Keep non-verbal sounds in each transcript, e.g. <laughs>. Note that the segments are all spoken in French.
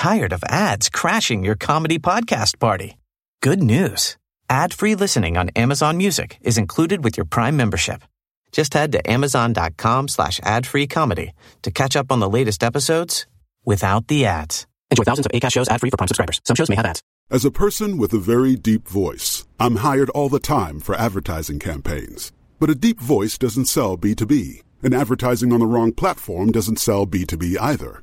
tired of ads crashing your comedy podcast party? Good news. Ad-free listening on Amazon Music is included with your Prime membership. Just head to amazon.com slash ad-free comedy to catch up on the latest episodes without the ads. Enjoy thousands of ACAST shows ad-free for Prime subscribers. Some shows may have ads. As a person with a very deep voice, I'm hired all the time for advertising campaigns. But a deep voice doesn't sell B2B, and advertising on the wrong platform doesn't sell B2B either.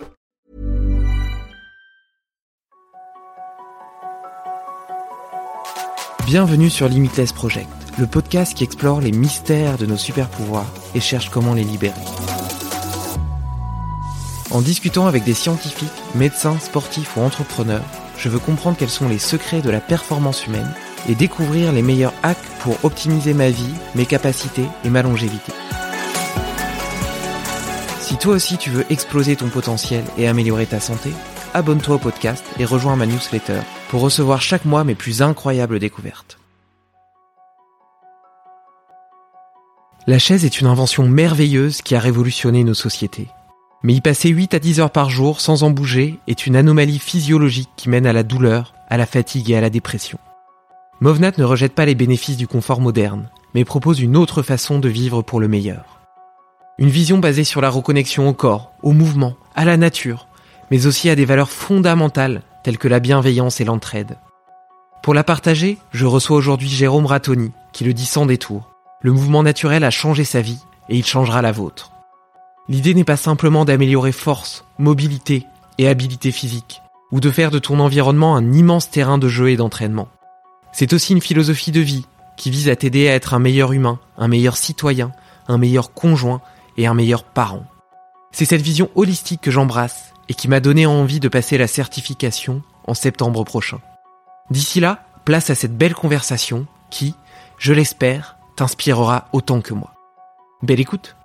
Bienvenue sur Limitless Project, le podcast qui explore les mystères de nos super pouvoirs et cherche comment les libérer. En discutant avec des scientifiques, médecins, sportifs ou entrepreneurs, je veux comprendre quels sont les secrets de la performance humaine et découvrir les meilleurs hacks pour optimiser ma vie, mes capacités et ma longévité. Si toi aussi tu veux exploser ton potentiel et améliorer ta santé, abonne-toi au podcast et rejoins ma newsletter pour recevoir chaque mois mes plus incroyables découvertes. La chaise est une invention merveilleuse qui a révolutionné nos sociétés. Mais y passer 8 à 10 heures par jour sans en bouger est une anomalie physiologique qui mène à la douleur, à la fatigue et à la dépression. Movnat ne rejette pas les bénéfices du confort moderne, mais propose une autre façon de vivre pour le meilleur. Une vision basée sur la reconnexion au corps, au mouvement, à la nature, mais aussi à des valeurs fondamentales telles que la bienveillance et l'entraide. Pour la partager, je reçois aujourd'hui Jérôme Ratoni, qui le dit sans détour. Le mouvement naturel a changé sa vie et il changera la vôtre. L'idée n'est pas simplement d'améliorer force, mobilité et habileté physique, ou de faire de ton environnement un immense terrain de jeu et d'entraînement. C'est aussi une philosophie de vie qui vise à t'aider à être un meilleur humain, un meilleur citoyen, un meilleur conjoint et un meilleur parent. C'est cette vision holistique que j'embrasse et qui m'a donné envie de passer la certification en septembre prochain. D'ici là, place à cette belle conversation qui, je l'espère, t'inspirera autant que moi. Belle écoute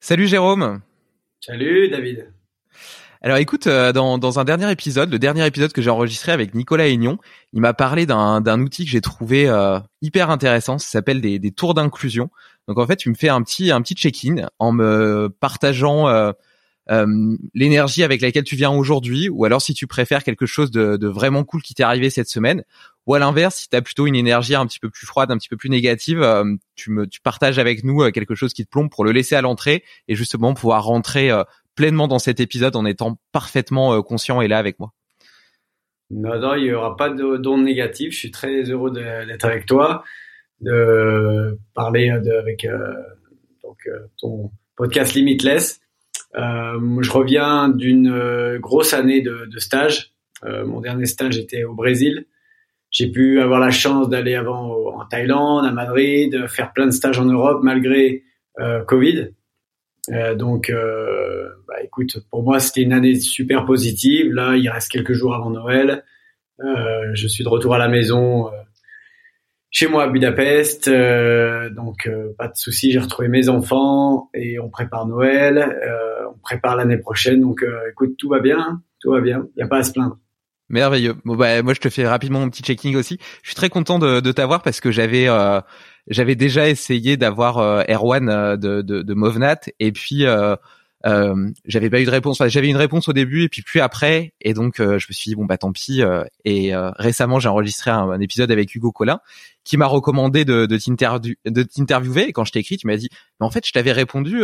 Salut Jérôme Salut David. Alors écoute, euh, dans, dans un dernier épisode, le dernier épisode que j'ai enregistré avec Nicolas Aignon, il m'a parlé d'un d'un outil que j'ai trouvé euh, hyper intéressant, ça s'appelle des, des tours d'inclusion. Donc en fait, tu me fais un petit un petit check-in en me partageant euh, euh, l'énergie avec laquelle tu viens aujourd'hui, ou alors si tu préfères quelque chose de, de vraiment cool qui t'est arrivé cette semaine, ou à l'inverse, si tu as plutôt une énergie un petit peu plus froide, un petit peu plus négative, euh, tu me tu partages avec nous euh, quelque chose qui te plombe pour le laisser à l'entrée et justement pouvoir rentrer pleinement dans cet épisode en étant parfaitement conscient et là avec moi. Non, non, il n'y aura pas de- d'ondes négatives. Je suis très heureux d'être avec toi, de parler de, avec euh, donc, euh, ton podcast Limitless. Euh, je reviens d'une grosse année de, de stage. Mon dernier stage était au Brésil. J'ai pu avoir la chance d'aller avant en Thaïlande, à Madrid, faire plein de stages en Europe malgré euh, Covid. Euh, donc, euh, bah, écoute, pour moi, c'était une année super positive. Là, il reste quelques jours avant Noël. Je suis de retour à la maison, chez moi à Budapest. Euh, donc, euh, pas de souci. J'ai retrouvé mes enfants et on prépare Noël. Euh, on prépare l'année prochaine. Donc, euh, écoute, tout va bien. Tout va bien. Il n'y a pas à se plaindre. Merveilleux. Bon bah moi je te fais rapidement mon petit checking aussi. Je suis très content de, de t'avoir parce que j'avais euh, j'avais déjà essayé d'avoir euh, Erwan de, de, de et puis euh, j'avais pas eu de réponse. Enfin, j'avais une réponse au début et puis plus après. Et donc euh, je me suis dit bon bah tant pis. Euh, et récemment j'ai enregistré un, épisode avec Hugo Collin qui m'a recommandé de, de t'interviewer. Et quand je t'ai écrit, tu m'as dit mais en fait je t'avais répondu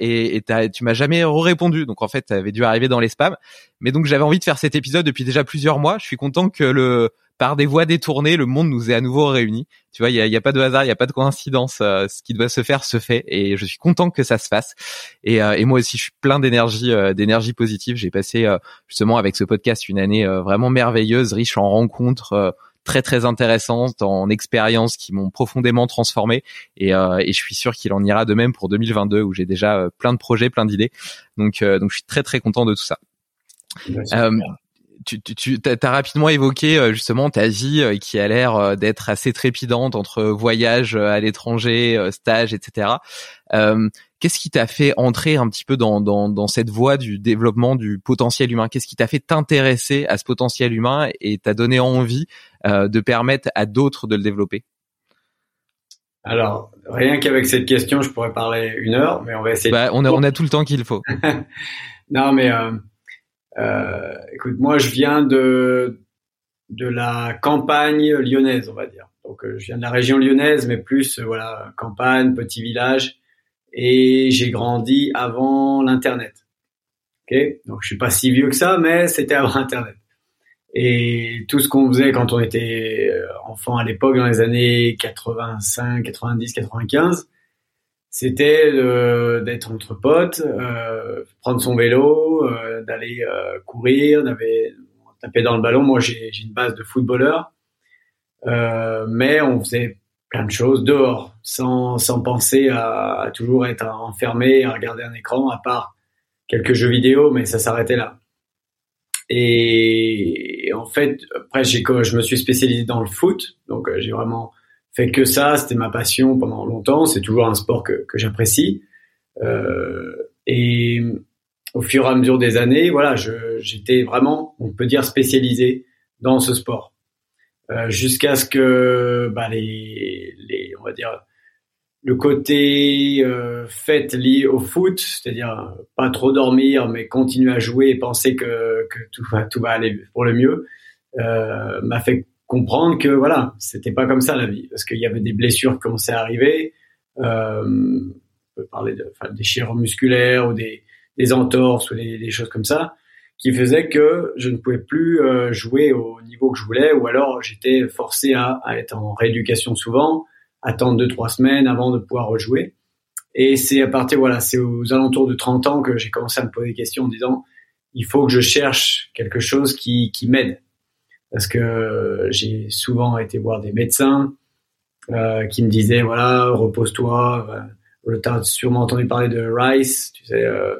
et, et tu m'as jamais répondu. Donc en fait ça avait dû arriver dans les spams. Mais donc j'avais envie de faire cet épisode depuis déjà plusieurs mois. Je suis content que le par des voies détournées, le monde nous est à nouveau réunis. Tu vois, il y a, pas de hasard, il y a pas de coïncidence. Euh, ce qui doit se faire se fait, et je suis content que ça se fasse. Et, euh, et moi aussi, je suis plein d'énergie, euh, d'énergie positive. J'ai passé justement avec ce podcast une année vraiment merveilleuse, riche en rencontres. Très très intéressantes en expériences qui m'ont profondément transformé et, et je suis sûr qu'il en ira de même pour 2022 où j'ai déjà plein de projets, plein d'idées. Donc donc je suis très très content de tout ça tu, tu, as rapidement évoqué euh, justement ta vie euh, qui a l'air euh, d'être assez trépidante entre voyage à l'étranger, stage, etc. Qu'est-ce qui t'a fait entrer un petit peu dans, dans, dans cette voie du développement du potentiel humain? Qu'est-ce qui t'a fait t'intéresser à ce potentiel humain et t'a donné envie de permettre à d'autres de le développer alors, rien qu'avec cette question, je pourrais parler une heure, mais on va essayer. Bah, on, a, on a tout le temps qu'il faut. <laughs> non, mais euh, écoute, moi, je viens de de la campagne lyonnaise, on va dire. Donc, euh, je viens de la région lyonnaise, mais plus euh, voilà campagne, petit village, et j'ai grandi avant l'internet. Ok, donc je suis pas si vieux que ça, mais c'était avant internet. Et tout ce qu'on faisait quand on était enfant à l'époque, dans les années 85, 90, 95, c'était d'être entre potes, euh, prendre son vélo, euh, d'aller euh, courir, d'aller taper dans le ballon. Moi, j'ai une base de footballeur, euh, mais on faisait plein de choses dehors, sans, sans penser à, à, toujours être enfermé, à regarder un écran, à part quelques jeux vidéo, mais ça s'arrêtait là. Et, en fait, après, je me suis spécialisé dans le foot, donc j'ai vraiment fait que ça, c'était ma passion pendant longtemps. C'est toujours un sport que, que j'apprécie. Euh, et au fur et à mesure des années, voilà, j'étais vraiment, on peut dire, spécialisé dans ce sport. Euh, Jusqu'à ce que bah, les, les, on va dire, le côté euh, fait lié au foot, c'est-à-dire pas trop dormir, mais continuer à jouer et penser que, que tout, va, tout va aller pour le mieux, euh, m'a fait comprendre que voilà, c'était pas comme ça la vie, parce qu'il y avait des blessures qui commençaient à arriver. Euh, on peut parler de enfin, déchirures musculaires ou des, des entorses ou des, des, choses comme ça, qui faisaient que je ne pouvais plus euh, jouer au niveau que je voulais, ou alors j'étais forcé à, à, être en rééducation souvent, attendre deux trois semaines avant de pouvoir rejouer. Et c'est à partir voilà, c'est aux alentours de 30 ans que j'ai commencé à me poser des questions en disant il faut que je cherche quelque chose qui, qui m'aide parce que j'ai souvent été voir des médecins euh, qui me disaient voilà repose-toi. Euh, tu as sûrement entendu parler de Rice, tu sais, euh,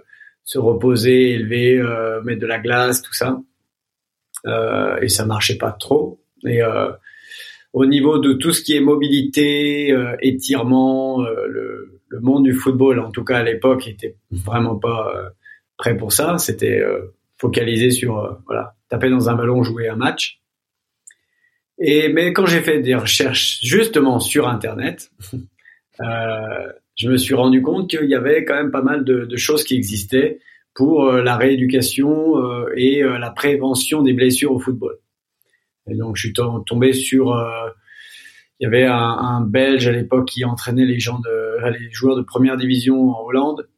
se reposer, élever, euh, mettre de la glace, tout ça. Euh, et ça marchait pas trop. Et euh, au niveau de tout ce qui est mobilité, étirement, le, le, monde du football, en tout cas à l'époque, était vraiment pas prêt pour ça. C'était focalisé sur voilà taper dans un ballon, jouer un match. Et mais quand j'ai fait des recherches justement sur Internet, <laughs> euh, je me suis rendu compte qu'il y avait quand même pas mal de, de choses qui existaient pour euh, la rééducation euh, et euh, la prévention des blessures au football. Et donc je suis tombé sur, euh, il y avait un, un Belge à l'époque qui entraînait les gens de, les joueurs de première division en Hollande.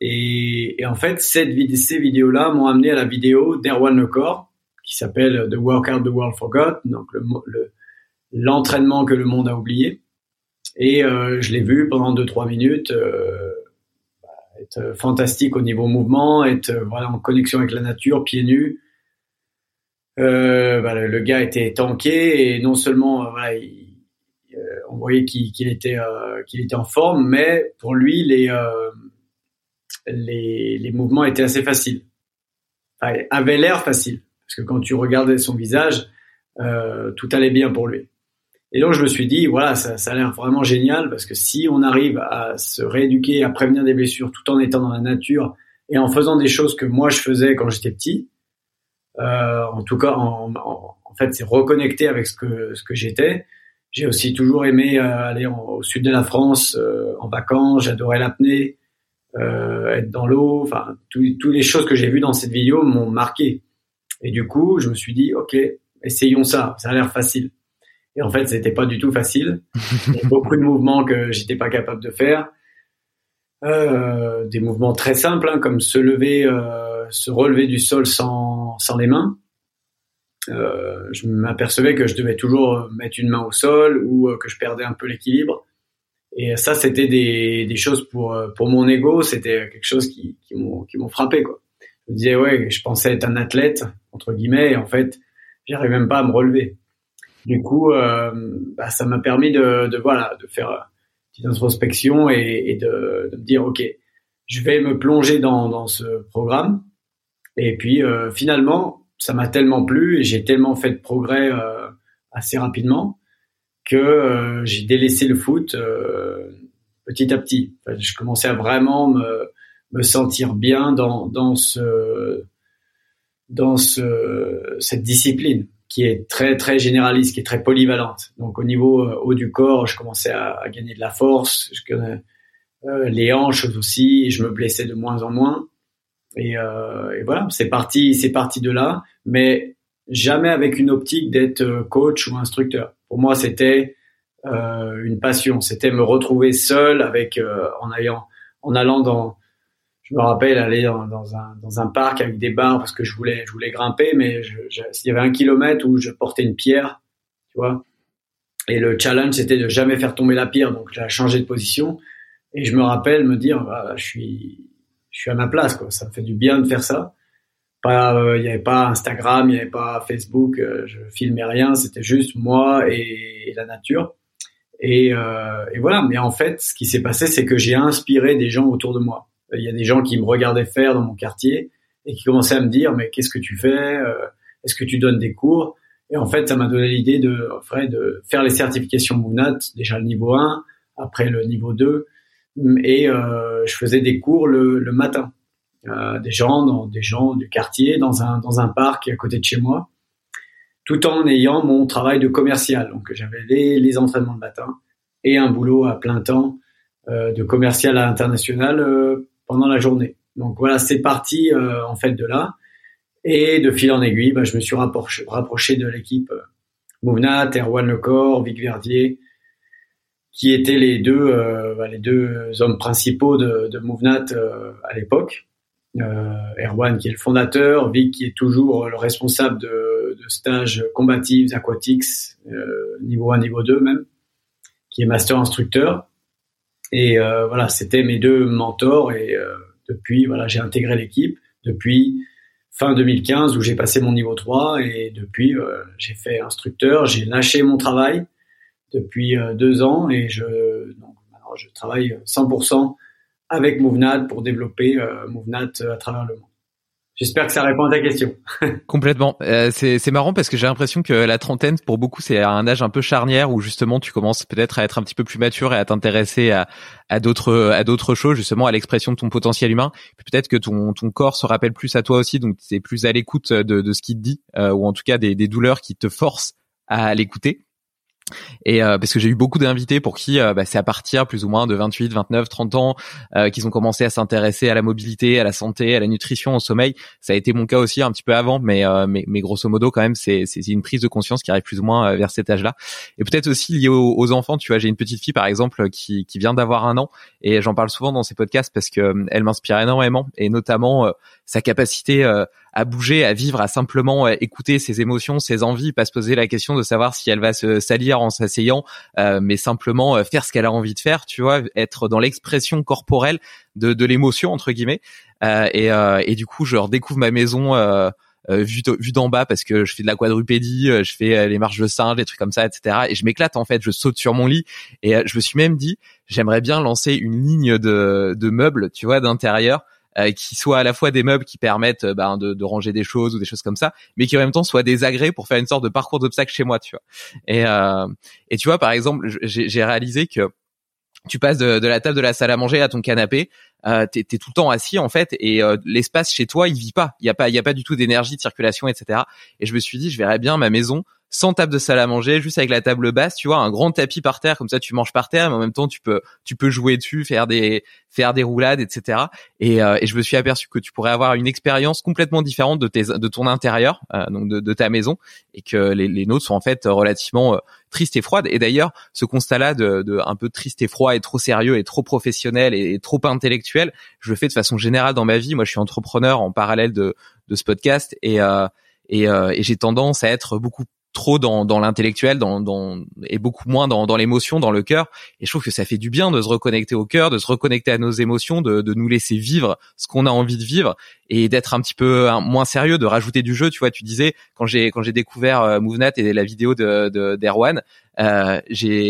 Et, et en fait, cette, ces vidéos-là m'ont amené à la vidéo d'Erwan Lecor, qui s'appelle The Workout the World Forgot, donc l'entraînement que le monde a oublié. Et euh, je l'ai vu pendant 2-3 minutes euh, être fantastique au niveau mouvement, être euh, voilà en connexion avec la nature, pieds nus. Euh, bah, le, gars était tanké et non seulement euh, voilà, il, euh, on voyait qu'il était qu'il était en forme, mais pour lui les les, les mouvements étaient assez faciles, enfin, avaient l'air faciles. Parce que quand tu regardais son visage, euh, tout allait bien pour lui. Et donc je me suis dit, voilà, ça, ça a l'air vraiment génial parce que si on arrive à se rééduquer, à prévenir des blessures tout en étant dans la nature et en faisant des choses que moi je faisais quand j'étais petit, en tout cas, en, en, fait, c'est reconnecter avec ce que ce que j'étais. J'ai aussi toujours aimé aller au sud de la France en vacances. J'adorais l'apnée, être dans l'eau. Enfin, toutes les choses que j'ai vues dans cette vidéo m'ont marqué. Et du coup, je me suis dit, ok, essayons ça. Ça a l'air facile. Et en fait, c'était pas du tout facile. <laughs> Il y a beaucoup de mouvements que j'étais pas capable de faire. Euh, des mouvements très simples, hein, comme se lever, euh, se relever du sol sans, sans les mains. Euh, je m'apercevais que je devais toujours mettre une main au sol ou euh, que je perdais un peu l'équilibre. Et ça, c'était des, des choses pour pour mon ego, c'était quelque chose qui, qui m'ont frappé quoi. Je me disais ouais, je pensais être un athlète entre guillemets, et en fait, j'arrivais même pas à me relever. Du coup, euh, bah, ça m'a permis de, de, voilà, de faire petite introspection et, et de, de, me dire, ok, je vais me plonger dans, dans ce programme. Et puis euh, finalement, ça m'a tellement plu et j'ai tellement fait de progrès euh, assez rapidement que euh, j'ai délaissé le foot euh, petit à petit. Je commençais à vraiment me, me sentir bien dans, dans ce dans ce, cette discipline qui est très très généraliste, qui est très polyvalente. Donc au niveau euh, haut du corps, je commençais à, à, gagner de la force, je euh, les hanches aussi, je me blessais de moins en moins. Et, euh, et voilà, c'est parti, c'est parti de là, mais jamais avec une optique d'être euh, coach ou instructeur. Pour moi, c'était euh, une passion, c'était me retrouver seul avec en ayant en allant dans je me rappelle aller dans, un, dans un parc avec des barres parce que je voulais, je voulais grimper, mais je, je, il y avait un kilomètre où je portais une pierre, tu vois. Et le challenge, c'était de jamais faire tomber la pierre, donc j'ai changé de position. Et je me rappelle me dire, bah, je suis, je suis à ma place, quoi. Ça me fait du bien de faire ça. Pas, euh, il n'y avait pas Instagram, il n'y avait pas Facebook, euh, je filmais rien, c'était juste moi et, et la nature. Et, euh, et voilà. Mais en fait, ce qui s'est passé, c'est que j'ai inspiré des gens autour de moi il y a des gens qui me regardaient faire dans mon quartier et qui commençaient à me dire mais qu'est-ce que tu fais euh, Est-ce que tu donnes des cours? Et en fait, ça m'a donné l'idée de, de faire les certifications MOVNAT, déjà le niveau 1, après le niveau 2, et euh, je faisais des cours le, le matin. Euh, des gens dans des gens du quartier dans un dans un parc à côté de chez moi tout en ayant mon travail de commercial. Donc j'avais les, les entraînements de matin et un boulot à plein temps euh, de commercial à l'international euh, pendant la journée. Donc voilà, c'est parti euh, en fait de là. Et de fil en aiguille, bah, je me suis rapproché, de l'équipe euh, Mouvnat, Erwan Lecor, Vic Verdier, qui étaient les deux, euh, bah, les deux hommes principaux de, de Mouvnat euh, à l'époque. Erwan qui est le fondateur, Vic qui est toujours le responsable de, de stages combatifs, aquatiques, niveau 1, niveau 2 même, qui est master instructeur. Et euh, voilà, c'était mes deux mentors. Et euh, depuis, voilà, j'ai intégré l'équipe depuis fin 2015 où j'ai passé mon niveau 3 et depuis euh, j'ai fait instructeur, j'ai lâché mon travail depuis euh, deux ans et je donc maintenant je travaille 100% avec Movenat pour développer euh, Movenat à travers le monde. J'espère que ça répond à ta question. <laughs> Complètement. Euh, c'est, marrant parce que j'ai l'impression que la trentaine, pour beaucoup, c'est un âge un peu charnière où justement tu commences peut-être à être un petit peu plus mature et à t'intéresser à, d'autres à d'autres choses, justement à l'expression de ton potentiel humain. Peut-être que ton ton corps se rappelle plus à toi aussi, donc c'est plus à l'écoute de, de ce qu'il te dit euh, ou en tout cas des, des douleurs qui te forcent à l'écouter. Et euh, parce que j'ai eu beaucoup d'invités pour qui euh, bah, c'est à partir plus ou moins de 28, 29, 30 ans euh, qu'ils ont commencé à s'intéresser à la mobilité, à la santé, à la nutrition, au sommeil. Ça a été mon cas aussi un petit peu avant, mais euh, mais, mais, grosso modo quand même c'est c'est une prise de conscience qui arrive plus ou moins euh, vers cet âge-là. Et peut-être aussi lié aux, aux, enfants. Tu vois, j'ai une petite fille par exemple qui qui vient d'avoir un an et j'en parle souvent dans ces podcasts parce que elle m'inspire énormément et notamment sa capacité à bouger, à vivre, à simplement euh, écouter ses émotions, ses envies, pas se poser la question de savoir si elle va se salir en s'asseyant, euh, mais simplement euh, faire ce qu'elle a envie de faire, tu vois, être dans l'expression corporelle de, de l'émotion entre guillemets. et, et du coup, je redécouvre ma maison. Euh, vue, d'en bas parce que je fais de la quadrupédie, je fais les marches de singe, des trucs comme ça, etc. Et je m'éclate en fait, je saute sur mon lit et je me suis même dit, j'aimerais bien lancer une ligne de, de meubles, tu vois, d'intérieur euh, qui soient à la fois des meubles qui permettent euh, ben, de, de, ranger des choses ou des choses comme ça, mais qui en même temps soient des agrès pour faire une sorte de parcours d'obstacles chez moi, tu vois. Et, euh, et tu vois, par exemple, j'ai réalisé que tu passes de, de, la table de la salle à manger à ton canapé, euh, t'es es tout le temps assis en fait, et euh, l'espace chez toi il vit pas, il y a pas il y a pas du tout d'énergie, de circulation, etc. Et je me suis dit je verrais bien ma maison sans table de salle à manger, juste avec la table basse, tu vois, un grand tapis par terre, comme ça tu manges par terre, mais en même temps tu peux tu peux jouer dessus, faire des faire des roulades, etc. Et, euh, et je me suis aperçu que tu pourrais avoir une expérience complètement différente de tes de ton intérieur, euh, donc de, de, ta maison, et que les, les nôtres sont en fait relativement euh, tristes et froides. Et d'ailleurs, ce constat-là de, de, un peu triste et froid et trop sérieux et trop professionnel et, trop intellectuel, je le fais de façon générale dans ma vie. Moi, je suis entrepreneur en parallèle de de ce podcast et et, et j'ai tendance à être beaucoup trop dans, dans l'intellectuel, dans, dans, et beaucoup moins dans, dans l'émotion, dans le cœur. Et je trouve que ça fait du bien de se reconnecter au cœur, de se reconnecter à nos émotions, de, de nous laisser vivre ce qu'on a envie de vivre et d'être un petit peu moins sérieux, de rajouter du jeu. Tu vois, tu disais quand j'ai quand j'ai découvert euh, et la vidéo de d'Erwan, euh,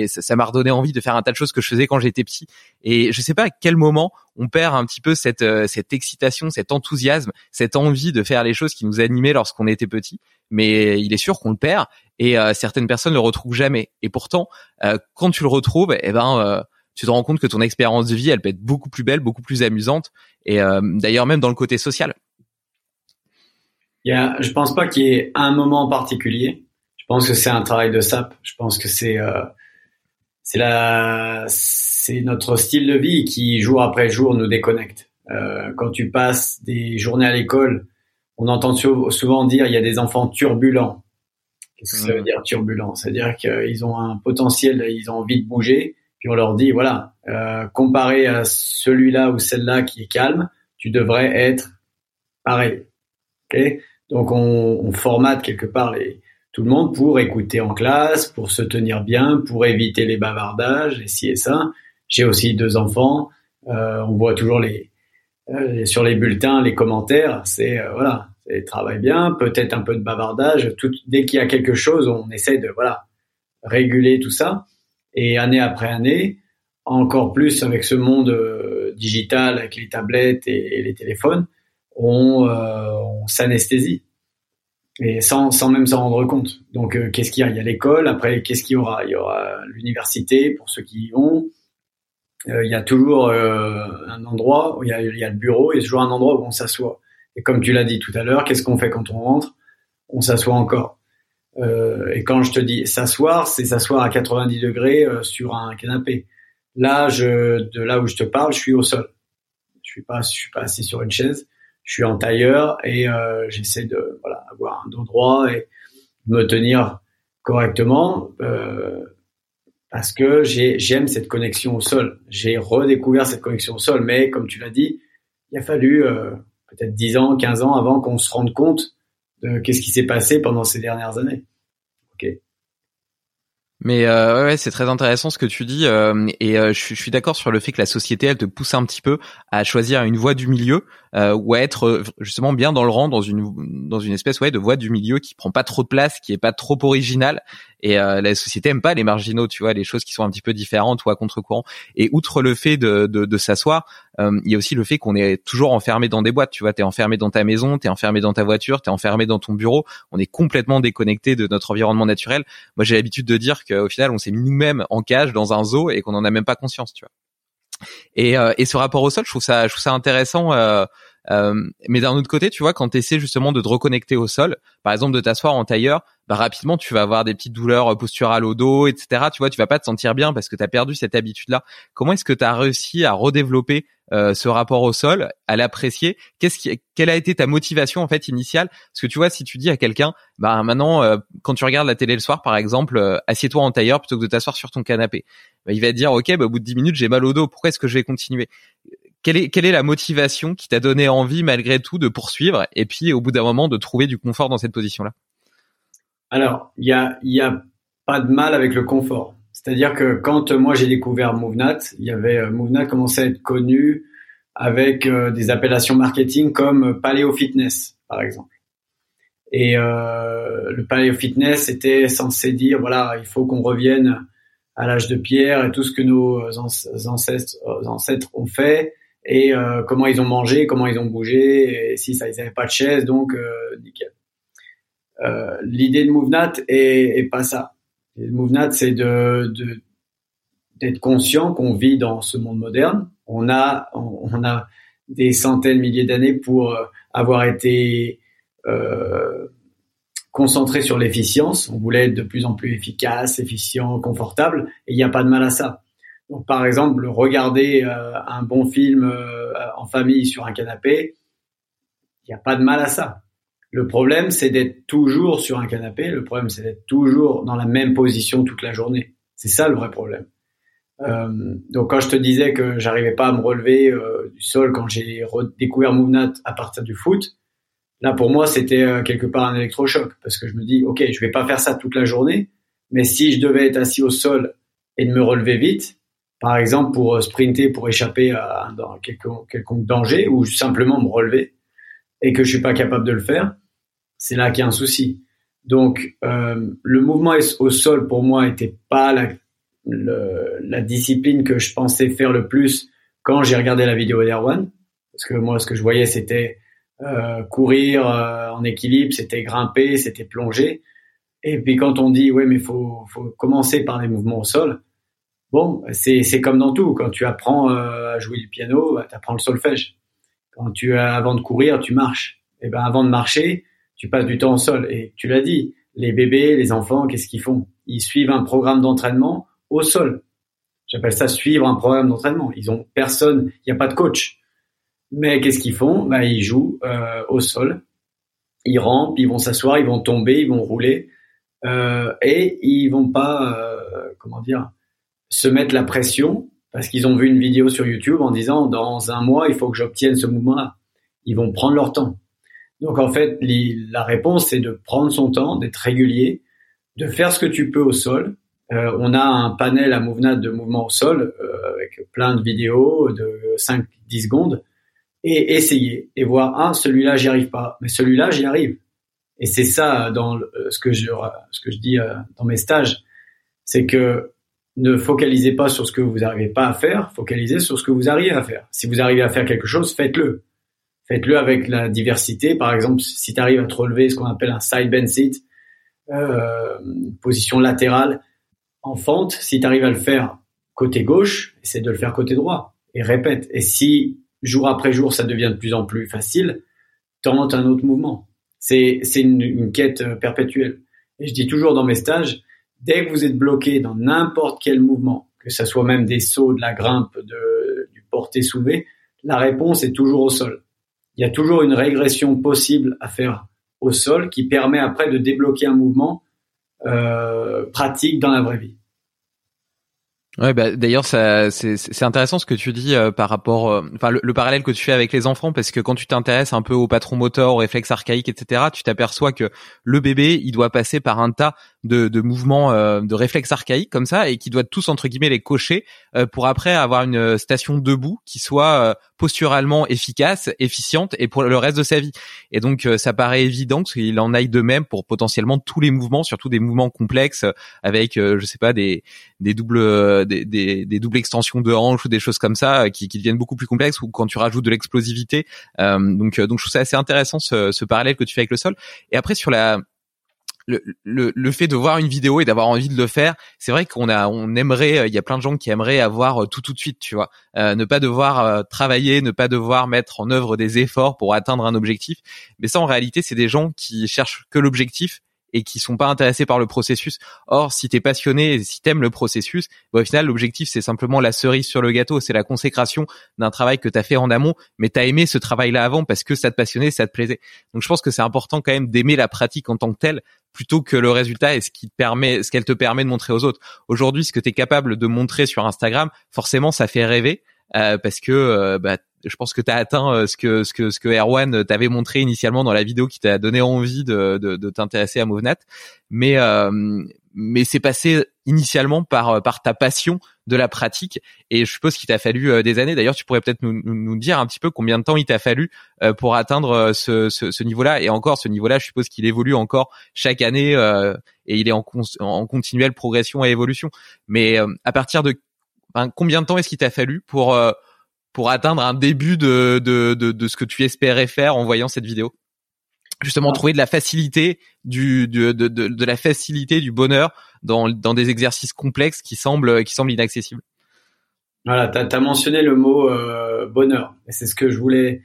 ça m'a redonné envie de faire un tas de choses que je faisais quand j'étais petit. Et je sais pas à quel moment on perd un petit peu cette euh, cette excitation, cet enthousiasme, cette envie de faire les choses qui nous animaient lorsqu'on était petit. Mais il est sûr qu'on le perd et euh, certaines personnes le retrouvent jamais. Et pourtant, euh, quand tu le retrouves, eh ben tu te rends compte que ton expérience de vie, elle peut être beaucoup plus belle, beaucoup plus amusante. Et d'ailleurs même dans le côté social. Il y a, je pense pas qu'il y ait un moment en particulier. Pense que c'est un travail de sap. Je pense que c'est euh, c'est la c'est notre style de vie qui jour après jour nous déconnecte. Euh, quand tu passes des journées à l'école, on entend souvent dire il y a des enfants turbulents. Qu'est-ce que ça veut dire turbulent C'est-à-dire qu'ils ont un potentiel, ils ont envie de bouger, puis on leur dit voilà, euh, comparé à celui-là ou celle-là qui est calme, tu devrais être pareil. Okay Donc on, on formate quelque part les tout le monde pour écouter en classe, pour se tenir bien, pour éviter les bavardages et ci et ça. J'ai aussi deux enfants. Euh, on voit toujours les euh, sur les bulletins, les commentaires. C'est euh, voilà, c'est travaille bien, peut-être un peu de bavardage. Tout, dès qu'il y a quelque chose, on essaie de voilà réguler tout ça. Et année après année, encore plus avec ce monde euh, digital, avec les tablettes et, les téléphones, on, euh, on s'anesthésie et sans, sans même s'en rendre compte. Donc, euh, qu'est-ce qu'il y a? Il y a l'école. Après, qu'est-ce qu'il y aura? Il y aura l'université pour ceux qui y vont. Euh, il y a toujours euh, un endroit où il y, a, il y a le bureau. A toujours un endroit où on s'assoit. Et comme tu l'as dit tout à l'heure, qu'est-ce qu'on fait quand on rentre? On s'assoit encore. et quand je te dis s'asseoir, c'est s'asseoir à 90 degrés sur un canapé. Là, je, de là où je te parle, je suis au sol. Je suis pas, je suis pas assis sur une chaise je suis en tailleur et euh, j'essaie de voilà avoir un dos droit et me tenir correctement euh, parce que j'aime cette connexion au sol. J'ai redécouvert cette connexion au sol, mais comme tu l'as dit, il a fallu euh, peut-être 10 ans, 15 ans avant qu'on se rende compte de qu'est-ce qui s'est passé pendant ces dernières années. Ok. Mais euh, ouais, c'est très intéressant ce que tu dis euh, et euh, je, suis d'accord sur le fait que la société elle te pousse un petit peu à choisir une voie du milieu ou à être justement bien dans le rang dans une dans une espèce ouais de voie du milieu qui prend pas trop de place, qui est pas trop originale et la société aime pas les marginaux, tu vois, les choses qui sont un petit peu différentes ou à contre-courant. Et outre le fait de de, de s'asseoir, il y a aussi le fait qu'on est toujours enfermé dans des boîtes, tu vois, t'es enfermé dans ta maison, t'es enfermé dans ta voiture, t'es enfermé dans ton bureau, on est complètement déconnecté de notre environnement naturel. Moi, j'ai l'habitude de dire qu'au final, on s'est mis nous-mêmes en cage dans un zoo et qu'on en a même pas conscience, tu vois. Et, euh, et ce rapport au sol, je trouve ça, je trouve ça intéressant. Euh, euh, mais d'un autre côté, tu vois, quand tu essaies justement de te reconnecter au sol, par exemple de t'asseoir en tailleur, bah rapidement tu vas avoir des petites douleurs posturales au dos, etc. Tu vois, tu vas pas te sentir bien parce que tu as perdu cette habitude-là. Comment est-ce que tu as réussi à redévelopper euh, ce rapport au sol, à l'apprécier? Qu'est-ce qui, quelle a été ta motivation en fait initiale? Parce que tu vois, si tu dis à quelqu'un, bah maintenant, euh, quand tu regardes la télé le soir, par exemple, euh, assieds-toi en tailleur plutôt que de t'asseoir sur ton canapé, bah, il va te dire, ok, bah, au bout de 10 minutes, j'ai mal au dos. Pourquoi est-ce que je vais continuer? Quelle est, quelle est la motivation qui t'a donné envie malgré tout de poursuivre et puis au bout d'un moment de trouver du confort dans cette position-là? Alors, il y a, pas de mal avec le confort. C'est-à-dire que quand moi j'ai découvert MoveNat, il y avait euh, MoveNat commençait à être connu avec euh, des appellations marketing comme Paleo Fitness, par exemple. Et euh, le Paleo Fitness était censé dire voilà, il faut qu'on revienne à l'âge de pierre et tout ce que nos ancêtres ont fait et euh, comment ils ont mangé, comment ils ont bougé, et si ça ils n'avaient pas de chaise, donc euh, nickel. Euh, L'idée de MoveNat est, est, pas ça. L'idée de MoveNat, c'est de, d'être conscient qu'on vit dans ce monde moderne. On a, on, a des centaines, milliers d'années pour euh, avoir été euh, concentré sur l'efficience. On voulait être de plus en plus efficace, efficient, confortable, et il n'y a pas de mal à ça. Donc, par exemple, regarder euh, un bon film euh, en famille sur un canapé, il n'y a pas de mal à ça. Le problème, c'est d'être toujours sur un canapé. Le problème, c'est d'être toujours dans la même position toute la journée. C'est ça le vrai problème. Euh, donc quand je te disais que j'arrivais pas à me relever euh, du sol quand j'ai découvert Movenat à partir du foot, là pour moi c'était euh, quelque part un électrochoc parce que je me dis ok je vais pas faire ça toute la journée, mais si je devais être assis au sol et de me relever vite, par exemple pour sprinter pour échapper à, à quelconque, quelconque danger ou simplement me relever et que je suis pas capable de le faire, c'est là qu'il y a un souci. Donc euh, le mouvement au sol pour moi était pas la le, la discipline que je pensais faire le plus quand j'ai regardé la vidéo d'Erwan. Parce que moi, ce que je voyais, c'était euh, courir euh, en équilibre, c'était grimper, c'était plonger. Et puis quand on dit, ouais, mais faut, faut commencer par les mouvements au sol. Bon, c'est, comme dans tout. Quand tu apprends euh, à jouer du piano, bah, tu apprends le solfège. Quand tu avant de courir, tu marches. Et ben avant de marcher, tu passes du temps au sol. Et tu l'as dit, les bébés, les enfants, qu'est-ce qu'ils font? Ils suivent un programme d'entraînement au sol. J'appelle ça suivre un programme d'entraînement. Ils ont personne, il n'y a pas de coach. Mais qu'est-ce qu'ils font? Bah, Ils jouent euh, au sol. Ils rampent, ils vont s'asseoir, ils vont tomber, ils vont rouler. Euh, et ils vont pas, euh, comment dire, se mettre la pression parce qu'ils ont vu une vidéo sur YouTube en disant dans un mois, il faut que j'obtienne ce mouvement-là. Ils vont prendre leur temps. Donc en fait, la réponse, c'est de prendre son temps, d'être régulier, de faire ce que tu peux au sol, euh, on a un panel à Movenat de mouvement au sol euh, avec plein de vidéos de 5-10 secondes et essayer et voir ah celui-là j'y arrive pas mais celui-là j'y arrive et c'est ça dans ce que je ce que je dis euh, dans mes stages c'est que ne focalisez pas sur ce que vous n'arrivez pas à faire focalisez sur ce que vous arrivez à faire si vous arrivez à faire quelque chose faites-le faites-le avec la diversité par exemple si tu arrives à te relever ce qu'on appelle un side bend sit euh, position latérale en fente, si tu arrives à le faire côté gauche, essaie de le faire côté droit et répète. Et si jour après jour ça devient de plus en plus facile, tente un autre mouvement. C'est une, une quête euh, perpétuelle. Et je dis toujours dans mes stages, dès que vous êtes bloqué dans n'importe quel mouvement, que ce soit même des sauts, de la grimpe, de, du porté soulevé, la réponse est toujours au sol. Il y a toujours une régression possible à faire au sol qui permet après de débloquer un mouvement euh, pratique dans la vraie vie. Ouais, bah, d'ailleurs, c'est, c'est intéressant ce que tu dis euh, par rapport, euh, enfin, le, parallèle que tu fais avec les enfants, parce que quand tu t'intéresses un peu au patron moteur, aux réflexes archaïques, etc., tu t'aperçois que le bébé, il doit passer par un tas de, de mouvements, euh, de réflexes archaïques comme ça, et qui doit tous entre guillemets les cocher pour après avoir une station debout qui soit posturalement efficace, efficiente, et pour le reste de sa vie. Et donc, ça paraît évident qu'il en aille de même pour potentiellement tous les mouvements, surtout des mouvements complexes avec, je sais pas, des des doubles des, des, doubles extensions de hanches ou des choses comme ça euh, qui, qui deviennent beaucoup plus complexes ou quand tu rajoutes de l'explosivité. Euh, donc, euh, donc je trouve ça assez intéressant ce, ce parallèle que tu fais avec le sol. Et après sur la le, le, le, fait de voir une vidéo et d'avoir envie de le faire, c'est vrai qu'on a, on aimerait, il y a plein de gens qui aimeraient avoir tout tout de suite, tu vois, ne pas devoir travailler, ne pas devoir mettre en œuvre des efforts pour atteindre un objectif. Mais ça, en réalité, c'est des gens qui cherchent que l'objectif et qui sont pas intéressés par le processus. Or, si tu es passionné et si tu aimes le processus, bah, au final, l'objectif, c'est simplement la cerise sur le gâteau, c'est la consécration d'un travail que tu as fait en amont, mais tu as aimé ce travail-là avant parce que ça te passionnait, ça te plaisait. Donc, je pense que c'est important quand même d'aimer la pratique en tant que telle plutôt que le résultat et ce qui te permet, ce qu'elle te permet de montrer aux autres. Aujourd'hui, ce que tu es capable de montrer sur Instagram, forcément, ça fait rêver. Euh, parce que euh, bah, je pense que tu as atteint euh, ce que ce que ce que Erwan euh, t'avait montré initialement dans la vidéo qui t'a donné envie de, de, de t'intéresser à Movenat, mais euh, mais c'est passé initialement par par ta passion de la pratique et je suppose qu'il t'a fallu des années. D'ailleurs, tu pourrais peut-être nous, nous dire un petit peu combien de temps il t'a fallu pour atteindre ce, ce, ce niveau-là. Et encore, ce niveau-là, je suppose qu'il évolue encore chaque année et il est en, en continuelle progression et évolution. Mais à partir de combien de temps est-ce qu'il t'a fallu pour pour atteindre un début de, de, de, de, ce que tu espérais faire en voyant cette vidéo justement ah. trouver de la facilité du de, de, de, la facilité du bonheur dans, dans des exercices complexes qui semblent qui semblent inaccessibles Voilà, tu as, mentionné le mot euh, bonheur. Et c'est ce que je voulais,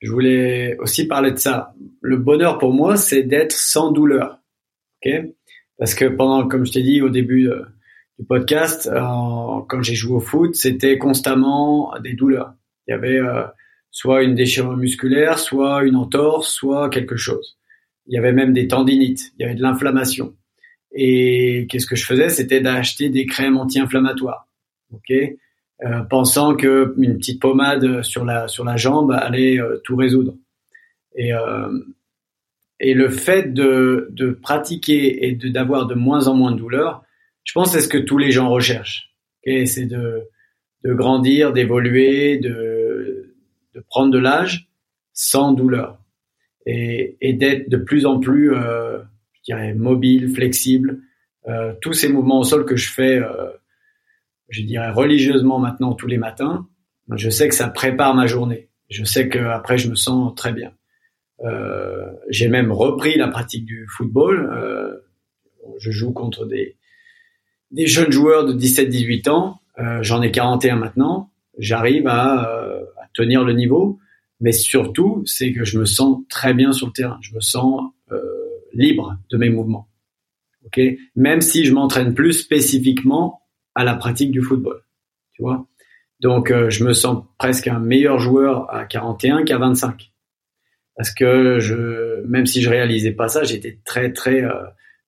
je voulais aussi parler de ça. Le bonheur pour moi, c'est d'être sans douleur. ok? Parce que pendant, comme je t'ai dit au début euh, du podcast, quand j'ai joué au foot, c'était constamment des douleurs. Il y avait euh, soit une déchirure musculaire, soit une entorse, soit quelque chose. Il y avait même des tendinites, il y avait de l'inflammation. Et qu'est-ce que je faisais? C'était d'acheter des crèmes anti-inflammatoires. Ok? Euh, pensant que une petite pommade sur la sur la jambe allait euh, tout résoudre. Et euh, et le fait de de pratiquer et de d'avoir de moins en moins de douleur, je pense c'est ce que tous les gens recherchent. Et c'est de de grandir, d'évoluer, de de prendre de l'âge sans douleur et, et d'être de plus en plus, euh, je dirais, mobile, flexible. Euh, tous ces mouvements au sol que je fais euh, je dirais religieusement maintenant tous les matins, je sais que ça prépare ma journée. Je sais qu'après je me sens très bien. Euh, j'ai même repris la pratique du football. Euh, je joue contre des, des jeunes joueurs de 17-18 ans. Euh, J'en ai 41 maintenant. J'arrive à, euh, à, tenir le niveau. Mais surtout, c'est que je me sens très bien sur le terrain. Je me sens euh, libre de mes mouvements. Ok, même si je m'entraîne plus spécifiquement à la pratique du football. Tu vois? Donc, euh, je me sens presque un meilleur joueur à 41 qu'à 25. Parce que je, même si je réalisais pas ça, j'étais très, très euh,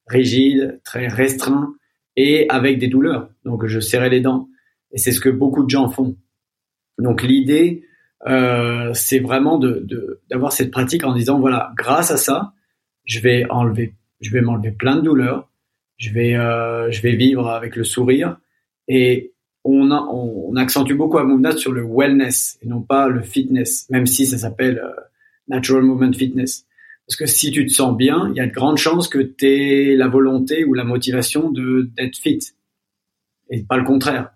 rigide, très restreint et avec des douleurs. Donc, je serrais les dents. Et c'est ce que beaucoup de gens font. Donc, l'idée, euh, c'est vraiment d'avoir cette pratique en disant, voilà, grâce à ça, je vais enlever, je vais m'enlever plein de douleurs. Je vais, euh, je vais vivre avec le sourire et on, on, accentue beaucoup à Movnat sur le wellness et non pas le fitness, même si ça s'appelle euh, Natural Movement Fitness. Parce que si tu te sens bien, il y a de grandes chances que tu aies la volonté ou la motivation d'être fit. Et pas le contraire.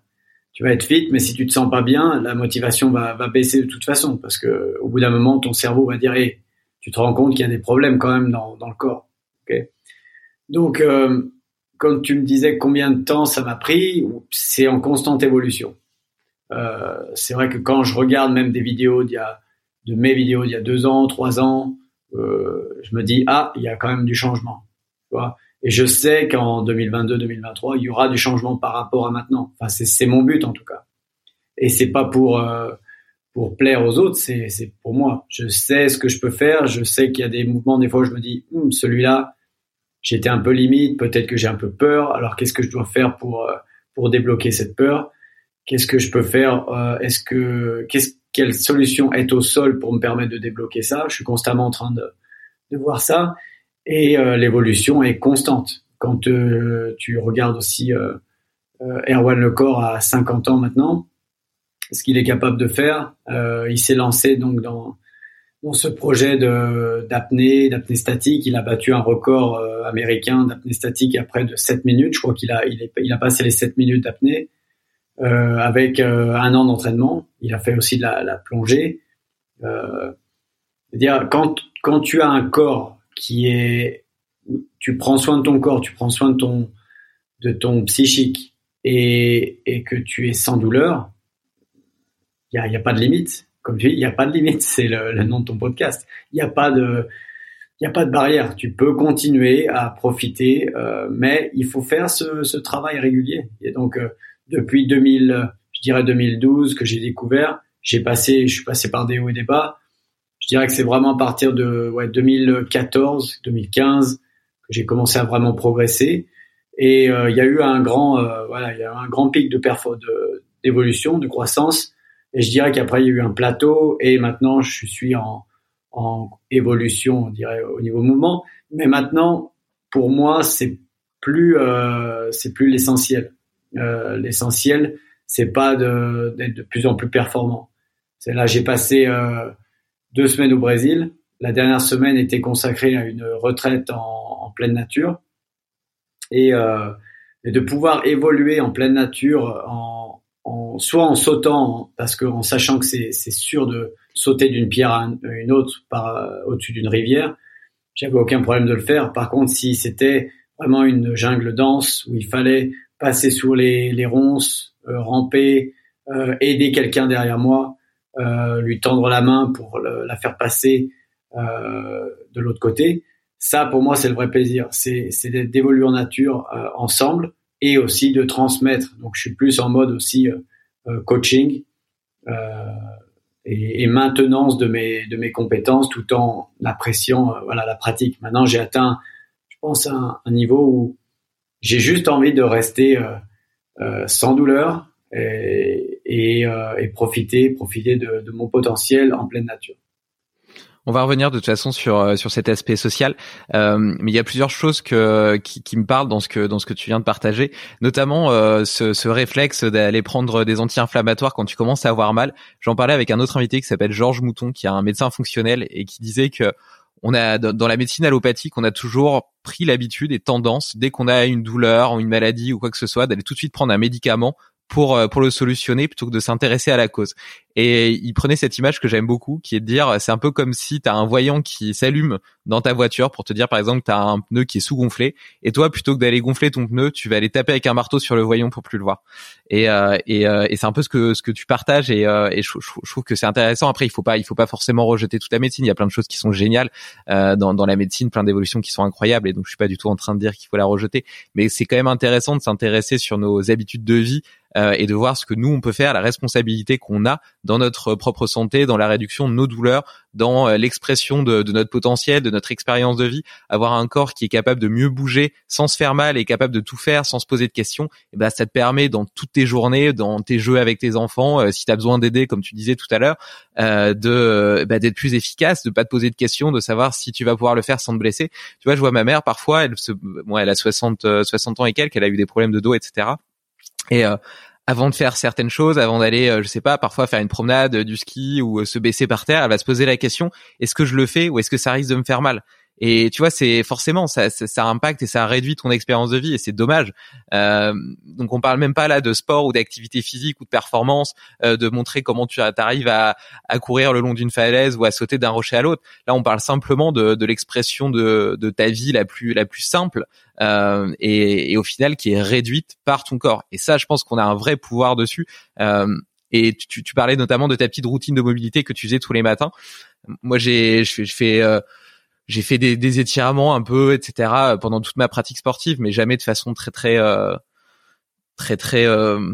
Tu vas être fit, mais si tu te sens pas bien, la motivation va, va baisser de toute façon. Parce que au bout d'un moment, ton cerveau va dire hey, tu te rends compte qu'il y a des problèmes quand même dans, dans le corps. Donc, euh, quand tu me disais combien de temps ça m'a pris, c'est en constante évolution. Euh, c'est vrai que quand je regarde même des vidéos y a, de mes vidéos d'il y a deux ans, trois ans, euh, je me dis ah il y a quand même du changement. Tu vois et je sais qu'en 2022-2023 il y aura du changement par rapport à maintenant. Enfin c'est mon but en tout cas. Et c'est pas pour euh, pour plaire aux autres, c'est pour moi. Je sais ce que je peux faire. Je sais qu'il y a des mouvements des fois je me dis hum, celui-là j'étais un peu limite, peut-être que j'ai un peu peur. Alors qu'est-ce que je dois faire pour euh, pour débloquer cette peur? Qu'est-ce que je peux faire? Euh, Est-ce que qu'est-ce quelle solution est au sol pour me permettre de débloquer ça Je suis constamment en train de de voir ça et euh, l'évolution est constante. Quand tu regardes aussi Erwan Lecor à 50 ans maintenant, ce qu'il est capable de faire, il s'est lancé donc dans dans ce projet d'apnée, d'apnée statique. Il a battu un record euh, américain d'apnée statique à près de 7 minutes. Je crois qu'il a, il, il a passé les 7 minutes d'apnée euh, avec euh, un an d'entraînement. Il a fait aussi de la, la plongée. Euh, dire quand quand tu as un corps qui est, tu prends soin de ton corps, tu prends soin de ton de ton psychique et, et que tu es sans douleur, il y a, y a pas de limite comme tu dis, il n'y a pas de limite, c'est le, nom de ton podcast. Il n'y a pas de, il y a pas de barrière. Tu peux continuer à profiter, euh, mais il faut faire ce, ce travail régulier. Et donc, euh, depuis 2000, je dirais 2012 que j'ai découvert, j'ai passé, je suis passé par des hauts et des bas. Je dirais que c'est vraiment à partir de ouais, 2014, 2015 que j'ai commencé à vraiment progresser. Et euh, il y a eu un grand, voilà, il y a eu un grand pic de d'évolution, de croissance et je dirais qu'après, il y a eu un plateau et maintenant, je suis en, en évolution, on dirait, au niveau mouvement. Mais maintenant, pour moi, c'est plus, euh, c'est plus l'essentiel. Euh, l'essentiel, c'est pas d'être de, plus en plus performant. C'est là, j'ai passé euh, deux semaines au Brésil. La dernière semaine était consacrée à une retraite en, pleine nature et, euh, et de pouvoir évoluer en pleine nature en en, soit en sautant, parce que en sachant que c'est sûr de sauter d'une pierre à une autre par au-dessus d'une rivière, j'avais aucun problème de le faire. Par contre, si c'était vraiment une jungle dense où il fallait passer sur les, les ronces, euh, ramper, euh, aider quelqu'un derrière moi, euh, lui tendre la main pour la faire passer de l'autre côté. Ça, pour moi, c'est le vrai plaisir. C'est d'évoluer en nature ensemble et aussi de transmettre. Donc, je suis plus en mode aussi coaching et, maintenance de mes de mes compétences, tout en appréciant voilà la pratique. Maintenant, j'ai atteint, je pense, un niveau où j'ai juste envie de rester sans douleur, et, euh, et, profiter, profiter de, de, mon potentiel en pleine nature. On va revenir de toute façon sur euh, sur cet aspect social, euh, mais il y a plusieurs choses que qui, qui, me parlent dans ce que dans ce que tu viens de partager, notamment euh, ce, ce, réflexe d'aller prendre des anti-inflammatoires quand tu commences à avoir mal. J'en parlais avec un autre invité qui s'appelle Georges Mouton, qui est un médecin fonctionnel et qui disait que on a dans la médecine allopathique, on a toujours pris l'habitude et tendance dès qu'on a une douleur ou une maladie ou quoi que ce soit d'aller tout de suite prendre un médicament pour euh, pour le solutionner plutôt que de s'intéresser à la cause. Et il prenait cette image que j'aime beaucoup, qui est de dire, c'est un peu comme si tu as un voyant qui s'allume dans ta voiture pour te dire, par exemple, tu as un pneu qui est sous-gonflé, et toi, plutôt que d'aller gonfler ton pneu, tu vas aller taper avec un marteau sur le voyant pour plus le voir. Et, euh, et, euh, et c'est un peu ce que ce que tu partages, et, euh, et je, je, trouve que c'est intéressant. Après, il faut pas il faut pas forcément rejeter toute la médecine. Il y a plein de choses qui sont géniales euh, dans, dans la médecine, plein d'évolutions qui sont incroyables, et donc je suis pas du tout en train de dire qu'il faut la rejeter, mais c'est quand même intéressant de s'intéresser sur nos habitudes de vie euh, et de voir ce que nous on peut faire, la responsabilité qu'on a dans notre propre santé, dans la réduction de nos douleurs, dans euh, l'expression de, de, notre potentiel, de notre expérience de vie, avoir un corps qui est capable de mieux bouger sans se faire mal et capable de tout faire sans se poser de questions, et eh ben ça te permet dans toutes tes journées, dans tes jeux avec tes enfants, euh, si tu as besoin d'aider comme tu disais tout à l'heure, euh, de bah, d'être plus efficace, de pas te poser de questions, de savoir si tu vas pouvoir le faire sans te blesser. Tu vois, je vois ma mère parfois, elle se, bon, elle a 60 60 ans et quelques, elle a eu des problèmes de dos, etc. Et euh, avant de faire certaines choses, avant d'aller, euh, je sais pas, parfois faire une promenade, du ski ou euh, se baisser par terre, elle va se poser la question est-ce que je le fais ou est-ce que ça risque de me faire mal? Et tu vois, c'est forcément ça, ça, impacte et ça réduit ton expérience de vie et c'est dommage. Euh, donc on parle même pas là de sport ou d'activité physique ou de performance, euh, de montrer comment tu arrives à, à courir le long d'une falaise ou à sauter d'un rocher à l'autre. Là, on parle simplement de, de l'expression de, de ta vie la plus la plus simple euh, et, et, au final qui est réduite par ton corps. Et ça, je pense qu'on a un vrai pouvoir dessus. Euh, et tu, tu, parlais notamment de ta petite routine de mobilité que tu faisais tous les matins. Moi, j'ai je fais, je fais euh, j'ai fait des, des, étirements un peu, etc. pendant toute ma pratique sportive, mais jamais de façon très très euh, très très euh,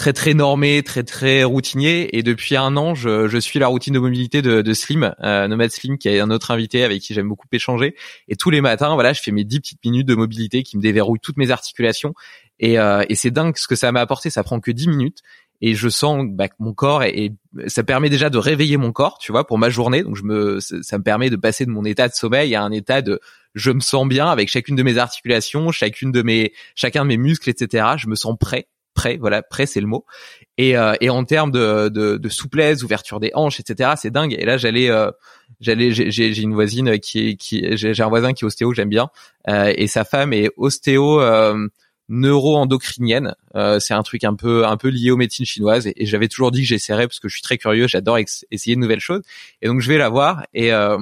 très très normé, très très routinier. Et depuis un an, je, je suis la routine de mobilité de, de Slim, euh, Nomad Slim, qui est un autre invité avec qui j'aime beaucoup échanger. Et tous les matins, voilà, je fais mes 10 petites minutes de mobilité qui me déverrouillent toutes mes articulations. Et, euh, et c'est dingue ce que ça m'a apporté. Ça prend que 10 minutes et je sens bah, que mon corps et ça permet déjà de réveiller mon corps, tu vois, pour ma journée. Donc je me, ça me permet de passer de mon état de sommeil à un état de, je me sens bien avec chacune de mes articulations, chacune de mes, chacun de mes muscles, etc. Je me sens prêt, prêt, voilà, prêt c'est le mot. Et, euh, et en termes de, de, de, souplesse, ouverture des hanches, etc. C'est dingue. Et là j'allais, euh, j'allais, j'ai une voisine qui est, qui, j'ai un voisin qui est ostéo, j'aime bien, euh, et sa femme est ostéo. Euh, neuro-endocrinienne. Euh, c'est un truc un peu un peu lié aux médecines chinoises et, j'avais toujours dit que j'essaierais parce que je suis très curieux, j'adore essayer de nouvelles choses. Et donc je vais la voir et euh,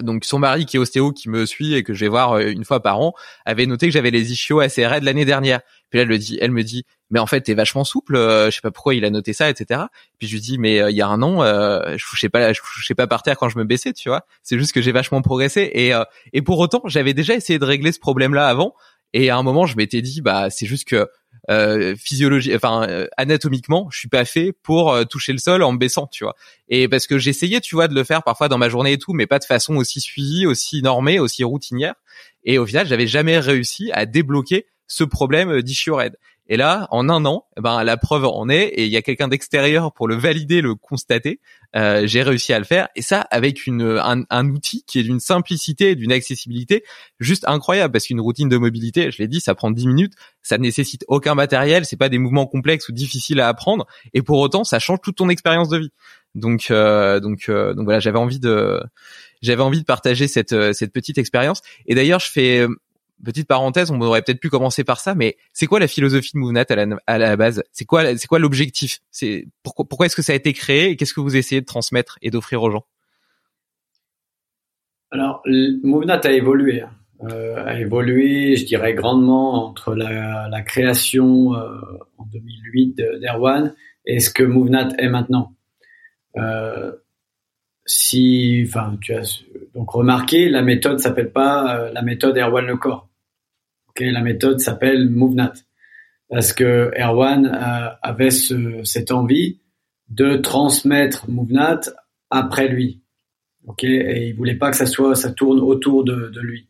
donc son mari qui est ostéo qui me suit et que je vais voir euh, une fois par an avait noté que j'avais les ischios assez raides l'année dernière. Puis là elle, le dit, elle me dit mais en fait t'es vachement souple, je sais pas pourquoi il a noté ça, etc. Puis je lui dis mais il y a un an je touchais pas je touchais pas par terre quand je me baissais, tu vois. C'est juste que j'ai vachement progressé et et pour autant j'avais déjà essayé de régler ce problème là avant et à un moment, je m'étais dit, bah, c'est juste que euh, physiologie, enfin euh, anatomiquement, je suis pas fait pour euh, toucher le sol en me baissant, tu vois. Et parce que j'essayais, tu vois, de le faire parfois dans ma journée et tout, mais pas de façon aussi suivie, aussi normée, aussi routinière. Et au final, j'avais jamais réussi à débloquer ce problème euh, d'ischio-raide. Et là, en un an, eh ben la preuve en est, et il y a quelqu'un d'extérieur pour le valider, le constater. Euh, j'ai réussi à le faire, et ça avec une un, un outil qui est d'une simplicité, d'une accessibilité juste incroyable. Parce qu'une routine de mobilité, je l'ai dit, ça prend 10 minutes, ça nécessite aucun matériel, c'est pas des mouvements complexes ou difficiles à apprendre, et pour autant, ça change toute ton expérience de vie. Donc euh, donc euh, donc voilà, j'avais envie de j'avais envie de partager cette euh, cette petite expérience. Et d'ailleurs, je fais petite parenthèse, on aurait peut-être pu commencer par ça, mais c'est quoi la philosophie de Movenat à la, base? C'est quoi, c'est quoi l'objectif? Pourquoi, est-ce que ça a été créé et qu'est-ce que vous essayez de transmettre et d'offrir aux gens? Alors, Movenat a évolué. Hein. a évolué, je dirais grandement entre la, création en 2008 d'Erwan et ce que MoveNat est maintenant. si, enfin, tu as donc remarqué, la méthode s'appelle pas la méthode Erwan Le Corps. Okay, la méthode s'appelle MoveNat parce que Erwan avait ce, cette envie de transmettre MoveNat après lui. Ok, et il voulait pas que ça soit, ça tourne autour de, de lui.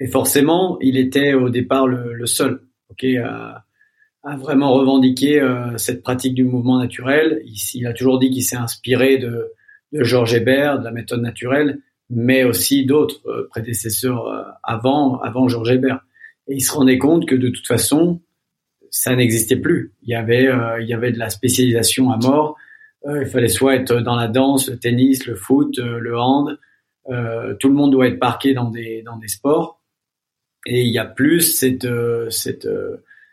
Et forcément, il était au départ le, le seul, ok, à, à, vraiment revendiquer euh, cette pratique du mouvement naturel. Il, il a toujours dit qu'il s'est inspiré de, de Georges Hébert, de la méthode naturelle, mais aussi d'autres euh, prédécesseurs euh, avant, avant Georges Hébert. Et il se rendait compte que de toute façon, ça n'existait plus. Il y avait, il y avait de la spécialisation à mort euh, il fallait soit être dans la danse, le tennis, le foot, euh, le hand. Euh, tout le monde doit être parqué dans des dans des sports. Et il y a plus cette cette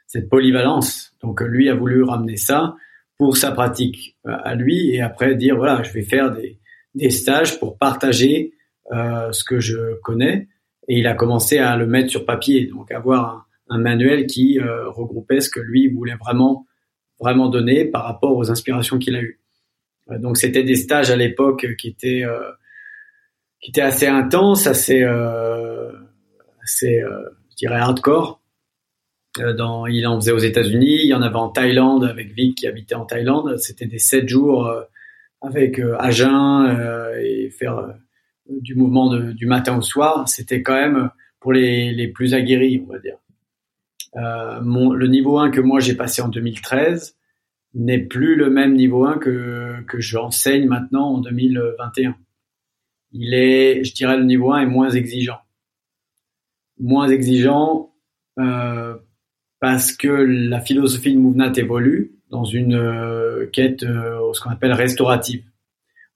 cette polyvalence. Donc lui a voulu ramener ça pour sa pratique à lui et après dire voilà je vais faire des des stages pour partager euh, ce que je connais et il a commencé à le mettre sur papier donc avoir un, manuel qui euh, regroupait ce que lui voulait vraiment vraiment donner par rapport aux inspirations qu'il a eues. Euh, donc c'était des stages à l'époque qui étaient euh, qui étaient assez intenses, assez assez je dirais hardcore. Il en faisait aux États-Unis, il y en avait en Thaïlande avec Vic qui habitait en Thaïlande. C'était des sept jours avec jeun et faire du mouvement du matin au soir. C'était quand même pour les, les plus aguerris, on va dire. Euh, le niveau 1 que moi j'ai passé en 2013, n'est plus le même niveau 1 que, que j'enseigne maintenant en 2021. Il est, je dirais, le niveau 1 est moins exigeant. Moins exigeant euh, parce que la philosophie de MoveNat évolue dans une euh, quête, euh, ce qu'on appelle restaurative.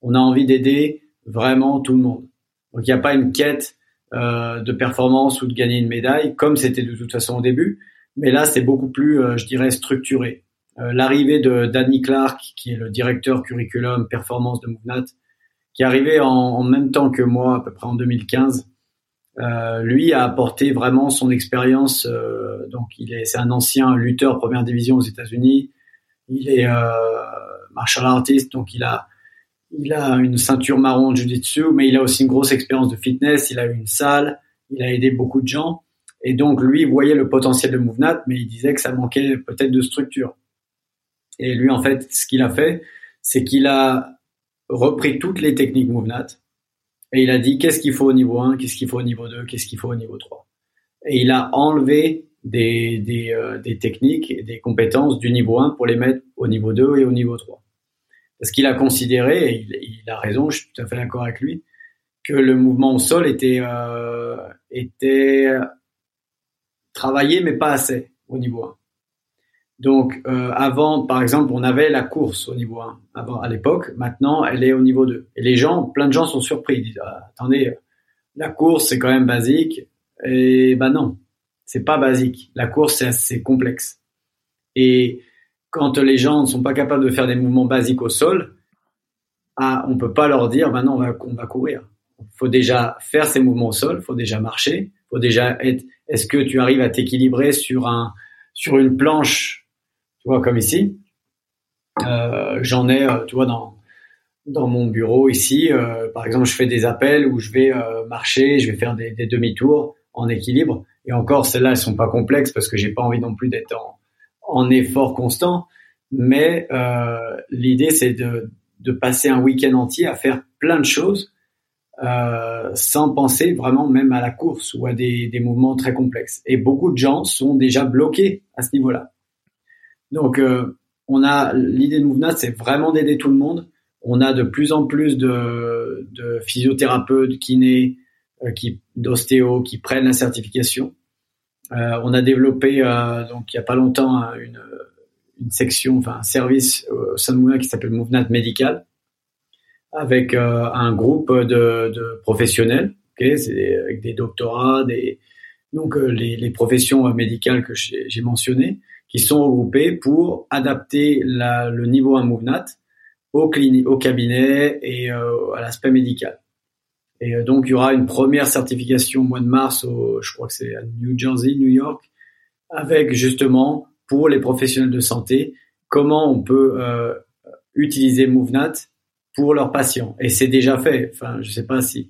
On a envie d'aider vraiment tout le monde. Donc il n'y a pas une quête euh, de performance ou de gagner une médaille, comme c'était de toute façon au début, mais là c'est beaucoup plus, euh, je dirais, structuré. Euh, l'arrivée de Danny Clark, qui est le directeur curriculum performance de MoveNat, qui est arrivé en, en, même temps que moi, à peu près en 2015. Euh, lui a apporté vraiment son expérience. Euh, donc, il est, c'est un ancien lutteur première division aux États-Unis. Il est euh, martial artist, donc il a, il a une ceinture marron de jiu-jitsu, mais il a aussi une grosse expérience de fitness. Il a eu une salle, il a aidé beaucoup de gens. Et donc, lui voyait le potentiel de MoveNat, mais il disait que ça manquait peut-être de structure. Et lui, en fait, ce qu'il a fait, c'est qu'il a repris toutes les techniques MoveNat et il a dit qu'est-ce qu'il faut au niveau 1, qu'est-ce qu'il faut au niveau 2, qu'est-ce qu'il faut au niveau 3. Et il a enlevé des, des, euh, des techniques et des compétences du niveau 1 pour les mettre au niveau 2 et au niveau 3. Parce qu'il a considéré, et il, a raison, je suis tout à fait d'accord avec lui, que le mouvement au sol était, euh, était travaillé mais pas assez au niveau 1. Donc euh, avant, par exemple, on avait la course au niveau 1 avant, à l'époque. Maintenant, elle est au niveau 2. Et les gens, plein de gens sont surpris. Ils disent ah, attendez, la course c'est quand même basique. Et ben non, c'est pas basique. La course c'est assez complexe. Et quand les gens ne sont pas capables de faire des mouvements basiques au sol, ah, on peut pas leur dire ben non, on va, on va courir. Il faut déjà faire ces mouvements au sol, il faut déjà marcher, faut déjà être. Est-ce que tu arrives à t'équilibrer sur un sur une planche tu vois, comme ici? Euh, J'en ai, euh, tu vois, dans dans mon bureau ici. Euh, par exemple, je fais des appels où je vais euh, marcher, je vais faire des, des demi-tours en équilibre. Et encore, celles-là, elles sont pas complexes parce que j'ai pas envie non plus d'être en, en effort constant. Mais euh, l'idée, c'est de, de passer un week-end entier à faire plein de choses euh, sans penser vraiment même à la course ou à des, des mouvements très complexes. Et beaucoup de gens sont déjà bloqués à ce niveau-là. Donc, euh, on a l'idée de MoveNat, c'est vraiment d'aider tout le monde. On a de plus en plus de, de physiothérapeutes, kinés, euh, qui d'ostéo qui prennent la certification. Euh, on a développé euh, donc il y a pas longtemps hein, une, section, enfin un service au sein de qui s'appelle MoveNat Médical, avec euh, un groupe de, professionnels, c'est avec des doctorats, des donc les, professions médicales que j'ai mentionnées qui sont regroupés pour adapter le niveau 1 MoveNat au, cabinet et à l'aspect médical. Et donc, il y aura une première certification au mois de mars, au, je crois que c'est à New Jersey, New York, avec justement pour les professionnels de santé comment on peut euh, utiliser MoveNat pour leurs patients. Et c'est déjà fait. Enfin, je sais pas si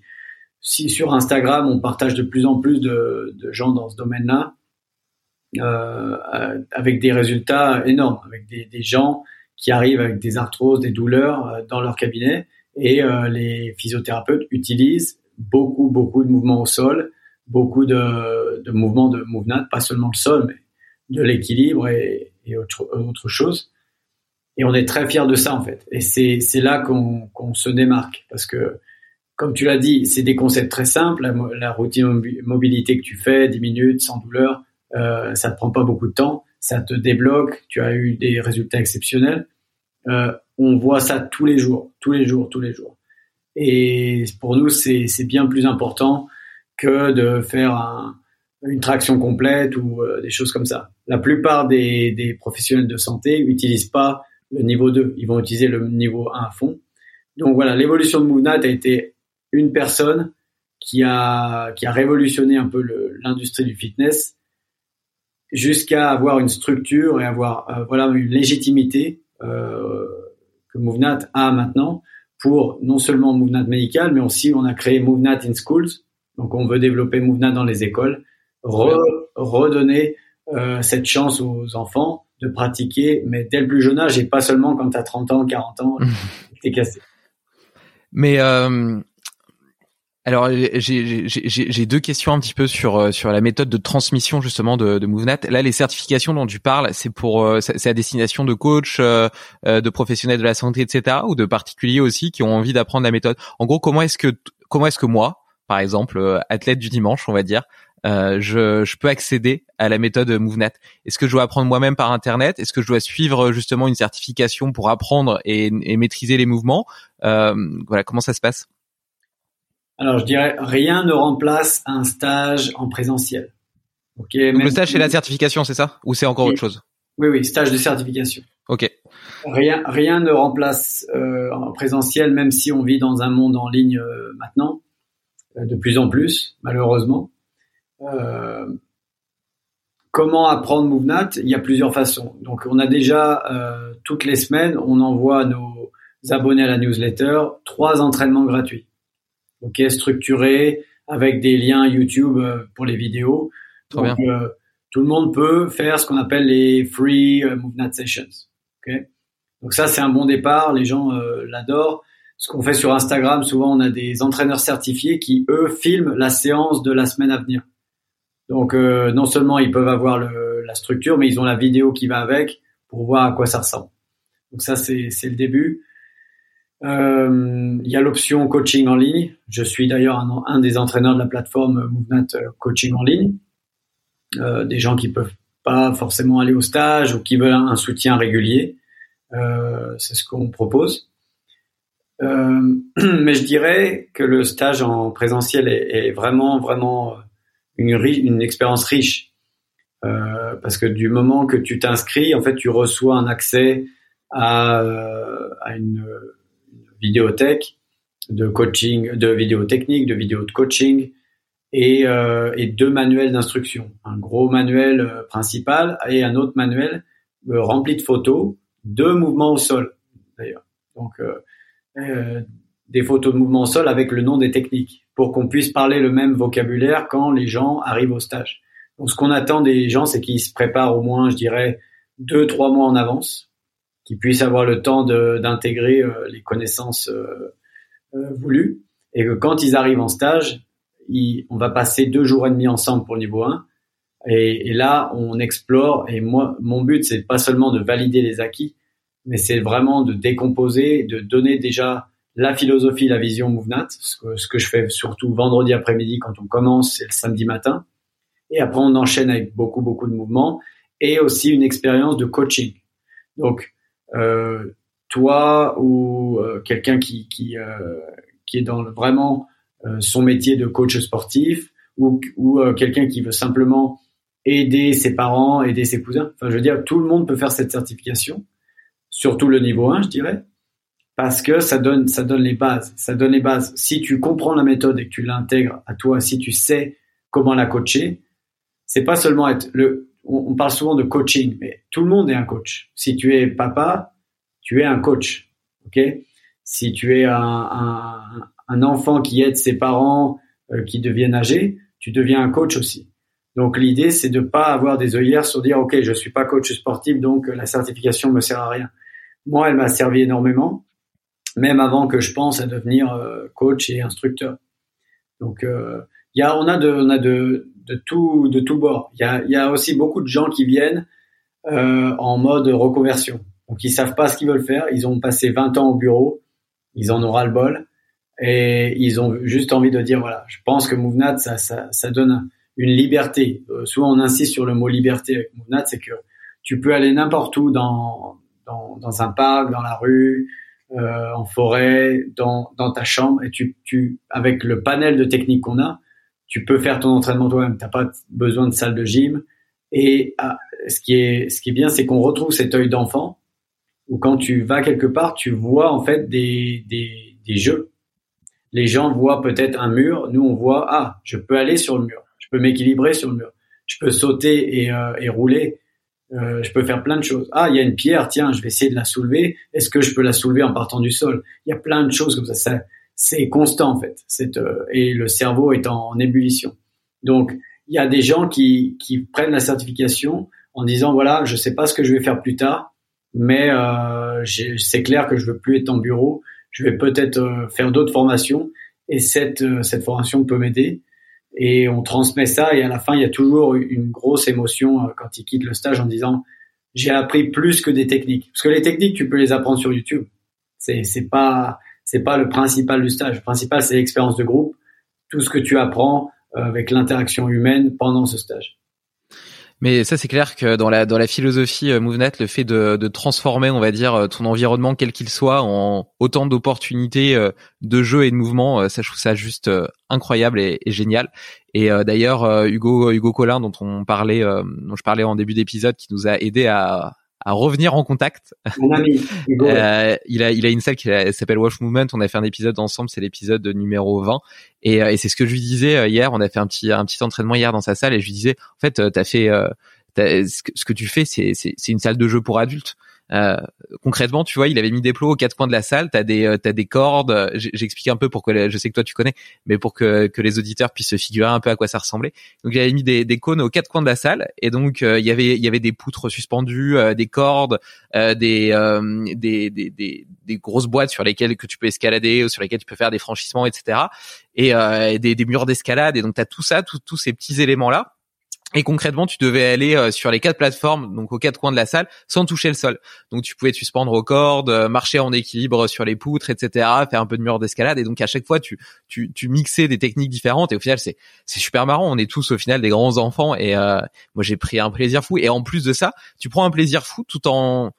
si sur Instagram on partage de plus en plus de, gens dans ce domaine-là, euh, avec des résultats énormes, avec des, gens qui arrivent avec des arthroses, des douleurs euh, dans leur cabinet, et euh, les physiothérapeutes utilisent beaucoup beaucoup de mouvements au sol, beaucoup de, de mouvements de MoveNat, pas seulement le sol, mais de l'équilibre et, et autre, autre chose. Et on est très fiers de ça en fait. Et c'est c'est là qu'on qu'on se démarque parce que comme tu l'as dit, c'est des concepts très simples. La, la, routine mobilité que tu fais, 10 minutes, sans douleur, euh, ça te prend pas beaucoup de temps, ça te débloque. Tu as eu des résultats exceptionnels. Euh, on voit ça tous les jours, tous les jours, tous les jours. Et pour nous, c'est bien plus important que de faire un, une traction complète ou euh, des choses comme ça. La plupart des, des professionnels de santé utilisent pas le niveau 2. Ils vont utiliser le niveau 1 à fond. Donc voilà, l'évolution de MoveNat a été une personne qui a, qui a révolutionné un peu l'industrie du fitness jusqu'à avoir une structure et avoir euh, voilà une légitimité euh, que MoveNat a maintenant pour non seulement MoveNat médical, mais aussi on a créé MoveNat in Schools. Donc on veut développer MoveNat dans les écoles, redonner euh, cette chance aux enfants de pratiquer, mais dès le plus jeune âge et pas seulement quand tu as 30 ans, 40 ans, t'es cassé. Mais euh, alors j'ai deux questions un petit peu sur euh, sur la méthode de transmission justement de, de MoveNat. Là, les certifications dont tu parles, c'est pour euh, c'est à destination de coachs, euh, de professionnels de la santé, etc., ou de particuliers aussi qui ont envie d'apprendre la méthode? En gros, comment est-ce que comment est-ce que moi, par exemple, athlète du dimanche, on va dire, je, je, peux accéder à la méthode MoveNat Est-ce que je dois apprendre moi-même par internet? Est-ce que je dois suivre justement une certification pour apprendre et, et maîtriser les mouvements? Euh, Voilà, comment ça se passe? Alors je dirais rien ne remplace un stage en présentiel. Ok. le stage c'est la certification, c'est ça? Ou c'est encore autre chose? Oui, oui, stage de certification. Ok. Rien, rien ne remplace euh, en présentiel, même si on vit dans un monde en ligne euh, maintenant, euh, de plus en plus, malheureusement. Comment apprendre MoveNat Il y a plusieurs façons. Donc, on a déjà toutes les semaines, on envoie à nos abonnés à la newsletter trois entraînements gratuits. Ok, structurés avec des liens YouTube euh, pour les vidéos. Donc, euh, tout le monde peut faire ce qu'on appelle les free MoveNat sessions. Ok, donc ça c'est un bon départ. Les gens l'adorent. Ce qu'on fait sur Instagram, souvent on a des entraîneurs certifiés qui eux filment la séance de la semaine à venir. Donc euh, non seulement ils peuvent avoir le, la structure, mais ils ont la vidéo qui va avec pour voir à quoi ça ressemble. Donc ça c'est le début. Euh, il y a l'option coaching en ligne. Je suis d'ailleurs un, des entraîneurs de la plateforme Movement Coaching en ligne. Euh, des gens qui peuvent pas forcément aller au stage ou qui veulent un, soutien régulier. Euh, c'est ce qu'on propose. Euh, <clears throat> mais je dirais que le stage en présentiel est, vraiment vraiment une, expérience riche. Euh, parce que du moment que tu t'inscris, en fait, tu reçois un accès à, à une, vidéothèque de coaching, de vidéos techniques, de vidéos de coaching et, euh, et deux manuels d'instruction. Un gros manuel euh, principal et un autre manuel euh, rempli de photos, de mouvements au sol d'ailleurs. Donc des photos de mouvements au sol avec le nom des techniques pour qu'on puisse parler le même vocabulaire quand les gens arrivent au stage. Donc ce qu'on attend des gens, c'est qu'ils se préparent au moins, je dirais, deux, trois mois en avance, qu'ils puissent avoir le temps d'intégrer euh, les connaissances euh, euh, voulues, et que quand ils arrivent en stage, ils, on va passer deux jours et demi ensemble pour niveau 1, et, et là on explore, et moi mon but c'est pas seulement de valider les acquis, mais c'est vraiment de décomposer, de donner déjà la philosophie, la vision MoveNat, ce que, ce que je fais surtout vendredi après-midi quand on commence et le samedi matin. Et après, on enchaîne avec beaucoup, beaucoup de mouvements et aussi une expérience de coaching. Donc, toi ou euh, quelqu'un qui, qui, euh, qui est dans vraiment euh, son métier de coach sportif ou, ou euh, quelqu'un qui veut simplement aider ses parents, aider ses cousins. Enfin, je veux dire, tout le monde peut faire cette certification, surtout le niveau 1, je dirais. parce que ça donne, ça donne les bases. Ça donne les bases. Si tu comprends la méthode et que tu l'intègres à toi, si tu sais comment la coacher, c'est pas seulement être le. On, parle souvent de coaching, mais tout le monde est un coach. Si tu es papa, tu es un coach. Ok? Si tu es un, un, un enfant qui aide ses parents euh, qui deviennent âgés, tu deviens un coach aussi. Donc l'idée, c'est de pas avoir des œillères sur dire ok, je suis pas coach sportif, donc la certification me sert à rien. Moi, elle m'a servi énormément même avant que je pense à devenir euh, coach et instructeur. Donc, euh, il y a, on a de, on a de, de tout, de tout bord. Il y a, y a aussi beaucoup de gens qui viennent euh, en mode reconversion. Donc, ils savent pas ce qu'ils veulent faire. Ils ont passé 20 ans au bureau. Ils en ont ras le bol. Et ils ont juste envie de dire, voilà, je pense que Movenat, ça, ça, ça donne une liberté. Euh, souvent, on insiste sur le mot liberté avec Movenat, c'est que tu peux aller n'importe où dans, dans, dans un parc, dans la rue, euh, en forêt, dans, dans ta chambre, et tu, tu, avec le panel de techniques qu'on a, tu peux faire ton entraînement toi-même. T'as pas besoin de salle de gym. Et ah, ce qui est, ce qui est bien, c'est qu'on retrouve cet œil d'enfant où quand tu vas quelque part, tu vois en fait des, des, des jeux. Les gens voient peut-être un mur, nous on voit ah, je peux aller sur le mur, je peux m'équilibrer sur le mur, je peux sauter et, euh, et rouler. Euh, je peux faire plein de choses. Ah, il y a une pierre, tiens, je vais essayer de la soulever. Est-ce que je peux la soulever en partant du sol? Il y a plein de choses comme ça. C'est constant en fait. Euh, et le cerveau est en, ébullition. Donc, il y a des gens qui, prennent la certification en disant voilà, je sais pas ce que je vais faire plus tard, mais euh, c'est clair que je veux plus être en bureau. Je vais peut-être euh, faire d'autres formations et cette formation peut m'aider et on transmet ça et à la fin il y a toujours une grosse émotion quand il quitte le stage en disant j'ai appris plus que des techniques parce que les techniques tu peux les apprendre sur YouTube c'est pas c'est pas le principal du stage le principal c'est l'expérience de groupe tout ce que tu apprends euh, avec l'interaction humaine pendant ce stage mais ça, c'est clair que dans la dans la philosophie euh, MoveNet, le fait de, transformer, on va dire, euh, ton environnement quel qu'il soit en autant d'opportunités de jeu et de mouvement, ça je trouve ça juste incroyable et, et génial. Et d'ailleurs, Hugo Hugo Collin, dont on parlait, dont je parlais en début d'épisode, qui nous a aidé à à revenir en contact. Mon ami, euh, il a il a une salle qui s'appelle Wash Movement. On a fait un épisode ensemble, c'est l'épisode numéro 20. Et, euh, et c'est ce que je lui disais euh, hier. On a fait un petit un petit entraînement hier dans sa salle et je lui disais en fait t'as fait ce, que, ce que tu fais c'est c'est une salle de jeu pour adultes. Euh, concrètement, tu vois, il avait mis des plots aux quatre coins de la salle. T'as des, euh, t'as des cordes. J'explique un peu pour que je sais que toi tu connais, mais pour que, que les auditeurs puissent se figurer un peu à quoi ça ressemblait. Donc il avait mis des, des cônes aux quatre coins de la salle, et donc euh, il y avait, il y avait des poutres suspendues, des cordes, des, des, des, des, des, grosses boîtes sur lesquelles que tu peux escalader ou sur lesquelles tu peux faire des franchissements, etc. Et des, des murs d'escalade. Et donc t'as tout ça, tous ces petits éléments là et concrètement, tu devais aller euh, sur les quatre plateformes, donc aux quatre coins de la salle, sans toucher le sol. Donc tu pouvais te suspendre aux cordes, euh, marcher en équilibre sur les poutres, etc., faire un peu de mur d'escalade. Et donc à chaque fois, tu, tu, tu mixais des techniques différentes. Et au final, c'est c'est super marrant. On est tous au final des grands enfants. Et euh, moi, j'ai pris un plaisir fou. Et en plus de ça, tu prends un plaisir fou tout en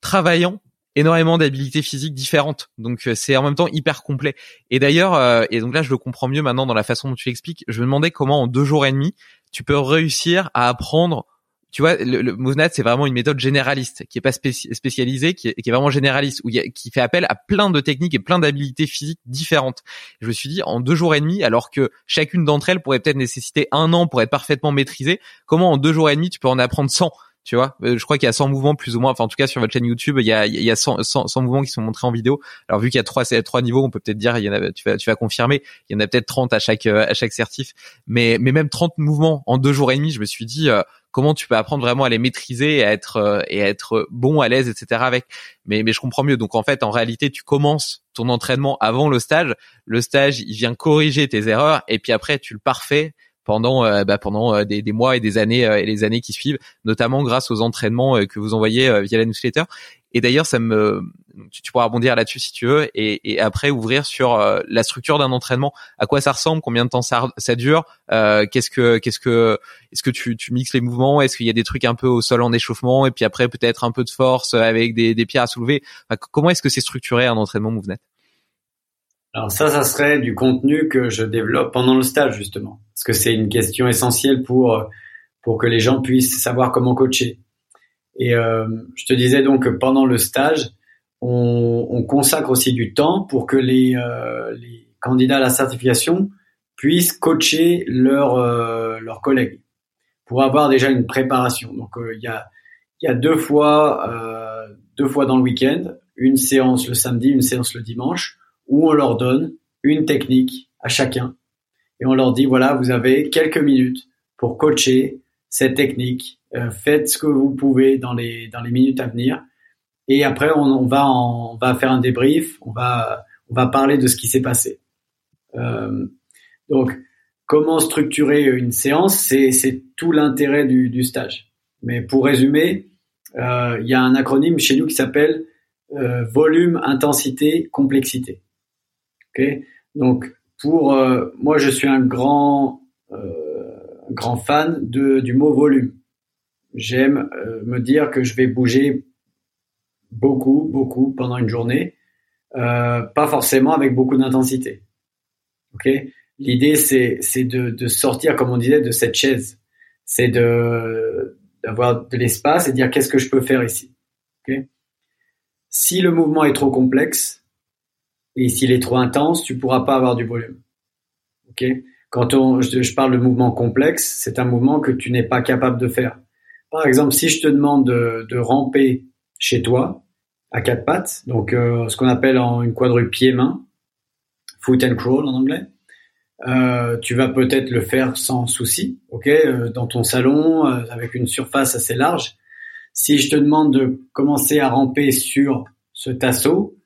travaillant énormément d'habilités physiques différentes. Donc c'est en même temps hyper complet. Et d'ailleurs, et donc là je le comprends mieux maintenant dans la façon dont tu l'expliques, je me demandais comment en deux jours et demi, tu peux réussir à apprendre tu vois, le, le c'est vraiment une méthode généraliste, qui est pas spécialisée, qui est, qui est, vraiment généraliste, où qui fait appel à plein de techniques et plein d'habilités physiques différentes. Je me suis dit, en deux jours et demi, alors que chacune d'entre elles pourrait peut-être nécessiter un an pour être parfaitement maîtrisée, comment en deux jours et demi tu peux en apprendre 100 tu vois. Euh, je crois qu'il y a 100 mouvements plus ou moins. Enfin en tout cas sur votre chaîne YouTube il y a il y a 100, 100, 100 mouvements qui sont montrés en vidéo. Alors vu qu'il y a trois trois niveaux on peut peut-être dire il y en a tu vas tu vas confirmer il y en a peut-être 30 à chaque euh, à chaque certif. Mais mais même 30 mouvements en deux jours et demi je me suis dit euh, comment tu peux apprendre vraiment à les maîtriser et à être et à être bon à l'aise etc avec. Mais mais je comprends mieux. Donc en fait en réalité tu commences ton entraînement avant le stage. Le stage il vient corriger tes erreurs et puis après tu le parfais pendant euh, bah, pendant euh, des, des, mois et des années euh, et les années qui suivent, notamment grâce aux entraînements que vous envoyez via la newsletter. Et d'ailleurs, ça me, tu, tu pourras rebondir là-dessus si tu veux, et, et après ouvrir sur la structure d'un entraînement, à quoi ça ressemble, combien de temps ça, ça dure, euh, qu'est-ce que, qu'est-ce que, est-ce que tu, tu mixes les mouvements, est-ce qu'il y a des trucs un peu au sol en échauffement, et puis après peut-être un peu de force avec des, des pierres à soulever. comment est-ce que c'est structuré un entraînement MoveNet alors ça, ça serait du contenu que je développe pendant le stage justement, parce que c'est une question essentielle pour pour que les gens puissent savoir comment coacher. Et euh, je te disais donc que pendant le stage, on, on, consacre aussi du temps pour que les, euh, les, candidats à la certification puissent coacher leurs euh, leurs collègues pour avoir déjà une préparation. Donc il y a il y a deux fois deux fois dans le week-end, une séance le samedi, une séance le dimanche, où on leur donne une technique à chacun et on leur dit voilà vous avez quelques minutes pour coacher cette technique. Euh, faites ce que vous pouvez dans les dans les minutes à venir. Et après, on, va on va faire un débrief. On va on va parler de ce qui s'est passé. Euh, donc, comment structurer une séance C'est tout l'intérêt du, stage. Mais pour résumer, euh, il y a un acronyme chez nous qui s'appelle volume, intensité, complexité. Ok Donc, pour euh, moi, je suis un grand grand fan de, du mot volume. J'aime euh, me dire que je vais bouger beaucoup, beaucoup pendant une journée, euh, pas forcément avec beaucoup d'intensité. L'idée, c'est, c'est de, de sortir, comme on disait, de cette chaise. C'est de d'avoir de l'espace et dire qu'est-ce que je peux faire ici? ok si le mouvement est trop complexe et s'il est trop intense, tu pourras pas avoir du volume. Ok? Quand on, je, parle de mouvement complexe, c'est un mouvement que tu n'es pas capable de faire. Par exemple, si je te demande de, de ramper chez toi à quatre pattes, donc euh, ce qu'on appelle en une quadruple pied-main, foot and crawl en anglais, euh, tu vas peut-être le faire sans souci, ok, euh, dans ton salon euh, avec une surface assez large. Si je te demande de commencer à ramper sur ce tasseau,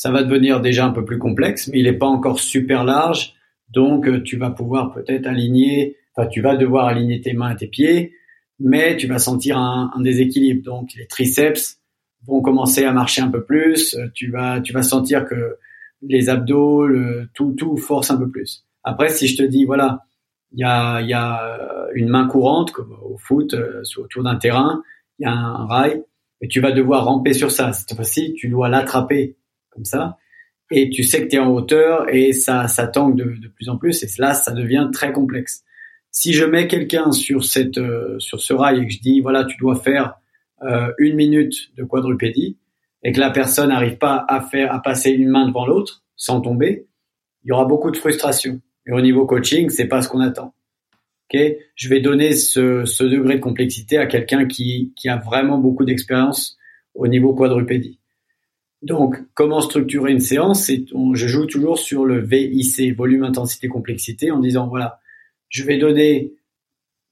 ça va devenir déjà un peu plus complexe, mais il n'est pas encore super large donc, euh, tu vas pouvoir peut-être aligner, enfin, tu vas devoir aligner tes mains et tes pieds, mais tu vas sentir un, déséquilibre. Donc, les triceps vont commencer à marcher un peu plus. Euh, tu vas, tu vas sentir que les abdos, tout, tout force un peu plus. Après, si je te dis, voilà, il y a, y a une main courante, comme au foot, euh, autour d'un terrain, il y a un rail, et tu vas devoir ramper sur ça. Cette fois-ci, tu dois l'attraper comme ça et tu sais que tu es en hauteur et ça, ça tangue de, plus en plus et là, ça devient très complexe. Si je mets quelqu'un sur cette, euh, sur ce rail et que je dis, voilà, tu dois faire euh, une minute de quadrupédie et que la personne n'arrive pas à faire, à passer une main devant l'autre sans tomber, il y aura beaucoup de frustration. Et au niveau coaching, c'est pas ce qu'on attend. Ok, je vais donner ce, ce degré de complexité à quelqu'un qui, qui a vraiment beaucoup d'expérience au niveau quadrupédie. Donc, comment structurer une séance Je joue toujours sur le VIC, volume, intensité, complexité, en disant, voilà, je vais donner,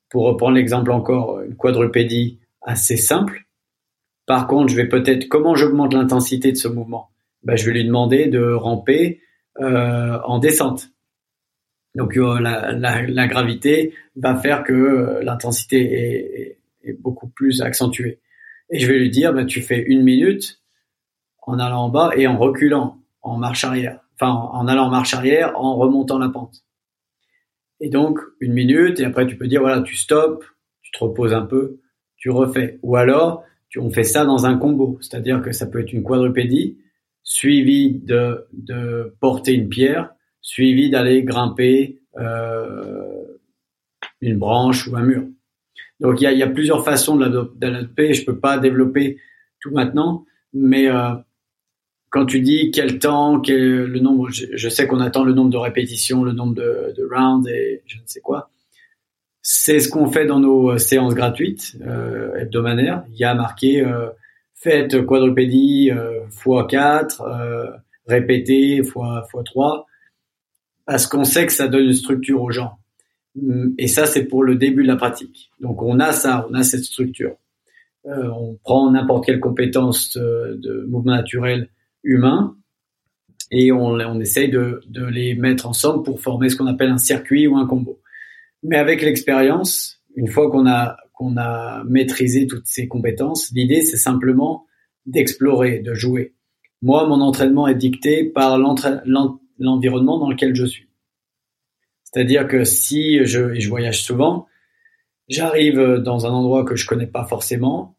pour reprendre l'exemple encore, une quadrupédie assez simple. Par contre, je vais peut-être, comment j'augmente l'intensité de ce mouvement? Ben, Je vais lui demander de ramper euh, en descente. Donc, euh, la, gravité va faire que euh, l'intensité est, beaucoup plus accentuée. Et je vais lui dire, ben, tu fais une minute, en allant en bas et en reculant en marche arrière. Enfin, en, allant en marche arrière, en remontant la pente. Et donc, une minute, et après tu peux dire, voilà, tu stops, tu te reposes un peu, tu refais. Ou alors, tu, on fait ça dans un combo, c'est-à-dire que ça peut être une quadrupédie, suivi de, de porter une pierre, suivi d'aller grimper euh, une branche ou un mur. Donc il y a, plusieurs façons de l'adopter. Je peux pas développer tout maintenant, mais euh, quand tu dis quel temps, quel le nombre, je, sais qu'on attend le nombre de répétitions, le nombre de, de rounds et je ne sais quoi. C'est ce qu'on fait dans nos euh, séances gratuites euh, hebdomadaires. Il y a marqué euh, faites quadrupédie euh, x4, euh, répétez fois fois 3 parce qu'on sait que ça donne une structure aux gens. Et ça, c'est pour le début de la pratique. Donc on a ça, on a cette structure. Euh, on prend n'importe quelle compétence de mouvement naturel humains et on, on essaye de, de, les mettre ensemble pour former ce qu'on appelle un circuit ou un combo. Mais avec l'expérience, une fois qu'on a qu'on a maîtrisé toutes ces compétences, l'idée c'est simplement d'explorer, de jouer. Moi, mon entraînement est dicté par l'environnement dans lequel je suis. C'est-à-dire que si je, je voyage souvent, j'arrive dans un endroit que je connais pas forcément,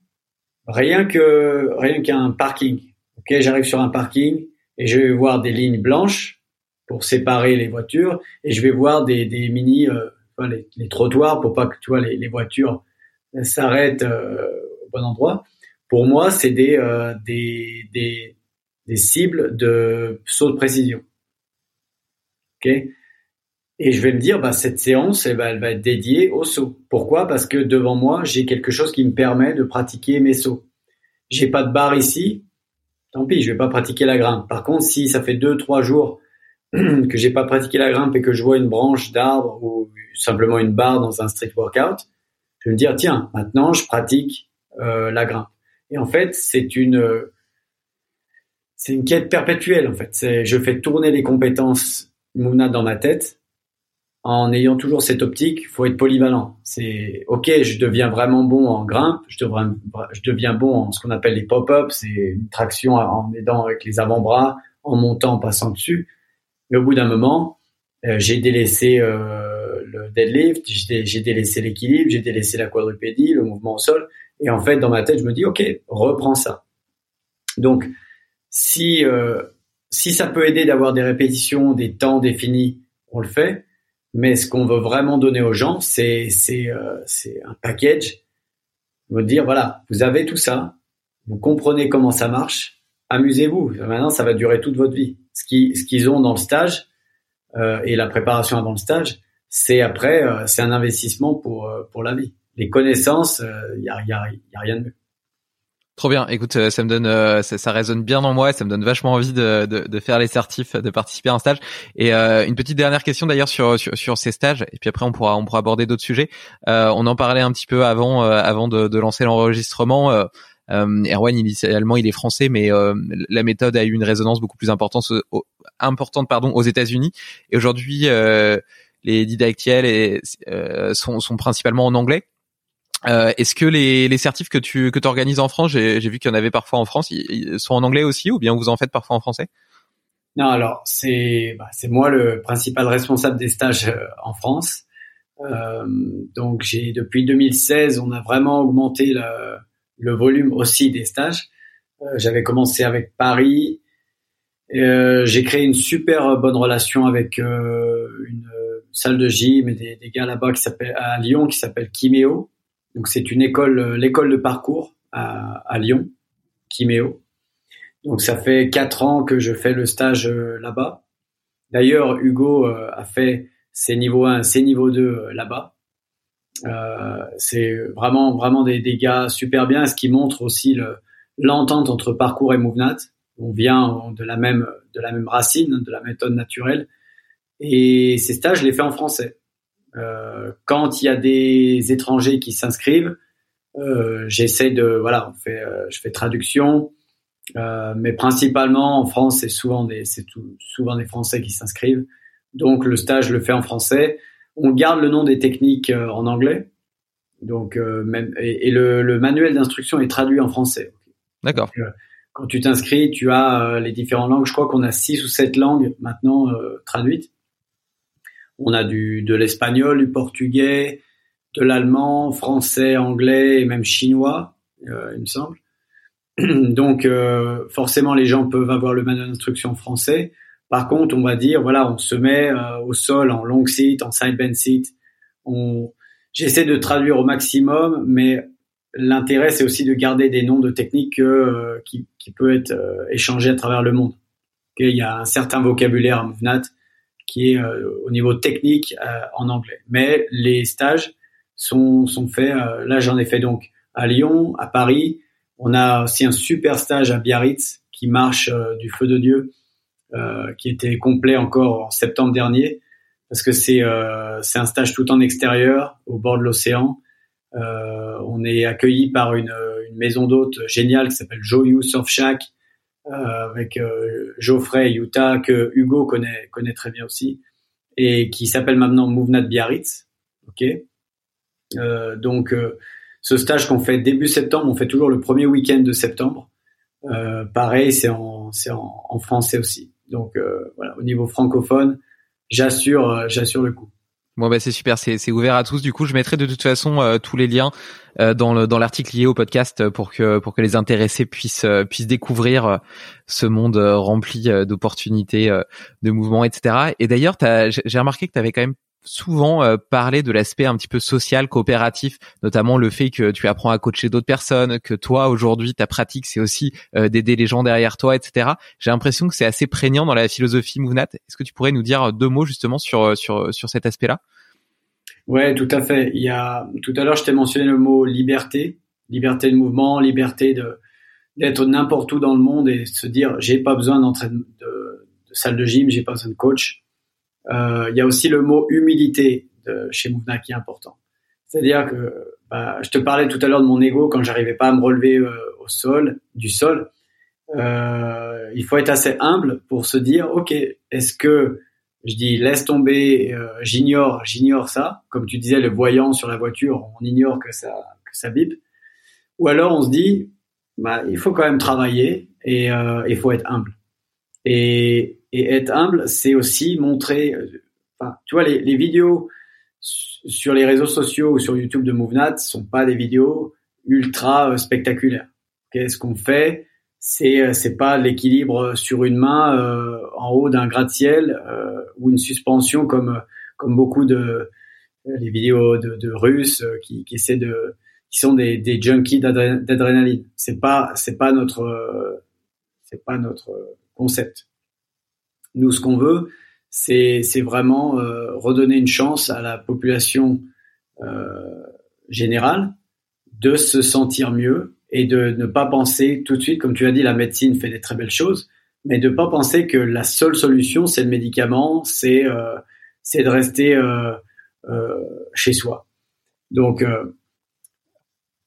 rien que rien qu'un parking Ok, j'arrive sur un parking et je vais voir des lignes blanches pour séparer les voitures et je vais voir des, mini euh, les, trottoirs pour pas que tu vois les, voitures s'arrêtent euh, au bon endroit. Pour moi, c'est des, euh, des, des des cibles de saut de précision. Ok? Et je vais me dire, bah, cette séance, elle va, elle va être dédiée au saut. Pourquoi? Parce que devant moi, j'ai quelque chose qui me permet de pratiquer mes sauts. J'ai pas de barre ici, tant pis, je vais pas pratiquer la grimpe. Par contre, si ça fait deux, trois jours <clears throat> que j'ai pas pratiqué la grimpe et que je vois une branche d'arbre ou simplement une barre dans un street workout, je vais me dire tiens, maintenant je pratique euh, la grimpe. Et en fait, c'est une c'est une quête perpétuelle en fait. Je fais tourner les compétences Mouna dans ma tête en ayant toujours cette optique. Il faut être polyvalent. C'est ok, je deviens vraiment bon en grimpe, je, deviens bon en ce qu'on appelle les pop-ups, c'est une traction en aidant avec les avant-bras, en montant, en passant dessus. Mais au bout d'un moment, euh, j'ai délaissé euh, le deadlift, j'ai délaissé l'équilibre, j'ai délaissé la quadrupédie, le mouvement au sol. Et en fait, dans ma tête, je me dis, OK, reprends ça. Donc, si, euh, si ça peut aider d'avoir des répétitions, des temps définis, on le fait. Mais ce qu'on veut vraiment donner aux gens, c'est c'est euh, un package. Vous dire voilà, vous avez tout ça, vous comprenez comment ça marche, amusez-vous. Maintenant, ça va durer toute votre vie. Ce qu'ils ce qu'ils ont dans le stage euh, et la préparation avant le stage, c'est après euh, c'est un investissement pour euh, pour la vie. Les connaissances, il y a, y, a, y a rien de mieux. Trop bien. Écoute, euh, ça me donne, euh, ça, ça, résonne bien en moi, ça me donne vachement envie de, de, de faire les certifs, de participer à un stage. Et euh, une petite dernière question d'ailleurs sur, sur, sur ces stages. Et puis après, on pourra on pourra aborder d'autres sujets. Euh, on en parlait un petit peu avant avant de, de lancer l'enregistrement. Euh, Erwan, initialement, il est français, mais la méthode a eu une résonance beaucoup plus importante, importante pardon, aux États-Unis. Et aujourd'hui, les didactiels sont, sont principalement en anglais. Euh, Est-ce que les, les certifs que tu que organises en France, j'ai vu qu'il y en avait parfois en France, ils, sont en anglais aussi ou bien vous en faites parfois en français? Non, alors c'est bah, c'est moi le principal responsable des stages euh, en France. Euh, donc j'ai depuis 2016, on a vraiment augmenté le, le volume aussi des stages. Euh, J'avais commencé avec Paris. Euh, j'ai créé une super bonne relation avec une salle de gym et des, des gars là-bas qui s'appelle à Lyon qui s'appelle Kimeo donc c'est une école, euh, l'école de parcours à, Lyon, Kiméo. Donc ça fait quatre ans que je fais le stage euh, là-bas. D'ailleurs, Hugo euh, a fait ses niveaux 1, ses niveaux 2 là-bas. C'est vraiment vraiment des, des, gars super bien, ce qui montre aussi l'entente entre parcours et Movenat. On vient de la même de la même racine, de la méthode naturelle. Et ces stages, je les fais en français. Euh, quand il y a des étrangers qui s'inscrivent, euh, j'essaie de voilà, on fait, euh, je fais traduction, mais principalement en France, c'est souvent des c'est souvent des Français qui s'inscrivent. Donc le stage, je le fais en français. On garde le nom des techniques en anglais. Donc même et, et le, le, manuel d'instruction est traduit en français. D'accord. quand tu t'inscris, tu as les différentes langues. Je crois qu'on a six ou sept langues maintenant traduites. On a du, de l'espagnol, du portugais, de l'allemand, français, anglais et même chinois, euh, il me semble. <clears throat> Donc euh, forcément, les gens peuvent avoir le manuel d'instruction français. Par contre, on va dire, voilà, on se met euh, au sol en long seat, en side bend seat. On... J'essaie de traduire au maximum, mais l'intérêt, c'est aussi de garder des noms de techniques qui, qui peut être échangé à travers le monde. il y a un certain vocabulaire à MoveNat qui est euh, au niveau technique euh, en anglais. Mais les stages sont, sont faits, euh, là j'en ai fait donc à Lyon, à Paris. On a aussi un super stage à Biarritz qui marche du feu de Dieu, qui était complet encore en septembre dernier, parce que c'est c'est un stage tout en extérieur, au bord de l'océan. on est accueilli par une, une maison d'hôtes géniale qui s'appelle Joyou Surf Shack, euh, avec euh, Geoffrey Utah que Hugo connaît connaît très bien aussi et qui s'appelle maintenant Movenat Biarritz. Ok? Euh, donc ce stage qu'on fait début septembre, on fait toujours le premier week-end de septembre. pareil, c'est en en, en, français aussi. Donc voilà, au niveau francophone, j'assure j'assure le coup. Bon bah c'est super, c'est ouvert à tous. Du coup, je mettrai de toute façon euh, tous les liens euh, dans le dans l'article lié au podcast pour que pour que les intéressés puissent euh, puissent découvrir ce monde rempli d'opportunités, de mouvements, etc. Et d'ailleurs, j'ai remarqué que tu quand même souvent euh, parlé de l'aspect un petit peu social, coopératif, notamment le fait que tu apprends à coacher d'autres personnes, que toi aujourd'hui ta pratique c'est aussi euh, d'aider les gens derrière toi, etc. J'ai l'impression que c'est assez prégnant dans la philosophie MoveNat. Est-ce que tu pourrais nous dire deux mots justement sur sur sur cet aspect-là? Ouais, tout à fait. Il y a tout à l'heure je t'ai mentionné le mot liberté, liberté de mouvement, liberté de d'être n'importe où dans le monde et se dire j'ai pas besoin d'entraînement de, de salle de gym, j'ai pas besoin de coach euh, il y a aussi le mot humilité de, chez Mouvna qui est important. C'est-à-dire que bah, je te parlais tout à l'heure de mon ego quand j'arrivais pas à me relever euh, au sol, du sol. Euh, il faut être assez humble pour se dire, ok, est-ce que je dis laisse tomber, euh, j'ignore, j'ignore ça, comme tu disais le voyant sur la voiture, on ignore que ça que ça bip, ou alors on se dit, bah, il faut quand même travailler et euh, il faut être humble. Et et être humble, c'est aussi montrer, euh, enfin, tu vois, les, les, vidéos sur les réseaux sociaux ou sur YouTube de MoveNat sont pas des vidéos ultra euh, spectaculaires. Qu'est-ce qu'on fait C'est euh, c'est pas l'équilibre sur une main euh, en haut d'un gratte-ciel euh, ou une suspension comme comme beaucoup de les vidéos de, de Russes qui, qui essaient de qui sont des, des junkies d'adrénaline. C'est pas c'est pas notre c'est pas notre concept. Nous, ce qu'on veut, c'est vraiment euh, redonner une chance à la population euh, générale de se sentir mieux et de ne pas penser tout de suite, comme tu as dit, la médecine fait des très belles choses, mais de ne pas penser que la seule solution, c'est le médicament, c'est euh, de rester euh, euh, chez soi. Donc, euh,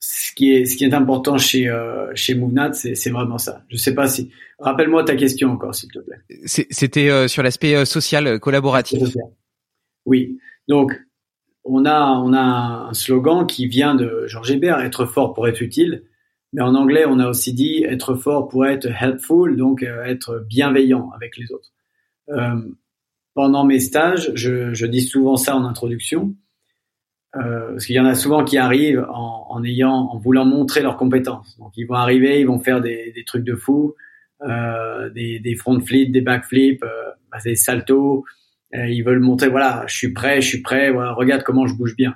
ce qui est ce qui est important chez euh, chez Movenat, c'est vraiment ça. Je sais pas si rappelle-moi ta question encore s'il te plaît. C'était euh, sur l'aspect euh, social collaboratif. Oui. Donc on a on a un slogan qui vient de Georges Hébert, être fort pour être utile. Mais en anglais, on a aussi dit être fort pour être helpful, donc être bienveillant avec les autres. Euh, pendant mes stages, je, je dis souvent ça en introduction euh, parce qu'il y en a souvent qui arrivent en, en, ayant, en voulant montrer leurs compétences. Donc ils vont arriver, ils vont faire des, des trucs de fou, euh, des, des front flips, des back flips, euh, bah, des saltos. Euh, ils veulent montrer, voilà, je suis prêt, je suis prêt. Voilà, regarde comment je bouge bien.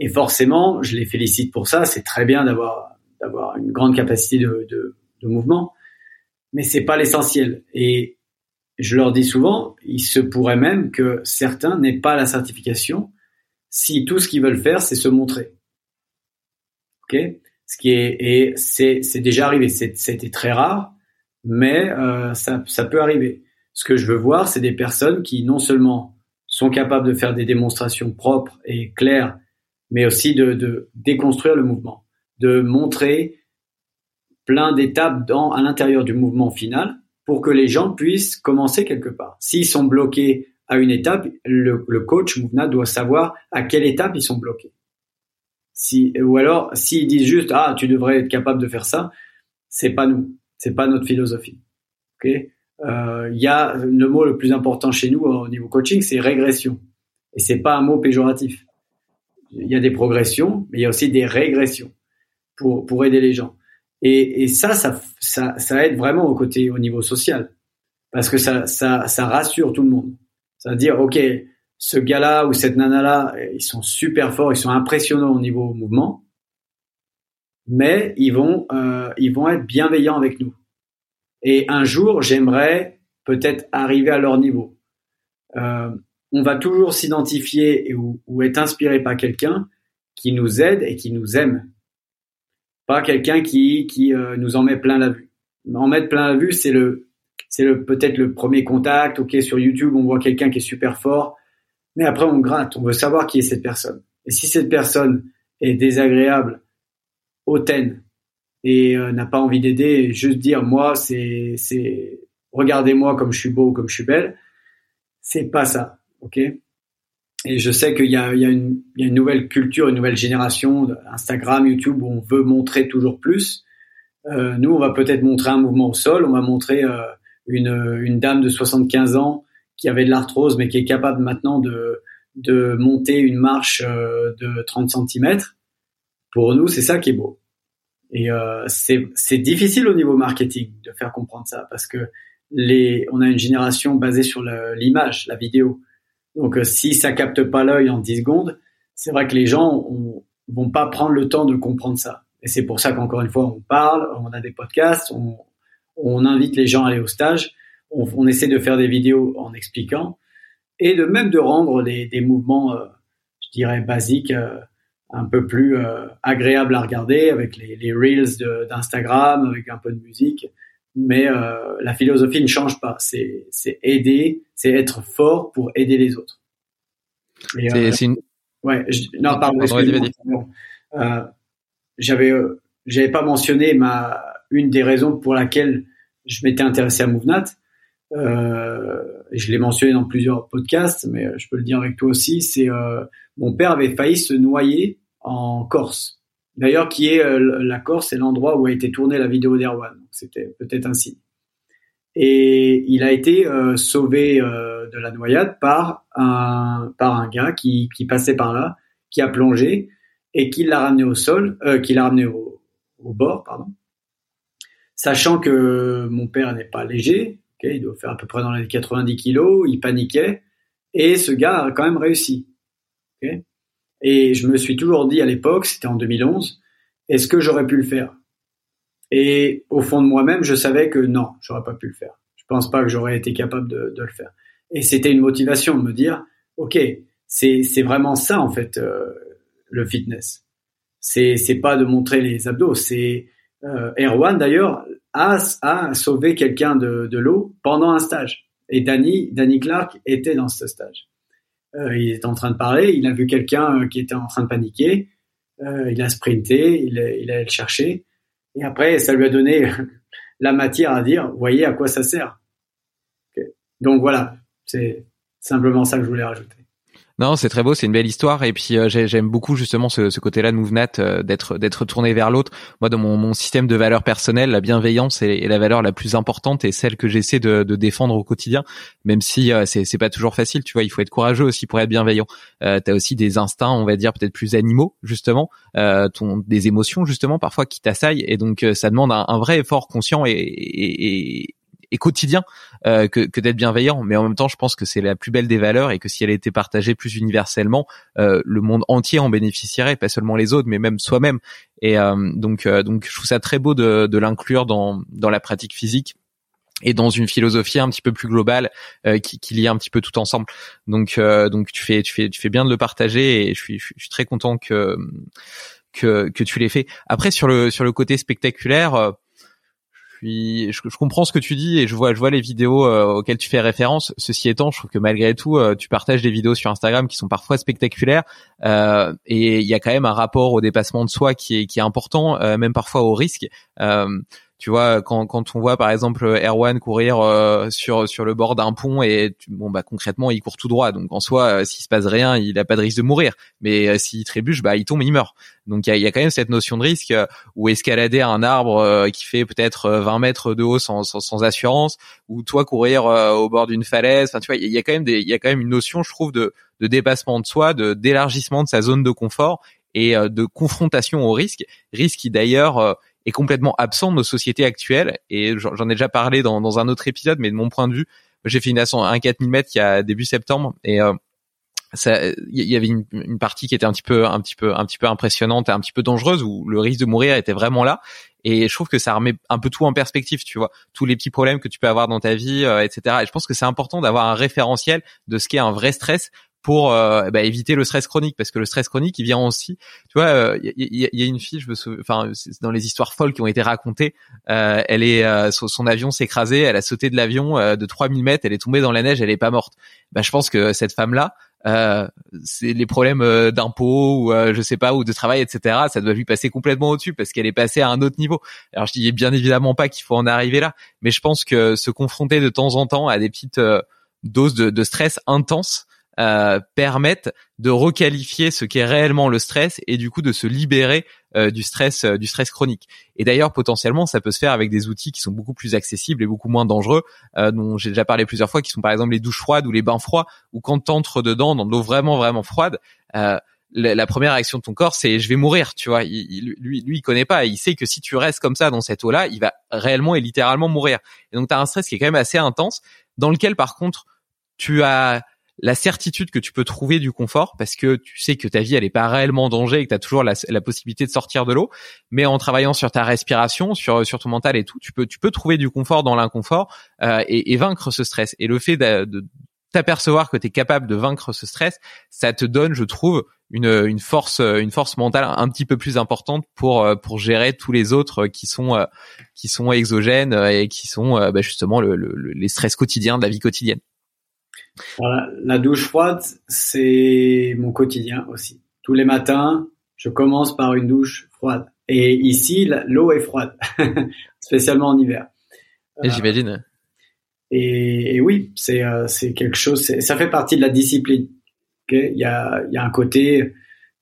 Et forcément, je les félicite pour ça. C'est très bien d'avoir d'avoir une grande capacité de, de, de mouvement, mais c'est pas l'essentiel. Et je leur dis souvent, il se pourrait même que certains n'aient pas la certification si tout ce qu'ils veulent faire, c'est se montrer. Ok? Ce qui est et c'est c'est déjà arrivé. C'était très rare, mais euh, ça ça peut arriver. Ce que je veux voir, c'est des personnes qui non seulement sont capables de faire des démonstrations propres et claires, mais aussi de, de déconstruire le mouvement, de montrer plein d'étapes dans à l'intérieur du mouvement final pour que les gens puissent commencer quelque part. S'ils sont bloqués à une étape, le, le coach Mouvna doit savoir à quelle étape ils sont bloqués. Si, ou alors, s'ils disent juste, ah, tu devrais être capable de faire ça, c'est pas nous, c'est pas notre philosophie. Ok? Euh, Il y a le mot le plus important chez nous au niveau coaching, c'est régression, et c'est pas un mot péjoratif. Il y a des progressions, mais il y a aussi des régressions pour pour aider les gens. Et, et ça, ça, ça, ça aide vraiment au côté, au niveau social, parce que ça, ça, ça rassure tout le monde. C'est-à-dire, OK, ce gars-là ou cette nana-là, ils sont super forts, ils sont impressionnants au niveau mouvement, mais ils vont, euh, ils vont être bienveillants avec nous. Et un jour, j'aimerais peut-être arriver à leur niveau. Euh, on va toujours s'identifier ou, ou, être inspiré par quelqu'un qui nous aide et qui nous aime. Pas quelqu'un qui, qui euh, nous en met plein la vue. En mettre plein la vue, c'est le, c'est peut-être le premier contact. Ok, sur YouTube, on voit quelqu'un qui est super fort, mais après on gratte, on veut savoir qui est cette personne. Et si cette personne est désagréable, hautaine et euh, n'a pas envie d'aider, juste dire moi c'est c'est regardez-moi comme je suis beau, comme je suis belle, c'est pas ça, ok? Et je sais qu'il y y, y a une nouvelle culture, une nouvelle génération, Instagram, YouTube, où on veut montrer toujours plus. Euh, nous, on va peut-être montrer un mouvement au sol, on va montrer euh, une, une dame de 75 ans qui avait de l'arthrose mais qui est capable maintenant de, de monter une marche euh, de 30 cm. Pour nous, c'est ça qui est beau. Et euh, c'est difficile au niveau marketing de faire comprendre ça parce que les, on a une génération basée sur l'image, la vidéo. Donc si ça capte pas l'œil en 10 secondes, c'est vrai que les gens on, vont pas prendre le temps de comprendre ça. Et c'est pour ça qu'encore une fois, on parle, on a des podcasts, on, on invite les gens à aller au stage, on, on, essaie de faire des vidéos en expliquant et de même de rendre des, des mouvements, euh, je dirais, basiques, euh, un peu plus euh, agréables à regarder avec les, les reels d'Instagram, avec un peu de musique. Mais euh, la philosophie ne change pas. C'est aider, c'est être fort pour aider les autres. C'est une... Ouais, non, pardon, euh, j'avais, j'avais pas mentionné ma une des raisons pour laquelle je m'étais intéressé à MoveNat. Euh, je l'ai mentionné dans plusieurs podcasts, mais je peux le dire avec toi aussi. C'est euh, mon père avait failli se noyer en Corse. D'ailleurs, qui est euh, la Corse, c'est l'endroit où a été tournée la vidéo d'Erwan. C'était peut-être ainsi. Et il a été euh, sauvé euh, de la noyade par un par un gars qui, qui passait par là, qui a plongé et qui l'a ramené au sol, euh, qui l'a ramené au, au bord, pardon. Sachant que mon père n'est pas léger, il doit faire à peu près dans les 90 kilos, il paniquait et ce gars a quand même réussi. Et je me suis toujours dit à l'époque, c'était en 2011, est-ce que j'aurais pu le faire? Et au fond de moi-même, je savais que non, j'aurais pas pu le faire. Je pense pas que j'aurais été capable de, le faire. Et c'était une motivation de me dire, ok, c'est vraiment ça en fait euh, le fitness. C'est pas de montrer les abdos, c'est Erwan d'ailleurs a a sauvé quelqu'un de l'eau pendant un stage. Et Danny Clark était dans ce stage. Euh, il était en train de parler, il a vu quelqu'un euh, qui était en train de paniquer, euh, il a sprinté, il, il allait le chercher, et après ça lui a donné <laughs> la matière à dire, voyez à quoi ça sert. Donc voilà, c'est simplement ça que je voulais rajouter. Non, c'est très beau, c'est une belle histoire et puis euh, j'aime beaucoup justement ce, ce côté-là de euh, d'être d'être tourné vers l'autre. Moi, dans mon, mon, système de valeurs personnelles, la bienveillance est, est, la valeur la plus importante et celle que j'essaie de, de, défendre au quotidien, même si euh, c'est pas toujours facile. Tu vois, il faut être courageux aussi pour être bienveillant. Euh, T'as aussi des instincts, on va dire peut-être plus animaux justement, euh, ton, des émotions justement parfois qui t'assaillent et donc ça demande un, un, vrai effort conscient et, et et quotidien euh, que, que d'être bienveillant. Mais en même temps, je pense que c'est la plus belle des valeurs et que si elle était partagée plus universellement, euh, le monde entier en bénéficierait, pas seulement les autres, mais même soi-même. Et euh, donc, donc, je trouve ça très beau de, de l'inclure dans dans la pratique physique et dans une philosophie un petit peu plus globale euh, qui, qui lie un petit peu tout ensemble. Donc, euh, donc tu fais, tu fais, tu fais bien de le partager et je suis, je suis très content que que, que tu l'aies fait. Après, sur le sur le côté spectaculaire je, comprends ce que tu dis et je vois, je vois les vidéos euh, auxquelles tu fais référence. Ceci étant, je trouve que malgré tout, euh, tu partages des vidéos sur Instagram qui sont parfois spectaculaires euh, et il y a quand même un rapport au dépassement de soi qui est, important, même parfois au risque. Tu vois, quand, quand on voit par exemple Erwan courir sur sur le bord d'un pont et bon bah concrètement il court tout droit, donc en soi s'il se passe rien, il a pas de risque de mourir. Mais s'il trébuche, bah il tombe, il meurt. Donc il y a, quand même cette notion de risque euh, où escalader un arbre euh, qui fait peut-être 20 euh, mètres de haut sans, sans, assurance, ou toi courir au bord d'une falaise. Enfin tu vois, il y a quand même il y a quand même une notion, je trouve, de, de dépassement de soi, de d'élargissement de sa zone de confort et de confrontation au risque. Risque qui d'ailleurs complètement absent de nos sociétés actuelles. Et j'en ai déjà parlé dans, dans un autre épisode, mais de mon point de vue, j'ai fait une ascension un 4000 mètres il y a début septembre. Et il y avait une, une, partie qui était un petit peu un petit peu un petit peu impressionnante et un petit peu dangereuse où le risque de mourir était vraiment là. Et je trouve que ça remet un peu tout en perspective tu vois. Tous les petits problèmes que tu peux avoir dans ta vie euh, etc et je pense que c'est important d'avoir un référentiel de ce qu'est un vrai stress pour euh, bah, éviter le stress chronique parce que le stress chronique il vient aussi. Tu vois il euh, y, y, a une fille je me souviens enfin dans les histoires folles qui ont été racontées euh, elle est euh, son, avion s'est écrasé elle a sauté de l'avion de 3000 mètres elle est tombée dans la neige elle est pas morte. Bah, je pense que cette femme là euh, c'est les problèmes euh, d'impôts ou euh, je sais pas ou de travail etc ça doit lui passer complètement au-dessus parce qu'elle est passée à un autre niveau. Alors je dis bien évidemment pas qu'il faut en arriver là mais je pense que se confronter de temps en temps à des petites doses de, de stress intenses euh, permettent de requalifier ce qu'est réellement le stress et du coup de se libérer euh, du stress euh, du stress chronique. Et d'ailleurs potentiellement ça peut se faire avec des outils qui sont beaucoup plus accessibles et beaucoup moins dangereux dont j'ai déjà parlé plusieurs fois qui sont par exemple les douches froides ou les bains froids où quand t'entres dedans dans de l'eau vraiment vraiment froide la, première réaction de ton corps, c'est je vais mourir, tu vois. Il, lui, lui, il connaît pas. Il sait que si tu restes comme ça dans cette eau-là, il va réellement et littéralement mourir. Et donc, tu as un stress qui est quand même assez intense, dans lequel, par contre, tu as la certitude que tu peux trouver du confort parce que tu sais que ta vie elle est pas réellement en danger et que tu as toujours la, possibilité de sortir de l'eau. Mais en travaillant sur ta respiration sur sur ton mental et tout tu peux tu peux trouver du confort dans l'inconfort euh, et, et, vaincre ce stress. Et le fait de, de t'apercevoir que tu es capable de vaincre ce stress ça te donne je trouve une, une force une force mentale un petit peu plus importante pour pour gérer tous les autres qui sont qui sont exogènes et qui sont bah justement le, le, les stress quotidiens de la vie quotidienne la douche froide, c'est mon quotidien aussi. Tous les matins, je commence par une douche froide. Et ici, l'eau est froide, <laughs> spécialement en hiver. Et j'imagine. Et, oui, c'est euh, quelque chose. Ça fait partie de la discipline. il y a il y a un côté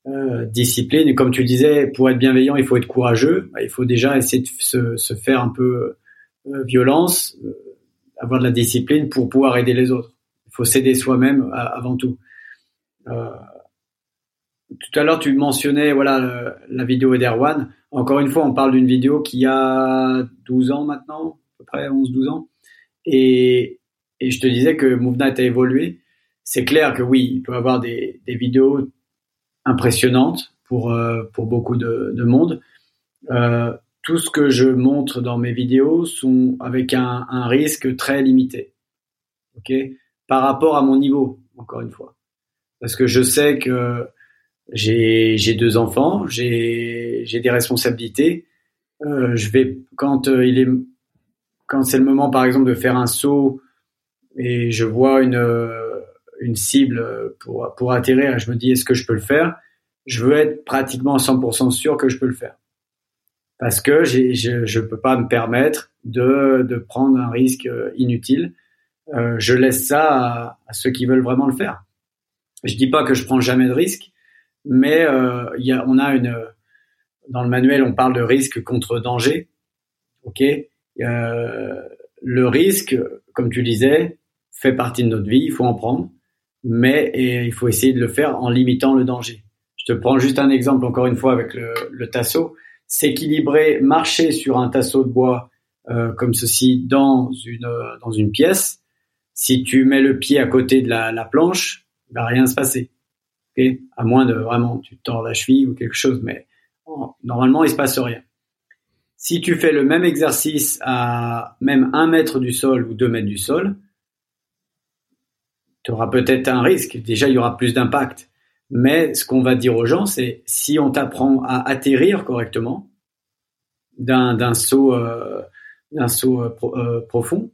euh, discipline. Et comme tu disais, pour être bienveillant, il faut être courageux. Il faut déjà essayer de se, se faire un peu euh, violence, avoir de la discipline pour pouvoir aider les autres faut s'aider soi-même avant tout. Euh, tout à l'heure, tu mentionnais voilà la vidéo d'Erwan. Encore une fois, on parle d'une vidéo qui a 12 ans maintenant, à peu près 11-12 ans. Et, et, je te disais que Movement a évolué. C'est clair que oui, il peut avoir des, des vidéos impressionnantes pour, euh, pour beaucoup de, de monde. Euh, tout ce que je montre dans mes vidéos sont avec un, un risque très limité. Ok, par rapport à mon niveau, encore une fois. Parce que je sais que j'ai deux enfants, j'ai des responsabilités. Euh, je vais quand euh, il est quand c'est le moment par exemple de faire un saut et je vois une euh, une cible pour pour atterrir, je me dis est-ce que je peux le faire? Je veux être pratiquement 100% sûr que je peux le faire parce que j'ai, je je peux pas me permettre de de prendre un risque inutile euh, je laisse ça à, ceux qui veulent vraiment le faire. Je dis pas que je prends jamais de risque, mais euh, y a, on a une dans le manuel on parle de risque contre danger. Ok, euh, le risque, comme tu disais, fait partie de notre vie, il faut en prendre, mais et il faut essayer de le faire en limitant le danger. Je te prends juste un exemple encore une fois avec le, le tasseau. S'équilibrer, marcher sur un tasseau de bois euh, comme ceci dans une dans une pièce, si tu mets le pied à côté de la, la planche, il va rien se passer. À moins de vraiment, tu tords la cheville ou quelque chose, mais normalement, il se passe rien. Si tu fais le même exercice à même un mètre du sol ou deux mètres du sol, tu auras peut-être un risque. Déjà, il y aura plus d'impact. Mais ce qu'on va dire aux gens, c'est si on t'apprend à atterrir correctement d'un saut, euh, d'un saut euh, euh, profond,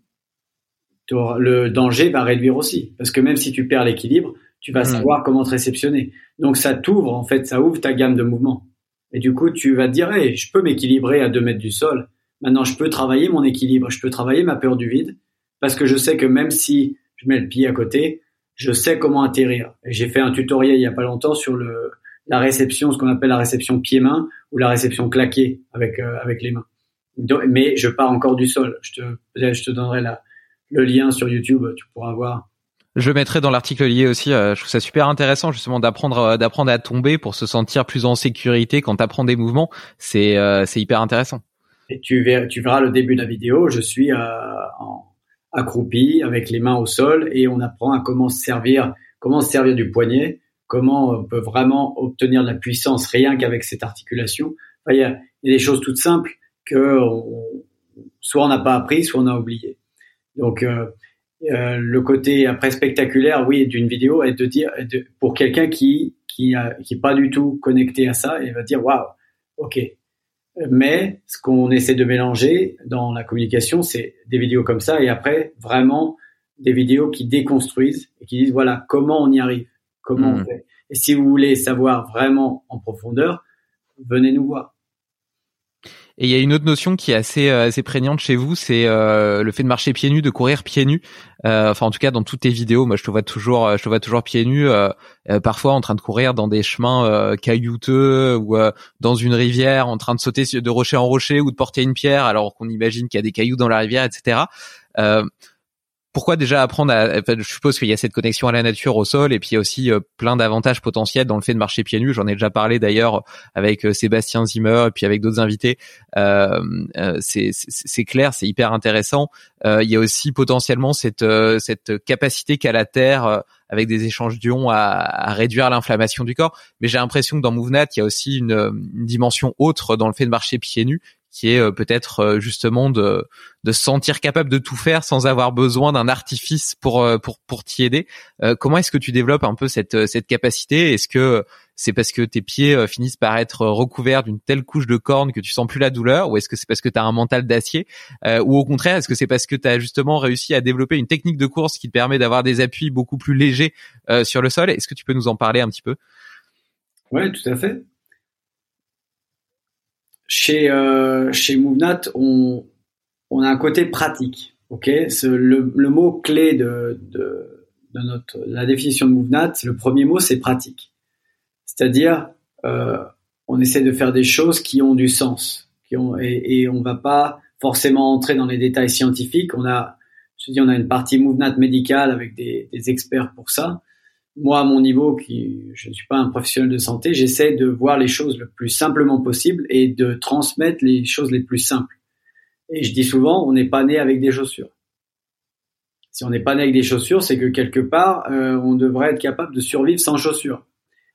le danger va réduire aussi. Parce que même si tu perds l'équilibre, tu vas hmm. savoir comment te réceptionner. Donc ça t'ouvre, en fait, ça ouvre ta gamme de mouvements. Et du coup, tu vas te dire, hey, je peux m'équilibrer à deux mètres du sol. Maintenant, je peux travailler mon équilibre, je peux travailler ma peur du vide, parce que je sais que même si je mets le pied à côté, je sais comment atterrir. Et j'ai fait un tutoriel il y a pas longtemps sur le, la réception, ce qu'on appelle la réception pied-main ou la réception claquée avec euh, avec les mains. mais je pars encore du sol. Je te je te donnerai la le lien sur YouTube, tu pourras voir. Je mettrai dans l'article lié aussi. Euh, je trouve ça super intéressant justement d'apprendre euh, d'apprendre à tomber pour se sentir plus en sécurité quand tu apprends des mouvements. C'est euh, c'est hyper intéressant. Et tu verras, tu verras le début de la vidéo. Je suis en, accroupi avec les mains au sol et on apprend à comment se servir comment se servir du poignet, comment on peut vraiment obtenir de la puissance rien qu'avec cette articulation. il, y a, il y a des choses toutes simples que soit on n'a pas appris, soit on a oublié. Donc euh, euh, le côté après spectaculaire, oui, d'une vidéo, est de dire de, pour quelqu'un qui qui a, qui est pas du tout connecté à ça, il va dire waouh, ok. Mais ce qu'on essaie de mélanger dans la communication, c'est des vidéos comme ça et après vraiment des vidéos qui déconstruisent et qui disent voilà comment on y arrive, comment on mmh. fait. Et si vous voulez savoir vraiment en profondeur, venez nous voir. Et il y a une autre notion qui est assez euh, assez prégnante chez vous, c'est euh, le fait de marcher pieds nus, de courir pieds nus. Euh, enfin, en tout cas, dans toutes tes vidéos, moi, je te vois toujours, je te vois toujours pieds nus, parfois en train de courir dans des chemins caillouteux ou dans une rivière, en train de sauter de rocher en rocher ou de porter une pierre, alors qu'on imagine qu'il y a des cailloux dans la rivière, etc. pourquoi déjà apprendre à, je suppose qu'il y a cette connexion à la nature, au sol, et puis il y a aussi euh, plein d'avantages potentiels dans le fait de marcher pieds nus. J'en ai déjà parlé d'ailleurs avec euh, Sébastien Zimmer et puis avec d'autres invités. Euh, c'est clair, c'est hyper intéressant. il y a aussi potentiellement cette, capacité qu'a la Terre avec des échanges d'ions à, réduire l'inflammation du corps. Mais j'ai l'impression que dans Movenat, il y a aussi une, dimension autre dans le fait de marcher pieds nus qui est euh, peut-être euh, justement de de se sentir capable de tout faire sans avoir besoin d'un artifice pour euh, pour pour t'y aider. comment est-ce que tu développes un peu cette cette capacité? Est-ce que c'est parce que tes pieds finissent par être recouverts d'une telle couche de cornes que tu sens plus la douleur? Ou est-ce que c'est parce que tu as un mental d'acier? Ou au contraire est-ce que c'est parce que tu as justement réussi à développer une technique de course qui te permet d'avoir des appuis beaucoup plus légers sur le sol? Est-ce que tu peux nous en parler un petit peu? Oui, tout à fait. Chez euh, chez Movenat, on on a un côté pratique. Ok, le, le mot clé de, de, de notre la définition de Movenat, le premier mot c'est pratique. C'est-à-dire, euh, on essaie de faire des choses qui ont du sens, qui ont et, et on va pas forcément entrer dans les détails scientifiques. On a, je dis, on a une partie Movenat médicale avec des, des experts pour ça moi, à mon niveau, qui je ne suis pas un professionnel de santé, j'essaie de voir les choses le plus simplement possible et de transmettre les choses les plus simples. Et je dis souvent, on n'est pas né avec des chaussures. Si on n'est pas né avec des chaussures, c'est que quelque part, euh, on devrait être capable de survivre sans chaussures.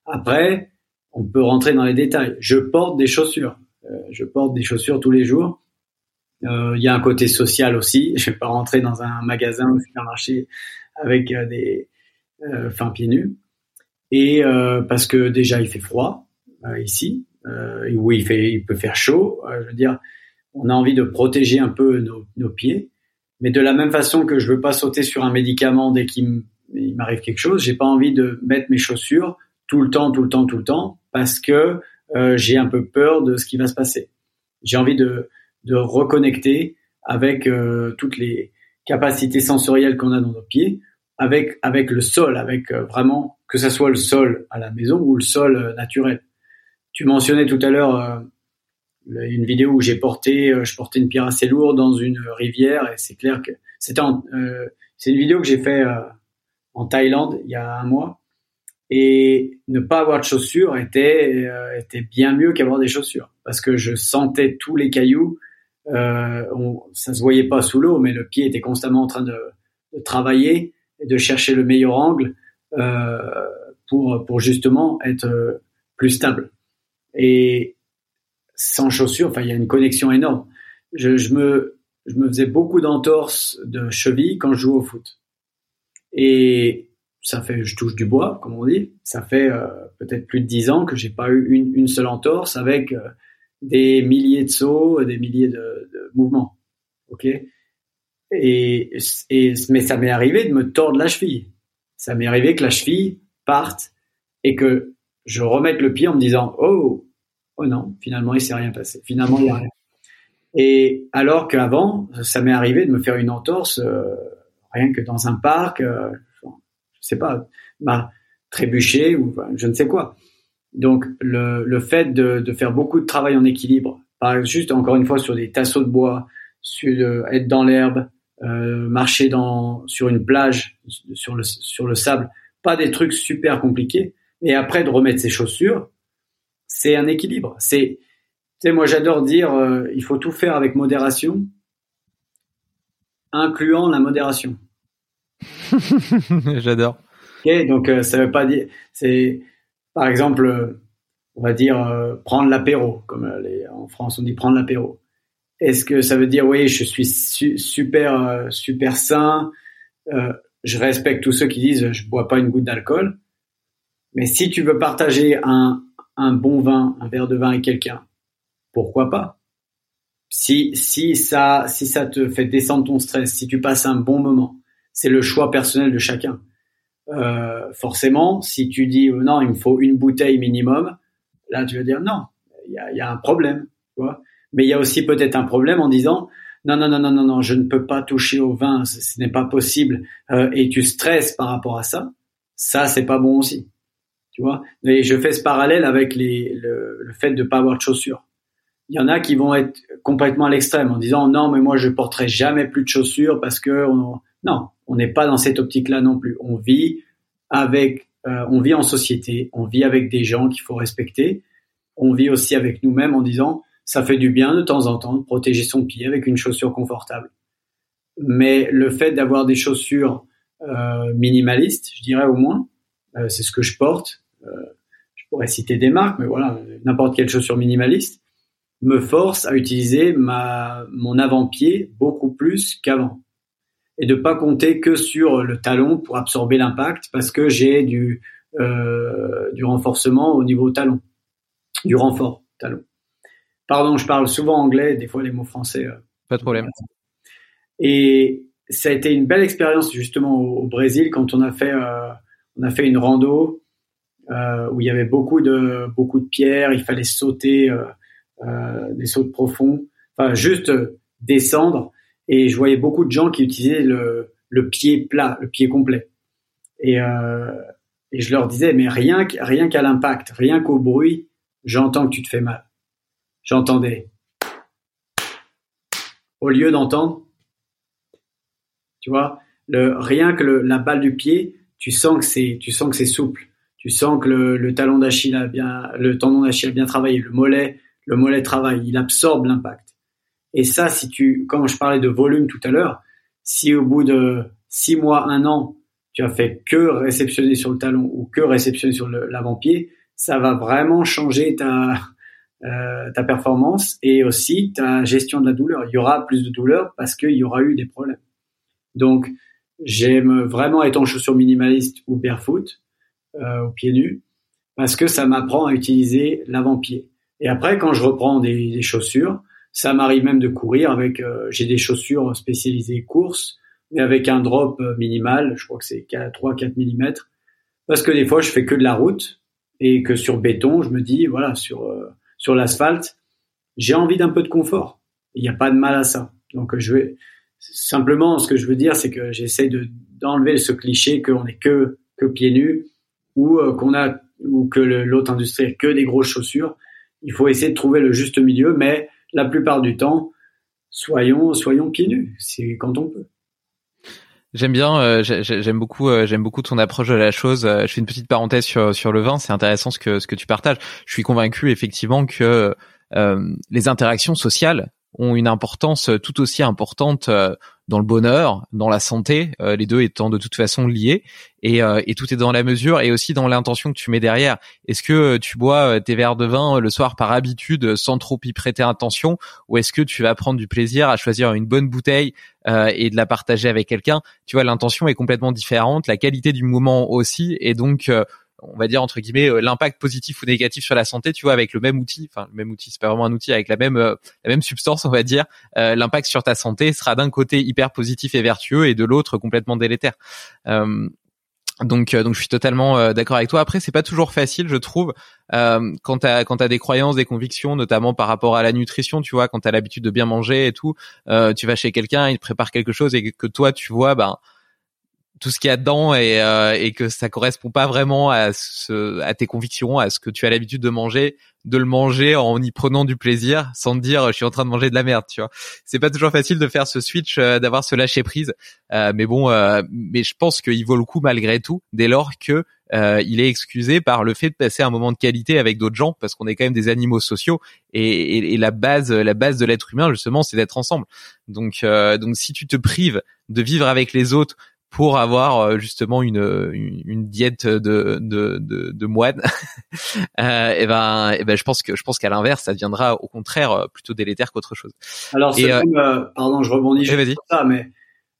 Après, on peut rentrer dans les détails. Je porte des chaussures. Euh, je porte des chaussures tous les jours. Euh, il y a un côté social aussi. <laughs> Je vais pas rentrer dans un magasin ou un supermarché avec des enfin pieds nus, et euh, parce que déjà il fait froid euh, ici, où il fait, il peut faire chaud. je veux dire, on a envie de protéger un peu nos, nos pieds, mais de la même façon que je veux pas sauter sur un médicament dès qu'il m'arrive quelque chose, j'ai pas envie de mettre mes chaussures tout le temps, tout le temps, tout le temps, parce que euh, j'ai un peu peur de ce qui va se passer. J'ai envie de, de reconnecter avec euh, toutes les capacités sensorielles qu'on a dans nos pieds avec avec le sol, avec euh, vraiment que ça soit le sol à la maison ou le sol euh, naturel. Tu mentionnais tout à l'heure euh, une vidéo où j'ai porté, je portais une pierre assez lourde dans une rivière et c'est clair que c'était c'est une vidéo que j'ai fait en Thaïlande il y a un mois et ne pas avoir de chaussures était était bien mieux qu'avoir des chaussures parce que je sentais tous les cailloux euh, on, ça se voyait pas sous l'eau mais le pied était constamment en train de travailler et de chercher le meilleur angle euh, pour, pour justement être euh, plus stable. Et sans chaussures, enfin, il y a une connexion énorme. Je, je me, je me faisais beaucoup d'entorses de cheville quand je jouais au foot. Et ça fait, je touche du bois, comme on dit. Ça fait euh, peut-être plus de dix ans que j'ai pas eu une, une seule entorse avec euh, des milliers de sauts, des milliers de, de mouvements. Ok? Et, et, mais ça m'est arrivé de me tordre la cheville. Ça m'est arrivé que la cheville parte et que je remette le pied en me disant oh oh non finalement il s'est rien passé. Finalement il n'y a rien et alors qu'avant ça m'est arrivé de me faire une entorse euh, rien que dans un parc euh, je sais pas m'a trébuché ou je ne sais quoi. Donc le, le fait de, de, faire beaucoup de travail en équilibre pas juste encore une fois sur des tasseaux de bois sur être dans l'herbe euh, marcher dans sur une plage sur le sur le sable, pas des trucs super compliqués, mais après de remettre ses chaussures, c'est un équilibre. C'est tu sais moi j'adore dire euh, il faut tout faire avec modération, incluant la modération. <laughs> j'adore. Donc euh, ça veut pas dire c'est par exemple on va dire prendre l'apéro comme les, en France on dit prendre l'apéro est-ce que ça veut dire oui, je suis super euh, super sain, euh, je respecte tous ceux qui disent je bois pas une goutte d'alcool. Mais si tu veux partager un, un bon vin, un verre de vin avec quelqu'un, pourquoi pas? Si si ça si ça te fait descendre ton stress, si tu passes un bon moment, c'est le choix personnel de chacun. Euh, forcément, si tu dis oh non, il me faut une bouteille minimum, là tu vas dire non, il y a, y a un problème, tu vois mais il y a aussi peut-être un problème en disant non, non, non, non, non, non, je ne peux pas toucher au vin, ce, n'est pas possible, euh, et tu stresses par rapport à ça, ça, c'est pas bon aussi. Tu vois? Et je fais ce parallèle avec les, le, le fait de pas avoir de chaussures. Il y en a qui vont être complètement à l'extrême en disant non, mais moi, je porterai jamais plus de chaussures parce que... On... Non, on n'est pas dans cette optique-là non plus. On vit avec, euh, on vit en société, on vit avec des gens qu'il faut respecter. On vit aussi avec nous-mêmes en disant, ça fait du bien de temps en temps de protéger son pied avec une chaussure confortable. Mais le fait d'avoir des chaussures euh, minimalistes, je dirais au moins, euh, c'est ce que je porte. Euh, je pourrais citer des marques, mais voilà, n'importe quelle chaussure minimaliste me force à utiliser mon avant-pied beaucoup plus qu'avant et de pas compter que sur le talon pour absorber l'impact parce que j'ai du renforcement au niveau talon, du renfort talon. Pardon, je parle souvent anglais, des fois les mots français. Euh, pas de problème. Et ça a été une belle expérience justement au, Brésil quand on a fait euh, on a fait une rando euh, où il y avait beaucoup de beaucoup de pierres, il fallait sauter euh, des sauts profonds, enfin juste descendre et je voyais beaucoup de gens qui utilisaient le, le pied plat, le pied complet. Et, euh, et je leur disais mais rien rien qu'à l'impact, rien qu'au bruit, j'entends que tu te fais mal. J'entendais. Au lieu d'entendre tu vois, le, rien que le, la balle du pied, tu sens que c'est, tu sens que c'est souple. Tu sens que le, le talon d'Achille a bien, le tendon d'Achille a bien travaillé, le mollet, le mollet travaille, il absorbe l'impact. Et ça, si tu, quand je parlais de volume tout à l'heure, si au bout de six mois, un an, tu as fait que réceptionner sur le talon ou que réceptionner sur l'avant-pied, ça va vraiment changer ta, euh, ta performance et aussi ta gestion de la douleur. Il y aura plus de douleur parce qu'il y aura eu des problèmes. Donc, j'aime vraiment être en chaussures minimalistes ou barefoot, euh, au pied nu, parce que ça m'apprend à utiliser l'avant-pied. Et après, quand je reprends des, des chaussures, ça m'arrive même de courir avec, euh, j'ai des chaussures spécialisées course, mais avec un drop minimal, je crois que c'est 3-4 mm, parce que des fois, je fais que de la route, et que sur béton, je me dis, voilà, sur, euh, sur l'asphalte, j'ai envie d'un peu de confort. Il n'y a pas de mal à ça. Donc, je vais, Simplement, ce que je veux dire, c'est que j'essaie de d'enlever ce cliché qu'on est que que pieds nus ou euh, qu'on a ou que l'autre industrie a que des grosses chaussures. Il faut essayer de trouver le juste milieu, mais la plupart du temps, soyons soyons pieds nus, c'est quand on peut. J'aime bien, euh, j'aime beaucoup, euh, j'aime beaucoup ton approche de la chose. je fais une petite parenthèse sur sur le vin. C'est intéressant ce que ce que tu partages. Je suis convaincu effectivement que les interactions sociales ont une importance tout aussi importante euh, dans le bonheur, dans la santé, euh, les deux étant de toute façon liés, et, euh, et, tout est dans la mesure et aussi dans l'intention que tu mets derrière. Est-ce que tu bois tes verres de vin le soir par habitude sans trop y prêter attention, ou est-ce que tu vas prendre du plaisir à choisir une bonne bouteille et de la partager avec quelqu'un? Tu vois, l'intention est complètement différente, la qualité du moment aussi, et donc on va dire entre guillemets euh, l'impact positif ou négatif sur la santé tu vois avec le même outil enfin le même outil c'est pas vraiment un outil avec la même euh, la même substance on va dire euh, l'impact sur ta santé sera d'un côté hyper positif et vertueux et de l'autre complètement délétère donc, donc je suis totalement d'accord avec toi. Après, c'est pas toujours facile, je trouve, euh, quand t'as quand t'as des croyances, des convictions, notamment par rapport à la nutrition, tu vois, quand t'as l'habitude de bien manger et tout, tu vas chez quelqu'un, il te prépare quelque chose et que toi tu vois, ben tout ce qu'il y a dedans et, euh, et que ça correspond pas vraiment à, ce, à tes convictions, à ce que tu as l'habitude de manger, de le manger en y prenant du plaisir, sans te dire je suis en train de manger de la merde, tu vois. C'est pas toujours facile de faire ce switch, euh, d'avoir ce lâcher prise, euh, mais bon, euh, mais je pense qu'il vaut le coup malgré tout, dès lors que il est excusé par le fait de passer un moment de qualité avec d'autres gens, parce qu'on est quand même des animaux sociaux et, et, et la base, la base de l'être humain justement, c'est d'être ensemble. Donc, donc si tu te prives de vivre avec les autres pour avoir euh, justement une, une, diète de de de, de moine. <laughs> Euh, et ben et ben je pense que je pense qu'à l'inverse ça deviendra au contraire euh, plutôt délétère qu'autre chose. Alors c'est euh, pardon je rebondis sur ça mais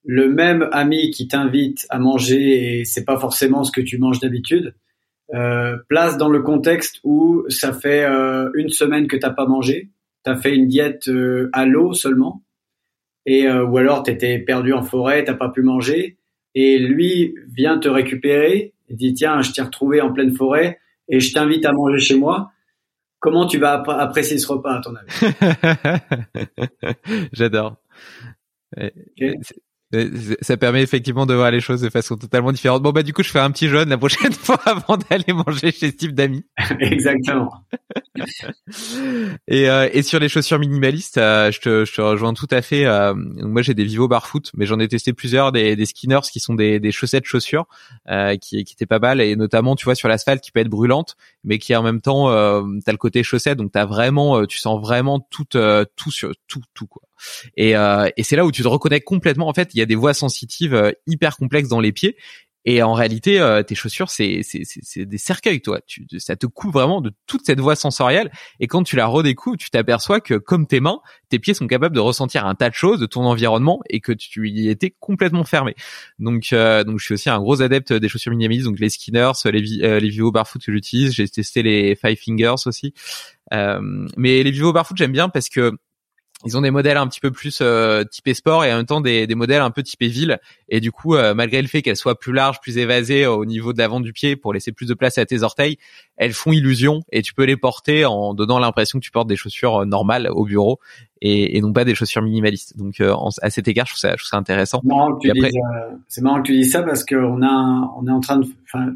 le même ami qui t'invite à manger et c'est pas forcément ce que tu manges d'habitude euh, place dans le contexte où ça fait une semaine que t'as pas mangé. T'as fait une diète à l'eau seulement. Et ou alors t'étais perdu en forêt t'as pas pu manger et lui vient te récupérer et dit tiens je t'ai retrouvé en pleine forêt et je t'invite à manger chez moi. Comment tu vas apprécier ce repas à ton avis? <laughs> J'adore Ça permet effectivement de voir les choses de façon totalement différente. Bon bah du coup je fais un petit jeûne la prochaine <laughs> fois avant d'aller manger chez ce type d'amis. <laughs> Exactement. et, euh, et sur les chaussures minimalistes, euh, je, te, je te rejoins tout à fait. Euh, moi j'ai des Vivo Barfoot, mais j'en ai testé plusieurs, des, des skinners qui sont des, des chaussettes chaussures qui, qui étaient pas mal et notamment tu vois sur l'asphalte qui peut être brûlante, mais qui en même temps euh, t'as le côté chaussette, donc t'as vraiment, tu sens vraiment tout tout sur tout tout quoi. Et, euh, et c'est là où tu te reconnais complètement. En fait, il y a des voies sensitives euh, hyper complexes dans les pieds. Et en réalité, euh, tes chaussures, c'est c'est des cercueils, toi. Tu, ça te coupe vraiment de toute cette voie sensorielle. Et quand tu la redécouvres, tu t'aperçois que, comme tes mains, tes pieds sont capables de ressentir un tas de choses de ton environnement et que tu y étais complètement fermé. Donc, donc, je suis aussi un gros adepte des chaussures minimalistes, donc les Skinners, les, les Vivo Barfoot que j'utilise. J'ai testé les Five Fingers aussi. mais les Vivo Barfoot, j'aime bien parce que ils ont des modèles un petit peu plus euh, typés sport et en même temps des, des modèles un peu typés ville. Et du coup, euh, malgré le fait qu'elles soient plus larges, plus évasées au niveau de l'avant du pied pour laisser plus de place à tes orteils, elles font illusion et tu peux les porter en donnant l'impression que tu portes des chaussures euh, normales au bureau et, et non pas des chaussures minimalistes. Donc euh, à cet égard, je trouve ça, je trouve ça intéressant. C'est marrant, que tu dises ça parce qu'on a, on est en train de, enfin,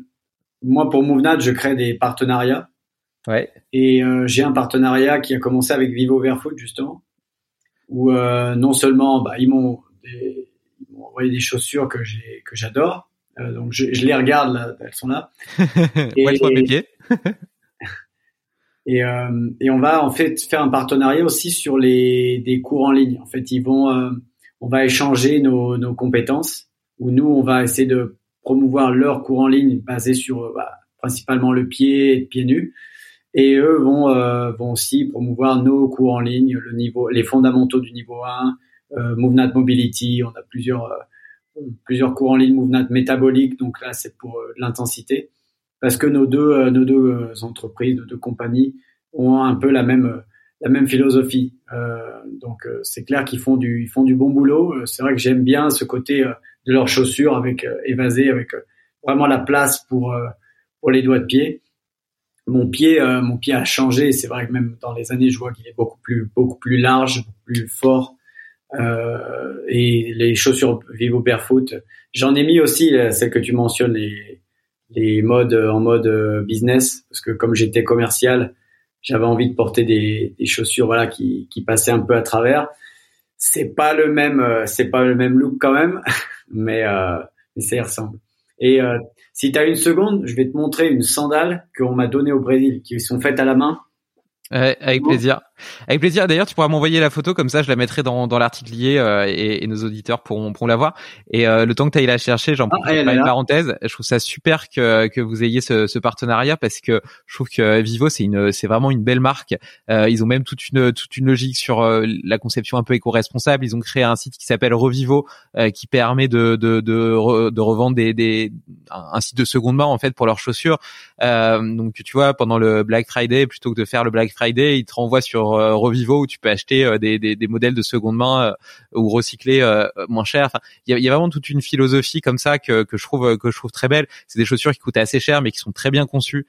moi pour Movenat, je crée des partenariats. Ouais. Et j'ai un partenariat qui a commencé avec Vivo Verfoot justement où euh, non seulement bah, ils m'ont envoyé des chaussures que j'ai que j'adore, euh, donc je, je, les regarde là, elles sont là. <laughs> et, mes pieds. <laughs> et, euh, et on va en fait faire un partenariat aussi sur les des cours en ligne. En fait, ils vont, euh, on va échanger nos, nos compétences, où nous on va essayer de promouvoir leurs cours en ligne basés sur bah, principalement le pied et pieds nus et eux vont, euh, vont aussi promouvoir nos cours en ligne, le niveau, les fondamentaux du niveau 1, euh, Mobility. On a plusieurs, euh, plusieurs cours en ligne MoveNat métabolique. Donc là, c'est pour euh, l'intensité. Parce que nos deux, nos deux entreprises, nos deux compagnies ont un peu la même, la même philosophie. donc c'est clair qu'ils font du, ils font du bon boulot. C'est vrai que j'aime bien ce côté de leurs chaussures avec évasé, avec vraiment la place pour, pour les doigts de pied mon pied, euh, mon pied a changé. C'est vrai que même dans les années, je vois qu'il est beaucoup plus, beaucoup plus large, beaucoup plus fort. Euh, et les chaussures Vivo Barefoot, j'en ai mis aussi celles que tu mentionnes, les, les modes en mode euh, business, parce que comme j'étais commercial, j'avais envie de porter des, des chaussures, voilà, qui, qui passaient un peu à travers. C'est pas le même, c'est pas le même look quand même, <laughs> mais, euh, mais ça y ressemble. Et euh, si tu as une seconde, je vais te montrer une sandale qu'on m'a donnée au Brésil, qui sont faites à la main. avec plaisir. Avec plaisir. D'ailleurs, tu pourras m'envoyer la photo comme ça, je la mettrai dans, dans l'article lié euh, et, et, nos auditeurs pourront, pourront la voir. Et euh, le temps que tu ailles la chercher, j'en ah, une parenthèse. Je trouve ça super que, que vous ayez ce, ce partenariat parce que je trouve que Vivo c'est une c'est vraiment une belle marque. Euh, ils ont même toute une toute une logique sur euh, la conception un peu éco-responsable. Ils ont créé un site qui s'appelle Revivo euh, qui permet de de de, de revendre des, des un site de seconde main en fait pour leurs chaussures. donc tu vois pendant le Black Friday plutôt que de faire le Black Friday, ils te renvoient sur euh, Revivo où tu peux acheter euh, des, des, des, modèles de seconde main euh, ou recycler moins cher. Enfin, il y a, y a, vraiment toute une philosophie comme ça que, que je trouve que je trouve très belle. C'est des chaussures qui coûtent assez cher mais qui sont très bien conçues,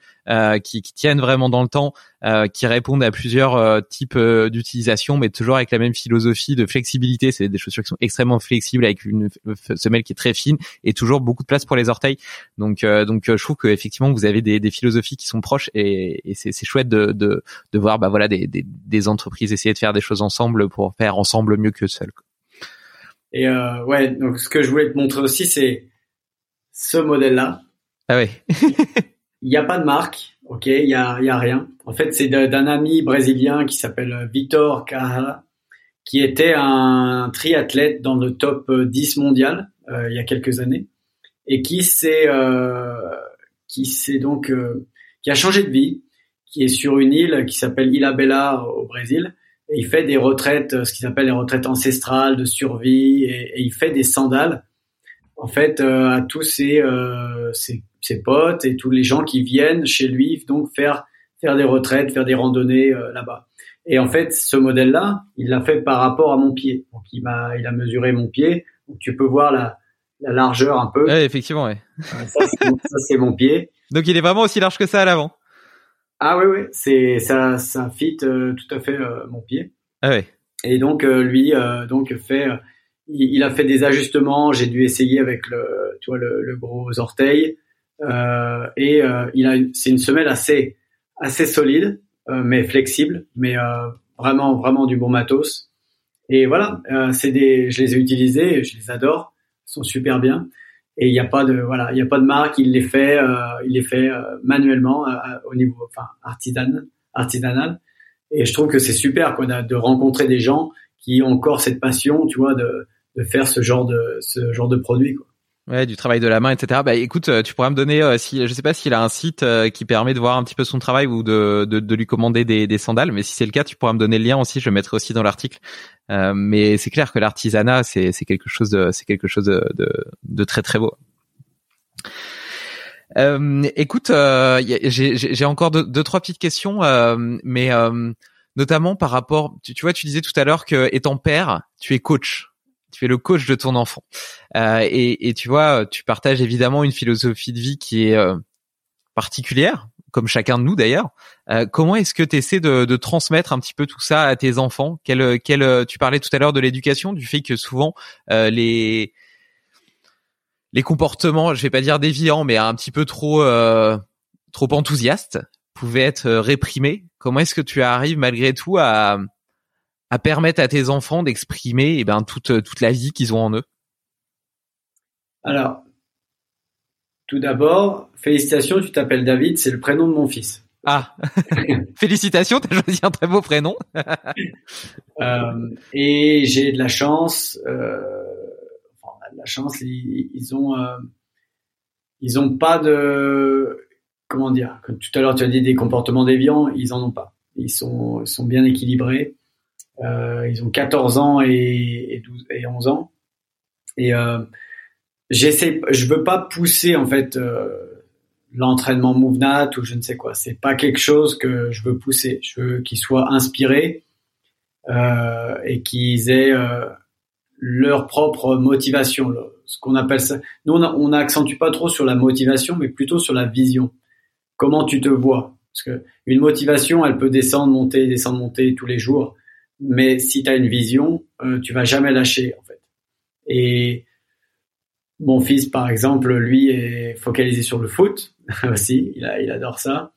qui, qui tiennent vraiment dans le temps. Euh, qui répondent à plusieurs euh, types euh, d'utilisation, mais toujours avec la même philosophie de flexibilité. C'est des chaussures qui sont extrêmement flexibles avec une semelle qui est très fine et toujours beaucoup de place pour les orteils. Donc, donc je trouve que effectivement vous avez des, des philosophies qui sont proches et, et c'est chouette de, de, de, voir bah voilà des, des, des, entreprises essayer de faire des choses ensemble pour faire ensemble mieux que seul. Et euh, ouais, donc ce que je voulais te montrer aussi, c'est ce modèle-là. Ah ouais. Il n'y a pas de marque. Ok, il y a, y a rien. En fait, c'est d'un ami brésilien qui s'appelle Vitor Carrara, qui était un triathlète dans le top 10 mondial euh, il y a quelques années et qui s'est euh, donc euh, qui a changé de vie, qui est sur une île qui s'appelle Ilha Bela au Brésil et il fait des retraites, ce qu'il appelle les retraites ancestrales de survie et, et il fait des sandales en fait à tous ces, ces ses potes et tous les gens qui viennent chez lui donc faire faire des retraites, faire des randonnées euh, là-bas. Et en fait, ce modèle-là, il l'a fait par rapport à mon pied. Donc il m'a il a mesuré mon pied. Donc tu peux voir la la largeur un peu. Ouais, effectivement, ouais. <laughs> ça c'est mon pied. Donc il est vraiment aussi large que ça à l'avant. Ah oui oui, c'est ça ça fit euh, tout à fait euh, mon pied. Ah ouais. Et donc lui donc fait il, il, a fait des ajustements. J'ai dû essayer avec le, tu vois, le, le gros orteil. Euh, et euh, il a, c'est une semelle assez, assez solide, euh, mais flexible, mais vraiment, vraiment du bon matos. Et voilà, c'est des, je les ai utilisés, je les adore, ils sont super bien. Et il n'y a pas de, voilà, il y a pas de marque. Il les fait, il les fait manuellement au niveau, enfin, artisanal, artisanal. Et je trouve que c'est super quoi, de rencontrer des gens qui ont encore cette passion, tu vois, de, de faire ce genre de ce genre de produit. Quoi. Ouais, du travail de la main, etc. Bah écoute, euh, tu pourrais me donner, euh, si je sais pas s'il a un site euh, qui permet de voir un petit peu son travail ou de, de, lui commander des, des, sandales, mais si c'est le cas, tu pourras me donner le lien aussi. Je le mettrai aussi dans l'article. Mais c'est clair que l'artisanat, c'est quelque chose de c'est quelque chose de, de, très très beau. Écoute, j'ai j'ai encore deux, deux, trois petites questions, mais notamment par rapport, tu, tu vois, tu disais tout à l'heure que étant père, tu es coach tu es le coach de ton enfant. Euh, et, et, tu vois, tu partages évidemment une philosophie de vie qui est euh, particulière, comme chacun de nous d'ailleurs. Euh, comment est-ce que tu essaies de, de, transmettre un petit peu tout ça à tes enfants? Quel, quel, Tu parlais tout à l'heure de l'éducation, du fait que souvent euh, les les comportements, je vais pas dire déviants, mais un petit peu trop euh, trop enthousiastes, pouvaient être réprimés. Comment est-ce que tu arrives malgré tout à à permettre à tes enfants d'exprimer eh ben toute toute la vie qu'ils ont en eux Alors, tout d'abord, félicitations, tu t'appelles David, c'est le prénom de mon fils. Ah, <laughs> félicitations, tu as choisi un très beau prénom. <laughs> euh, et j'ai de la chance, euh, enfin, de la chance, ils, ils ont, euh, ils ont pas de, comment dire, comme tout à l'heure tu as dit des comportements déviants, ils en ont pas. Ils sont, ils sont bien équilibrés. Euh, ils ont 14 ans et, et, 12, et 11 ans. Et euh, j'essaie, je veux pas pousser en fait euh, l'entraînement MoveNat ou je ne sais quoi. C'est pas quelque chose que je veux pousser. Je veux qu'ils soient inspirés euh, et qu'ils aient euh, leur propre motivation. Ce qu'on appelle ça. Nous, on n'accentue pas trop sur la motivation, mais plutôt sur la vision. Comment tu te vois? Parce que une motivation, elle peut descendre, monter, descendre, monter tous les jours mais si tu as une vision, euh, tu vas jamais lâcher en fait. Et mon fils, par exemple, lui est focalisé sur le foot <laughs> aussi, il, il adore ça.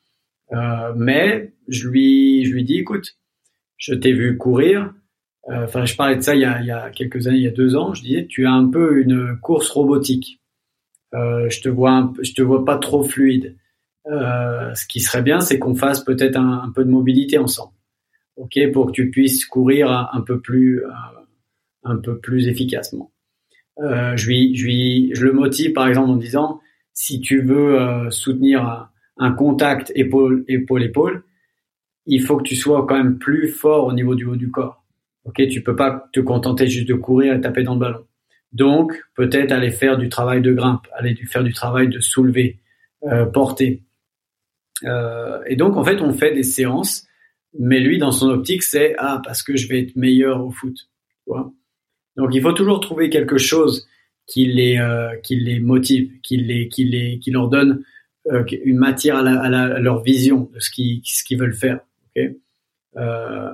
Euh, mais je lui, je lui dis, écoute, je t'ai vu courir. Euh, enfin, je parlais de ça il y, a, il y a quelques années, il y a deux ans. Je disais, tu as un peu une course robotique. Euh, je te vois, un, je te vois pas trop fluide. Euh, ce qui serait bien, c'est qu'on fasse peut-être un peu de mobilité ensemble ok, pour que tu puisses courir un, peu plus, euh, un peu plus efficacement. Euh, je lui, je lui, je le motive par exemple en disant, si tu veux euh, soutenir un, contact épaule, épaule, épaule, il faut que tu sois quand même plus fort au niveau du haut du corps. Ok, tu peux pas te contenter juste de courir et taper dans le ballon. Donc, peut-être aller faire du travail de grimpe, aller faire du travail de soulever, euh, porter. Euh, et donc, en fait, on fait des séances mais lui, dans son optique, c'est ah parce que je vais être meilleur au foot. Donc il faut toujours trouver quelque chose qui les euh, qui les motive, qui les qui les qui leur donne euh, une matière à, leur vision de ce qu'ils ce qu'ils veulent faire. Euh,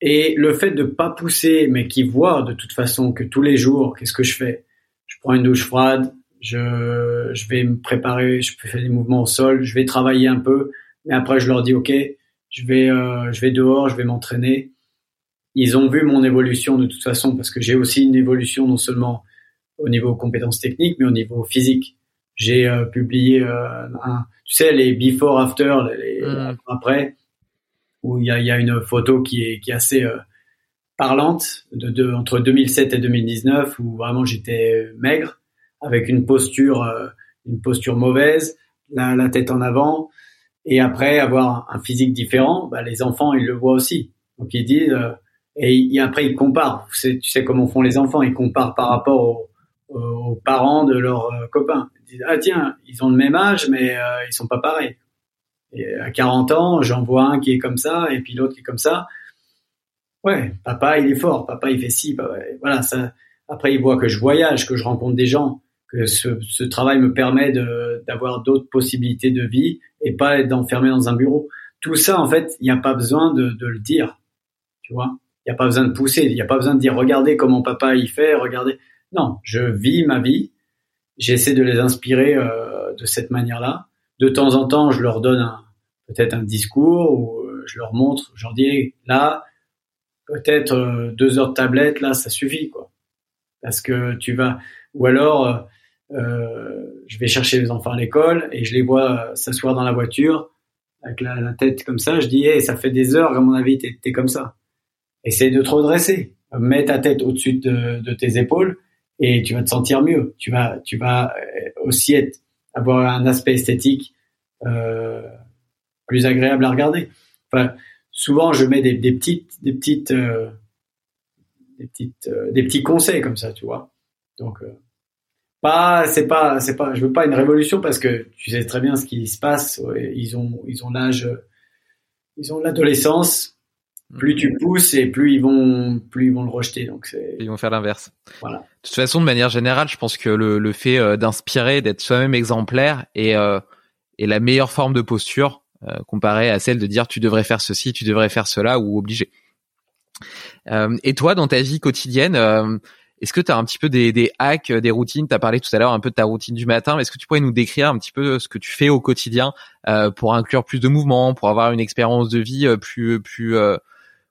et le fait de pas pousser, mais qui voient de toute façon que tous les jours, qu'est-ce que je fais? Je prends une douche froide, je je vais me préparer, je fais des mouvements au sol, je vais travailler un peu, mais après je leur dis ok je vais, euh, je vais dehors, je vais m'entraîner. Ils ont vu mon évolution de toute façon parce que j'ai aussi une évolution non seulement au niveau compétences techniques, mais au niveau physique. J'ai euh, publié euh, un, tu sais, les before after, les, mmh. après, où il y a, y a, une photo qui est, qui est assez euh, parlante de, de, entre 2007 et 2019 où vraiment j'étais maigre avec une posture, euh, une posture mauvaise, la, la tête en avant, et après avoir un physique différent, bah, les enfants ils le voient aussi. Donc ils disent euh, et, après ils comparent. Tu sais, tu sais comment font les enfants, ils comparent par rapport aux, parents de leurs euh, copains. Ils disent ah tiens ils ont le même âge mais euh, ils sont pas pareils. À 40 ans j'en vois un qui est comme ça et puis l'autre qui est comme ça. Ouais papa il est fort, papa il fait ci, voilà ça. Après ils voient que je voyage, que je rencontre des gens que ce, ce travail me permet d'avoir d'autres possibilités de vie et pas être enfermé dans un bureau. Tout ça, en fait, il n'y a pas besoin de, de, le dire, tu vois? Il n'y a pas besoin de pousser, il n'y a pas besoin de dire regardez comment papa y fait, regardez. Non, je vis ma vie. J'essaie de les inspirer euh, de cette manière-là. De temps en temps, je leur donne peut-être un discours ou euh, je leur montre, je leur dis là, peut-être euh, deux heures de tablette, là, ça suffit quoi. Parce que tu vas, ou alors euh, je vais chercher les enfants à l'école et je les vois s'asseoir dans la voiture avec la, tête comme ça. Je dis, hey, ça fait des heures, à mon avis, t'es es comme ça. Essaye de te redresser. Mets ta tête au-dessus de, tes épaules et tu vas te sentir mieux. Tu vas, tu vas euh, aussi être, avoir un aspect esthétique euh, plus agréable à regarder. Enfin, souvent, je mets des, petites, des petites, euh, des petites, euh, des petits conseils comme ça, tu vois. Donc, euh, pas, c'est pas, c'est pas, je veux pas une révolution parce que tu sais très bien ce qui se passe. Ils ont, ils ont l'âge, ils ont l'adolescence. Plus tu pousses et plus ils vont, plus ils vont le rejeter. Donc c'est. Ils vont faire l'inverse. Voilà. De toute façon, de manière générale, je pense que le, le fait euh, d'inspirer, d'être soi-même exemplaire est, euh, est la meilleure forme de posture euh, comparée à celle de dire tu devrais faire ceci, tu devrais faire cela ou obligé. Euh, et toi, dans ta vie quotidienne, est-ce que tu as un petit peu des, des hacks, des routines? Tu as parlé tout à l'heure un peu de ta routine du matin. Est-ce que tu pourrais nous décrire un petit peu ce que tu fais au quotidien euh, pour inclure plus de mouvements, pour avoir une expérience de vie euh, plus plus euh,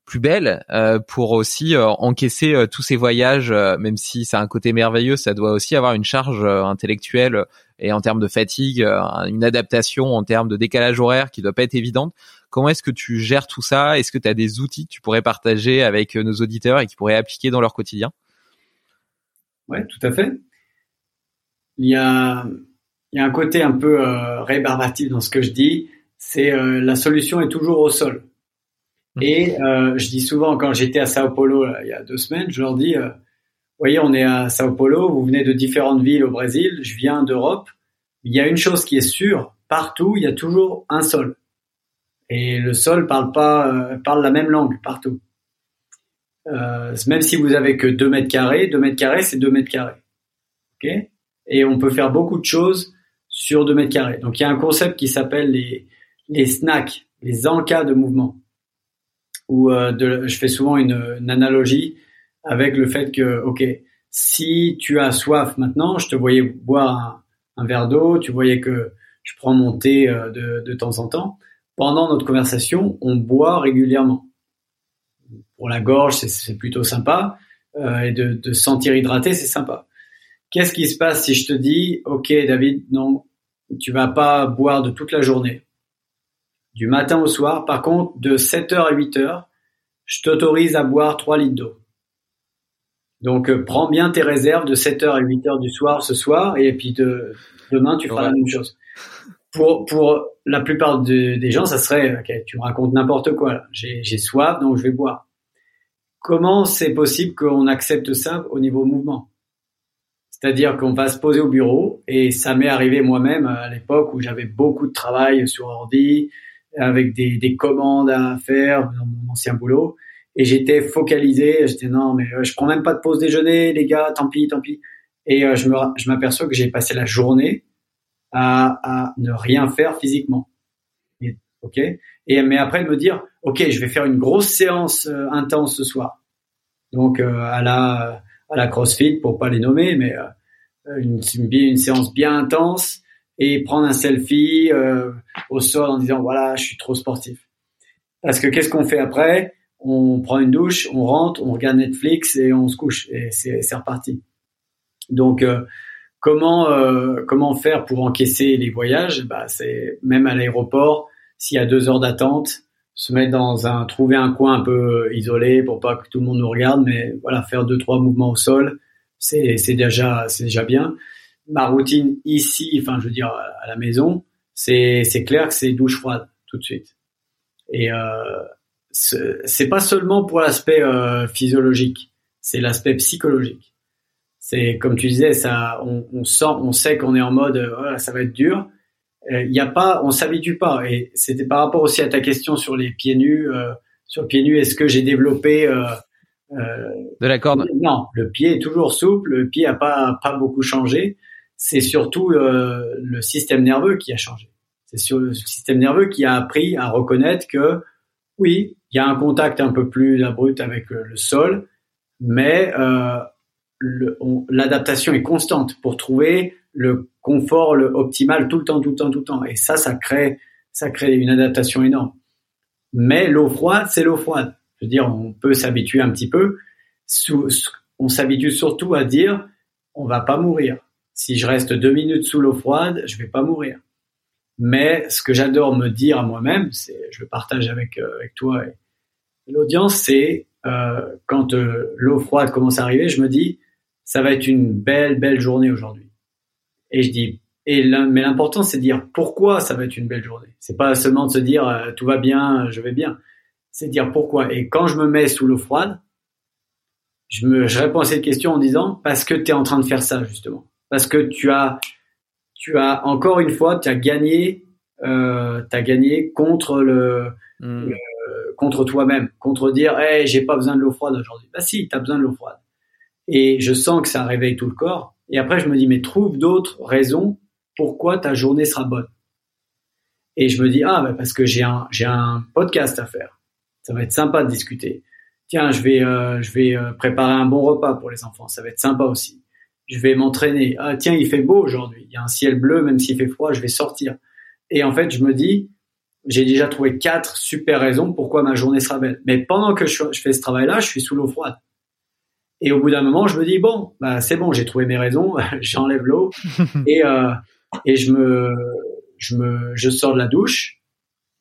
plus belle, euh, pour aussi euh, encaisser euh, tous ces voyages, même si c'est un côté merveilleux, ça doit aussi avoir une charge intellectuelle et en termes de fatigue, une adaptation en termes de décalage horaire qui doit pas être évidente. Comment est-ce que tu gères tout ça? Est-ce que tu as des outils que tu pourrais partager avec nos auditeurs et qui pourraient appliquer dans leur quotidien? Ouais, tout à fait. Il y a, il y a un côté un peu euh, rébarbatif dans ce que je dis. C'est euh, la solution est toujours au sol. Mmh. Et euh, je dis souvent quand j'étais à Sao Paulo là, il y a deux semaines, je leur dis, euh, voyez, on est à Sao Paulo, vous venez de différentes villes au Brésil, je viens d'Europe. Il y a une chose qui est sûre, partout, il y a toujours un sol. Et le sol parle pas, euh, parle la même langue partout. Euh, même si vous avez que 2 mètres carrés, 2 mètres carrés, c'est 2 mètres carrés. ok Et on peut faire beaucoup de choses sur 2 mètres carrés. Donc il y a un concept qui s'appelle les, les snacks, les encas de mouvement. Où euh, je fais souvent une, une, analogie avec le fait que, ok, si tu as soif maintenant, je te voyais boire un, un verre d'eau, tu voyais que je prends mon thé euh, de, de temps en temps. Pendant notre conversation, on boit régulièrement pour la gorge, c'est plutôt sympa. Euh, et de, de se sentir hydraté, c'est sympa. Qu'est-ce qui se passe si je te dis, OK, David, non, tu vas pas boire de toute la journée, du matin au soir. Par contre, de 7h à 8h, je t'autorise à boire 3 litres d'eau. Donc, euh, prends bien tes réserves de 7h à 8h du soir ce soir, et puis de, demain, tu feras ouais. la même chose. Pour, pour la plupart de, des gens, ça serait, ok, tu me racontes n'importe quoi. J'ai soif, donc je vais boire. Comment c'est possible qu'on accepte ça au niveau mouvement? C'est-à-dire qu'on va se poser au bureau, et ça m'est arrivé moi-même à l'époque où j'avais beaucoup de travail sur ordi, avec des, des, commandes à faire dans mon ancien boulot, et j'étais focalisé. J'étais non, mais je prends même pas de pause déjeuner, les gars, tant pis, tant pis. Et euh, je m'aperçois que j'ai passé la journée à, à, ne rien faire physiquement. Ok? Et mais après de me dire, ok, je vais faire une grosse séance euh, intense ce soir. Donc euh, à la à la CrossFit pour pas les nommer, mais euh, une, une, une, séance bien intense et prendre un selfie euh, au sol en disant voilà, je suis trop sportif. Parce que qu'est-ce qu'on fait après? On prend une douche, on rentre, on regarde Netflix et on se couche et c'est reparti. Donc euh, Comment euh, comment faire pour encaisser les voyages? Bah, c'est même à l'aéroport s'il y a deux heures d'attente, se mettre dans un trouver un coin un peu isolé pour pas que tout le monde nous regarde, mais voilà faire deux trois mouvements au sol, c'est c'est déjà c'est déjà bien. Ma routine ici, enfin je veux dire à la maison, c'est c'est clair que c'est douche froide tout de suite. Et euh, c'est pas seulement pour l'aspect euh, physiologique, c'est l'aspect psychologique c'est comme tu disais, ça, on, on sent, on sait qu'on est en mode, voilà, ça va être dur. Il euh, y a pas, on s'habitue pas. Et c'était par rapport aussi à ta question sur les pieds nus. Euh, sur pieds nus, est-ce que j'ai développé euh, de la corde? Non, le pied est toujours souple. Le pied a pas pas beaucoup changé. C'est surtout le système nerveux qui a changé. C'est sur le système nerveux qui a appris à reconnaître que oui, il y a un contact un peu plus abrupt avec le sol, mais euh, l'adaptation est constante pour trouver le confort optimal tout le temps, tout le temps, tout le temps. Et ça, ça crée, ça crée une adaptation énorme. Mais l'eau froide, c'est l'eau froide. Je veux dire, on peut s'habituer un petit peu. On s'habitue surtout à dire, on va pas mourir. Si je reste deux minutes sous l'eau froide, je vais pas mourir. Mais ce que j'adore me dire à moi-même, c'est, je le partage avec, euh, toi et l'audience, c'est euh, quand euh, l'eau froide commence à arriver, je me dis, ça va être une belle, belle journée aujourd'hui. Et je dis, et mais l'important, c'est de dire pourquoi ça va être une belle journée? C'est pas seulement de se dire euh, tout va bien, je vais bien. C'est de dire pourquoi. Et quand je me mets sous l'eau froide, je me, je réponds à cette question en disant parce que tu es en train de faire ça justement. Parce que tu as, tu as encore une fois, tu as gagné, euh, as gagné contre le, hmm. contre toi-même, contre dire, hey, j'ai pas besoin de l'eau froide aujourd'hui. Bah si, tu as besoin de l'eau froide. Et je sens que ça réveille tout le corps. Et après, je me dis, mais trouve d'autres raisons pourquoi ta journée sera bonne. Et je me dis, ah, bah parce que j'ai un, j'ai un podcast à faire. Ça va être sympa de discuter. Tiens, je vais, euh, je vais euh, préparer un bon repas pour les enfants. Ça va être sympa aussi. Je vais m'entraîner. Ah, tiens, il fait beau aujourd'hui. Il y a un ciel bleu, même s'il fait froid, je vais sortir. Et en fait, je me dis, j'ai déjà trouvé quatre super raisons pourquoi ma journée sera belle. Mais pendant que je, je fais ce travail-là, je suis sous l'eau froide. Et au bout d'un moment, je me dis bon, bah c'est bon, j'ai trouvé mes raisons, <laughs> j'enlève l'eau <laughs> et euh, et je me je me je sors de la douche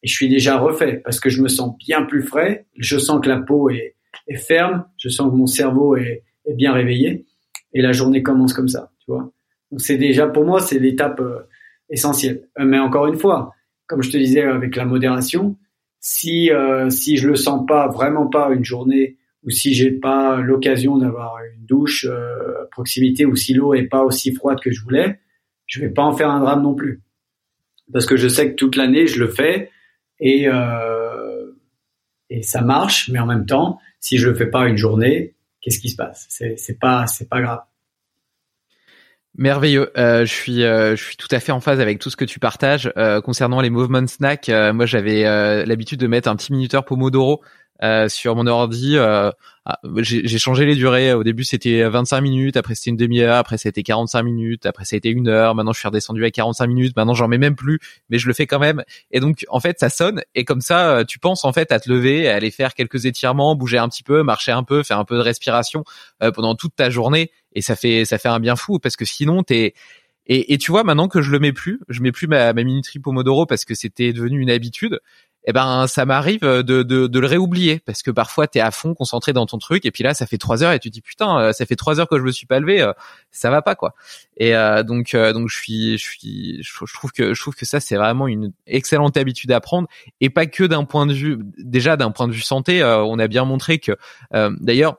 et je suis déjà refait parce que je me sens bien plus frais, je sens que la peau est, est ferme, je sens que mon cerveau est, est bien réveillé et la journée commence comme ça, tu vois. Donc c'est déjà pour moi c'est l'étape euh, essentielle. Euh, mais encore une fois, comme je te disais avec la modération, si euh, si je le sens pas vraiment pas une journée ou si j'ai pas l'occasion d'avoir une douche euh, à proximité ou si l'eau est pas aussi froide que je voulais, je vais pas en faire un drame non plus. Parce que je sais que toute l'année je le fais et euh, et ça marche, mais en même temps, si je le fais pas une journée, qu'est-ce qui se passe? C'est pas c'est pas grave. Merveilleux. Euh, je suis, je suis tout à fait en phase avec tout ce que tu partages concernant les movement snacks. moi, j'avais l'habitude de mettre un petit minuteur Pomodoro euh, sur mon ordi. Euh, ah, j'ai changé les durées. Au début, c'était 25 minutes. Après, c'était une demi-heure. Après, c'était 45 minutes. Après, été une heure. Maintenant, je suis redescendu à 45 minutes. Maintenant, j'en mets même plus, mais je le fais quand même. Et donc, en fait, ça sonne. Et comme ça, euh, tu penses en fait à te lever, à aller faire quelques étirements, bouger un petit peu, marcher un peu, faire un peu de respiration pendant toute ta journée. Et ça fait ça fait un bien fou parce que sinon, t'es et, et, tu vois, maintenant que je le mets plus, je mets plus ma, ma minuterie Pomodoro parce que c'était devenu une habitude eh ben ça m'arrive de, de, de, le réoublier parce que parfois tu es à fond concentré dans ton truc et puis là ça fait trois heures et tu dis putain euh, ça fait trois heures que je me suis pas levé euh, ça va pas quoi. Et euh, donc donc je suis je suis je trouve que je trouve que ça c'est vraiment une excellente habitude à prendre et pas que d'un point de vue déjà d'un point de vue santé on a bien montré que d'ailleurs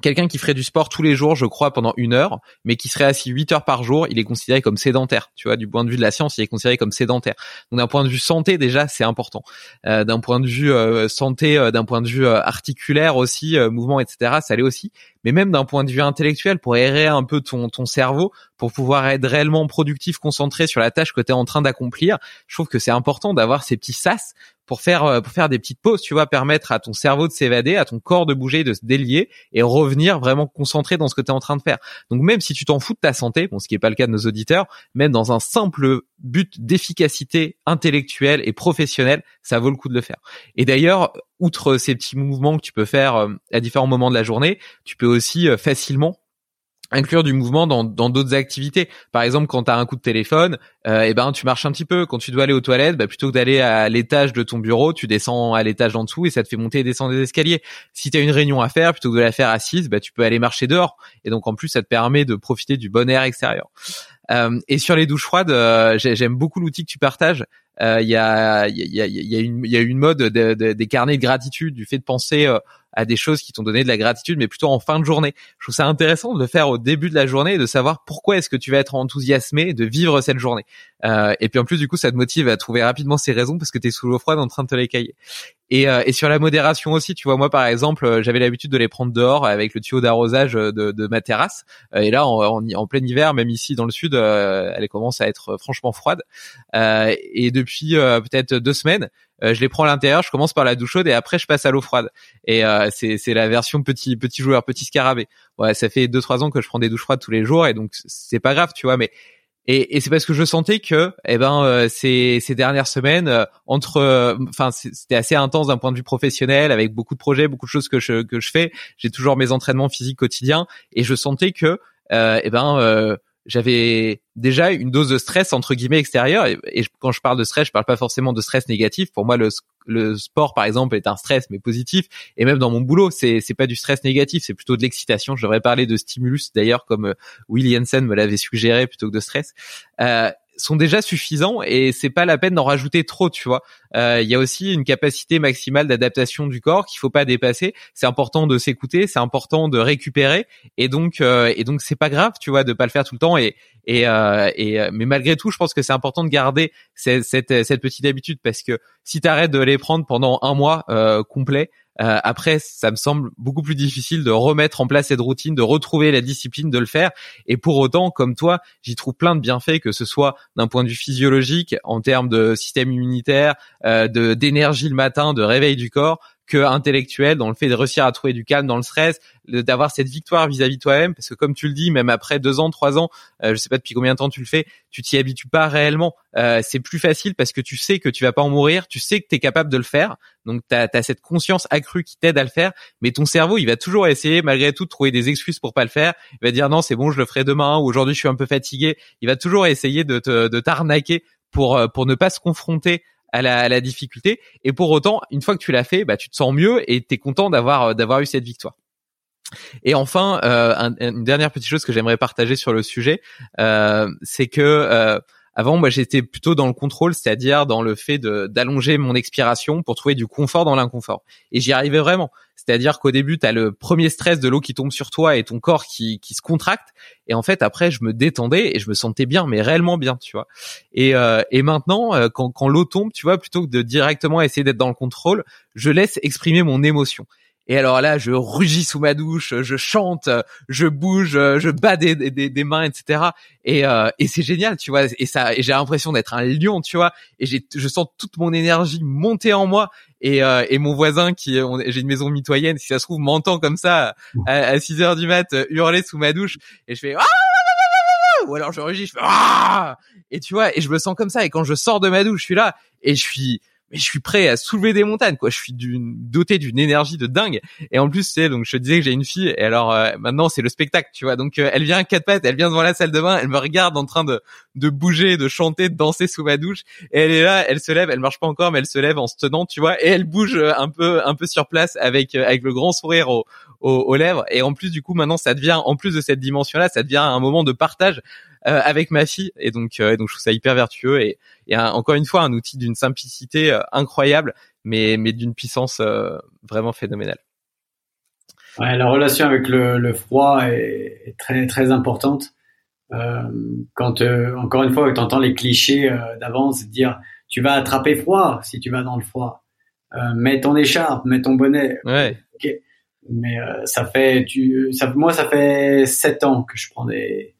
quelqu'un qui ferait du sport tous les jours, je crois, pendant une heure, mais qui serait assis 8 heures par jour, il est considéré comme sédentaire. Tu vois, du point de vue de la science, il est considéré comme sédentaire. Donc d'un point de vue santé, déjà, c'est important. Euh, d'un point de vue euh, santé, euh, d'un point de vue articulaire aussi, mouvement, etc., ça l'est aussi. Mais même d'un point de vue intellectuel, pour aérer un peu ton, ton cerveau, pour pouvoir être réellement productif, concentré sur la tâche que tu es en train d'accomplir, je trouve que c'est important d'avoir ces petits sas pour faire euh, pour faire des petites pauses, tu vois, permettre à ton cerveau de s'évader, à ton corps de bouger, de se délier et revenir vraiment concentré dans ce que tu es en train de faire. Donc même si tu t'en fous de ta santé, bon ce qui est pas le cas de nos auditeurs, même dans un simple but d'efficacité intellectuelle et professionnelle, ça vaut le coup de le faire. Et d'ailleurs, outre ces petits mouvements que tu peux faire euh, à différents moments de la journée, tu peux aussi euh, facilement inclure du mouvement dans d'autres activités. Par exemple, quand tu as un coup de téléphone, euh, eh ben tu marches un petit peu. Quand tu dois aller aux toilettes, bah, plutôt que d'aller à l'étage de ton bureau, tu descends à l'étage en dessous et ça te fait monter et descendre des escaliers. Si tu as une réunion à faire, plutôt que de la faire assise, bah, tu peux aller marcher dehors. Et donc en plus, ça te permet de profiter du bon air extérieur. Euh, et sur les douches froides, euh, j'aime beaucoup l'outil que tu partages. Il y, a, y, a, y, a, une, y a une mode des carnets de gratitude, du fait de penser à des choses qui t'ont donné de la gratitude, mais plutôt en fin de journée. Je trouve ça intéressant de le faire au début de la journée et de savoir pourquoi est-ce que tu vas être enthousiasmé de vivre cette journée. Euh, et puis en plus, du coup, ça te motive à trouver rapidement ces raisons parce que tu es sous l'eau froide en train de te les cailler. Et, euh, et sur la modération aussi, tu vois, moi par exemple, euh, j'avais l'habitude de les prendre dehors avec le tuyau d'arrosage de, de, ma terrasse. et là, en, en, plein hiver, même ici dans le sud, elle commence à être franchement froide. et depuis peut-être deux semaines, je les prends à l'intérieur, je commence par la douche chaude et après je passe à l'eau froide. Et c'est c'est la version petit petit joueur, petit scarabée. Ouais, ça fait deux trois ans que je prends des douches froides tous les jours et donc c'est pas grave, tu vois. Mais et, et c'est parce que je sentais que, eh ben, euh, ces, ces dernières semaines, euh, entre, euh, enfin, c'était assez intense d'un point de vue professionnel, avec beaucoup de projets, beaucoup de choses que je que je fais. J'ai toujours mes entraînements physiques quotidiens, et je sentais que, eh ben, j'avais déjà une dose de stress entre guillemets extérieure. Et, quand je parle de stress je parle pas forcément de stress négatif. Pour moi le, le sport par exemple est un stress mais positif. Et même dans mon boulot c'est c'est pas du stress négatif. C'est plutôt de l'excitation. Je devrais parler de stimulus d'ailleurs comme euh, Will Jensen me l'avait suggéré plutôt que de stress. Euh, sont déjà suffisants et c'est pas la peine d'en rajouter trop, tu vois. Euh, il y a aussi une capacité maximale d'adaptation du corps qu'il faut pas dépasser. C'est important de s'écouter, c'est important de récupérer et donc euh, et donc c'est pas grave, tu vois, de pas le faire tout le temps et et, euh, et mais malgré tout, je pense que c'est important de garder cette, cette, cette petite habitude parce que si tu arrêtes de les prendre pendant un mois complet, euh, après, ça me semble beaucoup plus difficile de remettre en place cette routine, de retrouver la discipline de le faire. Et pour autant, comme toi, j'y trouve plein de bienfaits, que ce soit d'un point de vue physiologique, en termes de système immunitaire, euh, de d'énergie le matin, de réveil du corps, que intellectuel dans le fait de réussir à trouver du calme dans le stress, d'avoir cette victoire vis-à-vis de toi-même, parce que comme tu le dis, même après deux ans, trois ans, euh, je sais pas depuis combien de temps tu le fais, tu t'y habitues pas réellement. Euh, c'est plus facile parce que tu sais que tu vas pas en mourir, tu sais que tu es capable de le faire, donc tu as, cette conscience accrue qui t'aide à le faire, mais ton cerveau, il va toujours essayer malgré tout de trouver des excuses pour pas le faire. Il va dire non, c'est bon, je le ferai demain, ou aujourd'hui je suis un peu fatigué. Il va toujours essayer de de t'arnaquer pour euh, pour ne pas se confronter à la, à la, difficulté. Et pour autant, une fois que tu l'as fait, bah, tu te sens mieux et tu es content d'avoir euh, d'avoir eu cette victoire. Et enfin, euh, une dernière petite chose que j'aimerais partager sur le sujet, euh, c'est que euh, avant, moi, j'étais plutôt dans le contrôle, c'est-à-dire dans le fait d'allonger mon expiration pour trouver du confort dans l'inconfort. Et j'y arrivais vraiment. C'est-à-dire qu'au début, tu as le premier stress de l'eau qui tombe sur toi et ton corps qui, qui se contracte. Et en fait, après, je me détendais et je me sentais bien, mais réellement bien, tu vois. Et, euh, et maintenant, euh, quand, quand l'eau tombe, tu vois, plutôt que de directement essayer d'être dans le contrôle, je laisse exprimer mon émotion. Et alors là, je rugis sous ma douche, je chante, je bouge, je bats des, des, des mains, etc. Et, euh, et c'est génial, tu vois. Et ça, et j'ai l'impression d'être un lion, tu vois. Et j'ai, je sens toute mon énergie monter en moi. Et, euh, et mon voisin qui, j'ai une maison mitoyenne, si ça se trouve, m'entend comme ça à, 6 heures du mat hurler sous ma douche. Et je fais ah ou alors je rugis, je fais ah et tu vois, et je me sens comme ça. Et quand je sors de ma douche, je suis là et je suis mais je suis prêt à soulever des montagnes quoi. Je suis d'une doté d'une énergie de dingue. Et en plus c'est donc je te disais que j'ai une fille et alors euh, maintenant c'est le spectacle tu vois. Donc euh, elle vient à quatre pattes elle vient devant la salle de bain elle me regarde en train de de bouger de chanter de danser sous ma douche. Et elle est là elle se lève elle marche pas encore mais elle se lève en se tenant tu vois. Et elle bouge euh, un peu un peu sur place avec avec le grand sourire au, aux lèvres et en plus du coup maintenant ça devient en plus de cette dimension là ça devient un moment de partage euh, avec ma fille et donc euh, donc je trouve ça hyper vertueux et, et encore une fois un outil d'une simplicité euh, incroyable mais mais d'une puissance vraiment phénoménale. Ouais, la relation avec le, le froid est, est, très très importante. Euh, quand encore une fois, tu entends les clichés d'avance, dire tu vas attraper froid si tu vas dans le froid. mets ton écharpe, mets ton bonnet. Ouais. Mais ça fait, tu, ça, moi, ça fait sept ans que je prends des,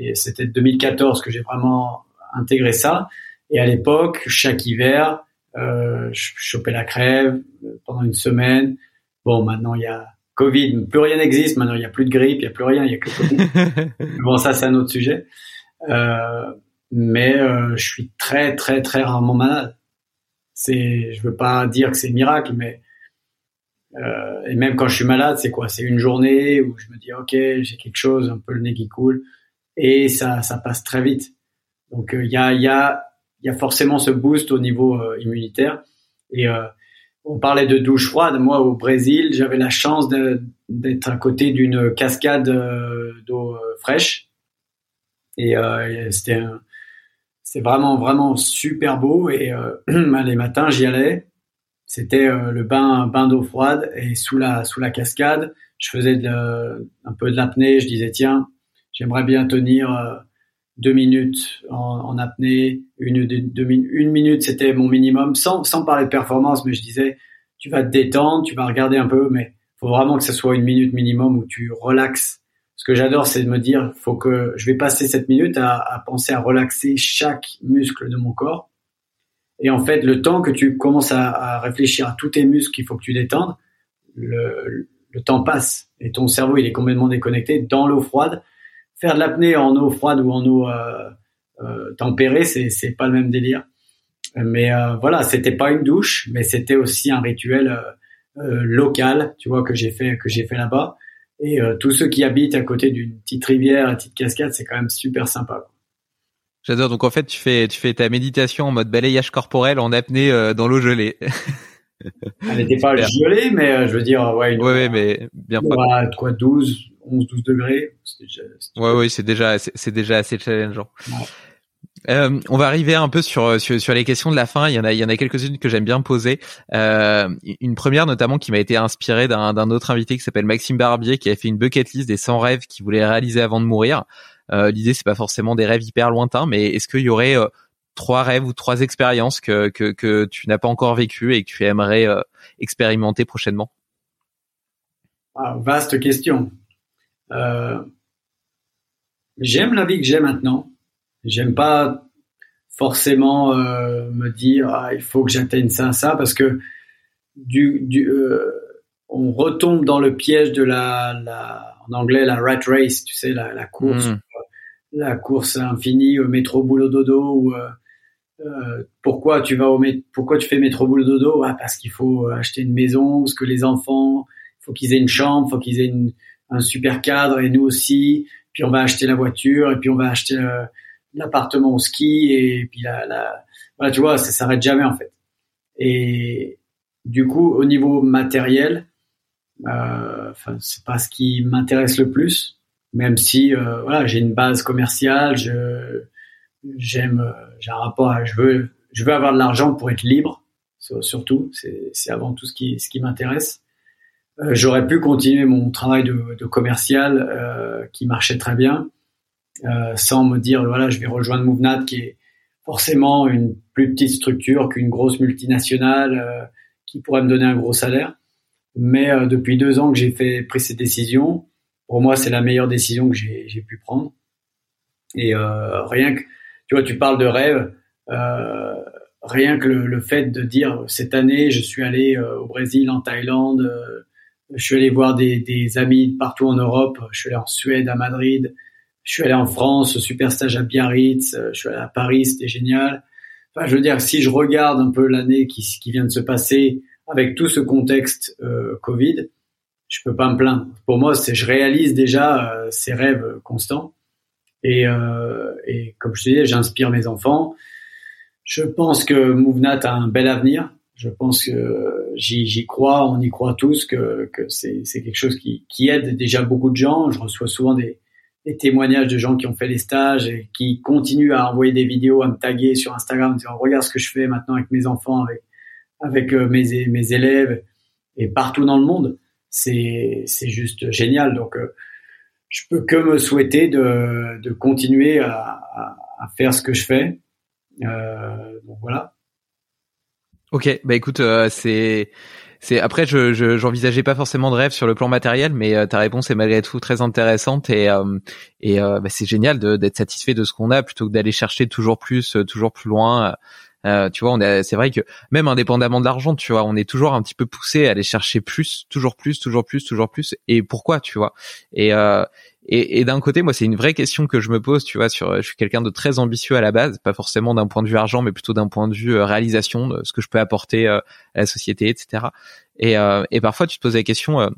et c'était 2014 que j'ai vraiment intégré ça. Et à l'époque, chaque hiver, euh, je chopais la crève euh, pendant une semaine. Bon, maintenant il y a Covid, plus rien n'existe. Maintenant il y a plus de grippe, il y a plus rien, il y a que Covid. <laughs> bon, ça c'est un autre sujet. Euh, mais euh, je suis très très très rarement malade. C'est, je veux pas dire que c'est miracle, mais euh, et même quand je suis malade, c'est quoi? C'est une journée où je me dis ok, j'ai quelque chose, un peu le nez qui coule et ça, ça passe très vite. Donc il euh, y, a, y, a, y a forcément ce boost au niveau euh, immunitaire. Et on parlait de douche froide. Moi, au Brésil, j'avais la chance d'être à côté d'une cascade d'eau fraîche. Et c'était c'est vraiment vraiment super beau. Et <clears throat> les matins, j'y allais. C'était le bain bain d'eau froide et sous la sous la cascade, je faisais de, un peu de l'apnée. Je disais tiens, J'aimerais bien tenir euh, deux minutes en, apnée, une, deux, une minute c'était mon minimum, sans, sans parler de performance, mais je disais tu vas te détendre, tu vas regarder un peu, mais faut vraiment que ce soit une minute minimum où tu relaxes. Ce que j'adore, c'est de me dire, faut que je vais passer cette minute à, à penser à relaxer chaque muscle de mon corps. Et en fait, le temps que tu commences à, à réfléchir à tous tes muscles qu'il faut que tu détendes, le, le temps passe et ton cerveau il est complètement déconnecté dans l'eau froide. Faire de l'apnée en eau froide ou en eau euh, euh, tempérée, c'est c'est pas le même délire. Mais euh, voilà, c'était pas une douche, mais c'était aussi un rituel euh, euh, local, tu vois, que j'ai fait que j'ai fait là-bas. Et tous ceux qui habitent à côté d'une petite rivière, une petite cascade, c'est quand même super sympa. J'adore. Donc en fait, tu fais tu fais ta méditation en mode balayage corporel en apnée euh, dans l'eau gelée. <laughs> Elle n'était pas gelée, mais euh, je veux dire, ouais, une, ouais, ouais, mais bien quoi, quoi, 12, 11, 12 degrés. Déjà, ouais, ouais, c'est déjà, c'est déjà assez challengeant. Ouais. Euh, on va arriver un peu sur, sur, sur les questions de la fin. Il y en a il y en a quelques-unes que j'aime bien poser. Euh, une première notamment qui m'a été inspirée d'un autre invité qui s'appelle Maxime Barbier qui a fait une bucket list des 100 rêves qu'il voulait réaliser avant de mourir. Euh, L'idée c'est pas forcément des rêves hyper lointains, mais est-ce qu'il y aurait euh, trois rêves ou trois expériences que que, que tu n'as pas encore vécues et que tu aimerais euh, expérimenter prochainement? Ah, Vaste question. J'aime la vie que j'ai maintenant J'aime pas forcément euh, me dire ah, il faut que j'atteigne ça ça parce que du, du on retombe dans le piège de la, la en anglais la rat race tu sais la, la course mmh. La course infinie au métro boulot dodo ou euh, euh pourquoi tu vas au pourquoi tu fais métro boulot dodo? Ah, parce qu'il faut acheter une maison parce que les enfants faut qu'ils aient une chambre faut qu'ils aient une, un super cadre et nous aussi. Puis on va acheter la voiture et puis on va acheter euh, l'appartement au ski et puis la, la voilà, tu vois, ça s'arrête jamais en fait. Et du coup, au niveau matériel, euh, enfin, c'est pas ce qui m'intéresse le plus, même si euh, voilà, j'ai une base commerciale, je j'aime, j'ai un rapport, je veux, je veux avoir de l'argent pour être libre, surtout, c'est, avant tout ce qui, ce qui m'intéresse. Euh, j'aurais pu continuer mon travail de, de commercial euh, qui marchait très bien, euh, sans me dire voilà je vais rejoindre Movenat qui est forcément une plus petite structure qu'une grosse multinationale euh, qui pourrait me donner un gros salaire. Mais euh, depuis deux ans que j'ai fait pris cette décision, pour moi c'est la meilleure décision que j'ai pu prendre. Et rien que tu vois tu parles de rêve, rien que le, le, fait de dire cette année je suis allé au Brésil, en Thaïlande, je suis allé voir des, des amis partout en Europe, je suis allé en Suède, à Madrid, je suis allé en France, super stage à Biarritz, euh, je suis allé à Paris, c'était génial. Enfin, je veux dire, si je regarde un peu l'année qui, qui vient de se passer avec tout ce contexte euh, Covid, je peux pas me plaindre. Pour moi, c'est je réalise déjà euh, ces rêves constants. Et, euh, et comme je te disais, j'inspire mes enfants. Je pense que Mouvnat a un bel avenir. Je pense que j'y crois, on y croit tous que, que c'est quelque chose qui, qui aide déjà beaucoup de gens. Je reçois souvent des, des témoignages de gens qui ont fait les stages et qui continuent à envoyer des vidéos, à me taguer sur Instagram, en disant regarde ce que je fais maintenant avec mes enfants, avec, avec euh, mes, mes élèves et partout dans le monde. C'est, juste génial. Donc, euh, je peux que me souhaiter de, de continuer à, à, à faire ce que je fais. Euh, donc voilà. Ok, bah écoute, euh, c'est c'est après je j'envisageais pas forcément de rêve sur le plan matériel, mais euh, ta réponse est malgré tout très intéressante et euh, et euh, bah, c'est génial d'être satisfait de ce qu'on a plutôt que d'aller chercher toujours plus, toujours plus loin. Tu vois, on c'est vrai que même indépendamment de l'argent, tu vois, on est toujours un petit peu poussé à aller chercher plus, toujours plus, toujours plus, toujours plus. Et pourquoi, tu vois? Et et, et d'un côté, moi, c'est une vraie question que je me pose, tu vois, sur, je suis quelqu'un de très ambitieux à la base, pas forcément d'un point de vue argent, mais plutôt d'un point de vue euh, réalisation, de ce que je peux apporter euh, à la société, etc. Et, euh, et parfois, tu te poses la question,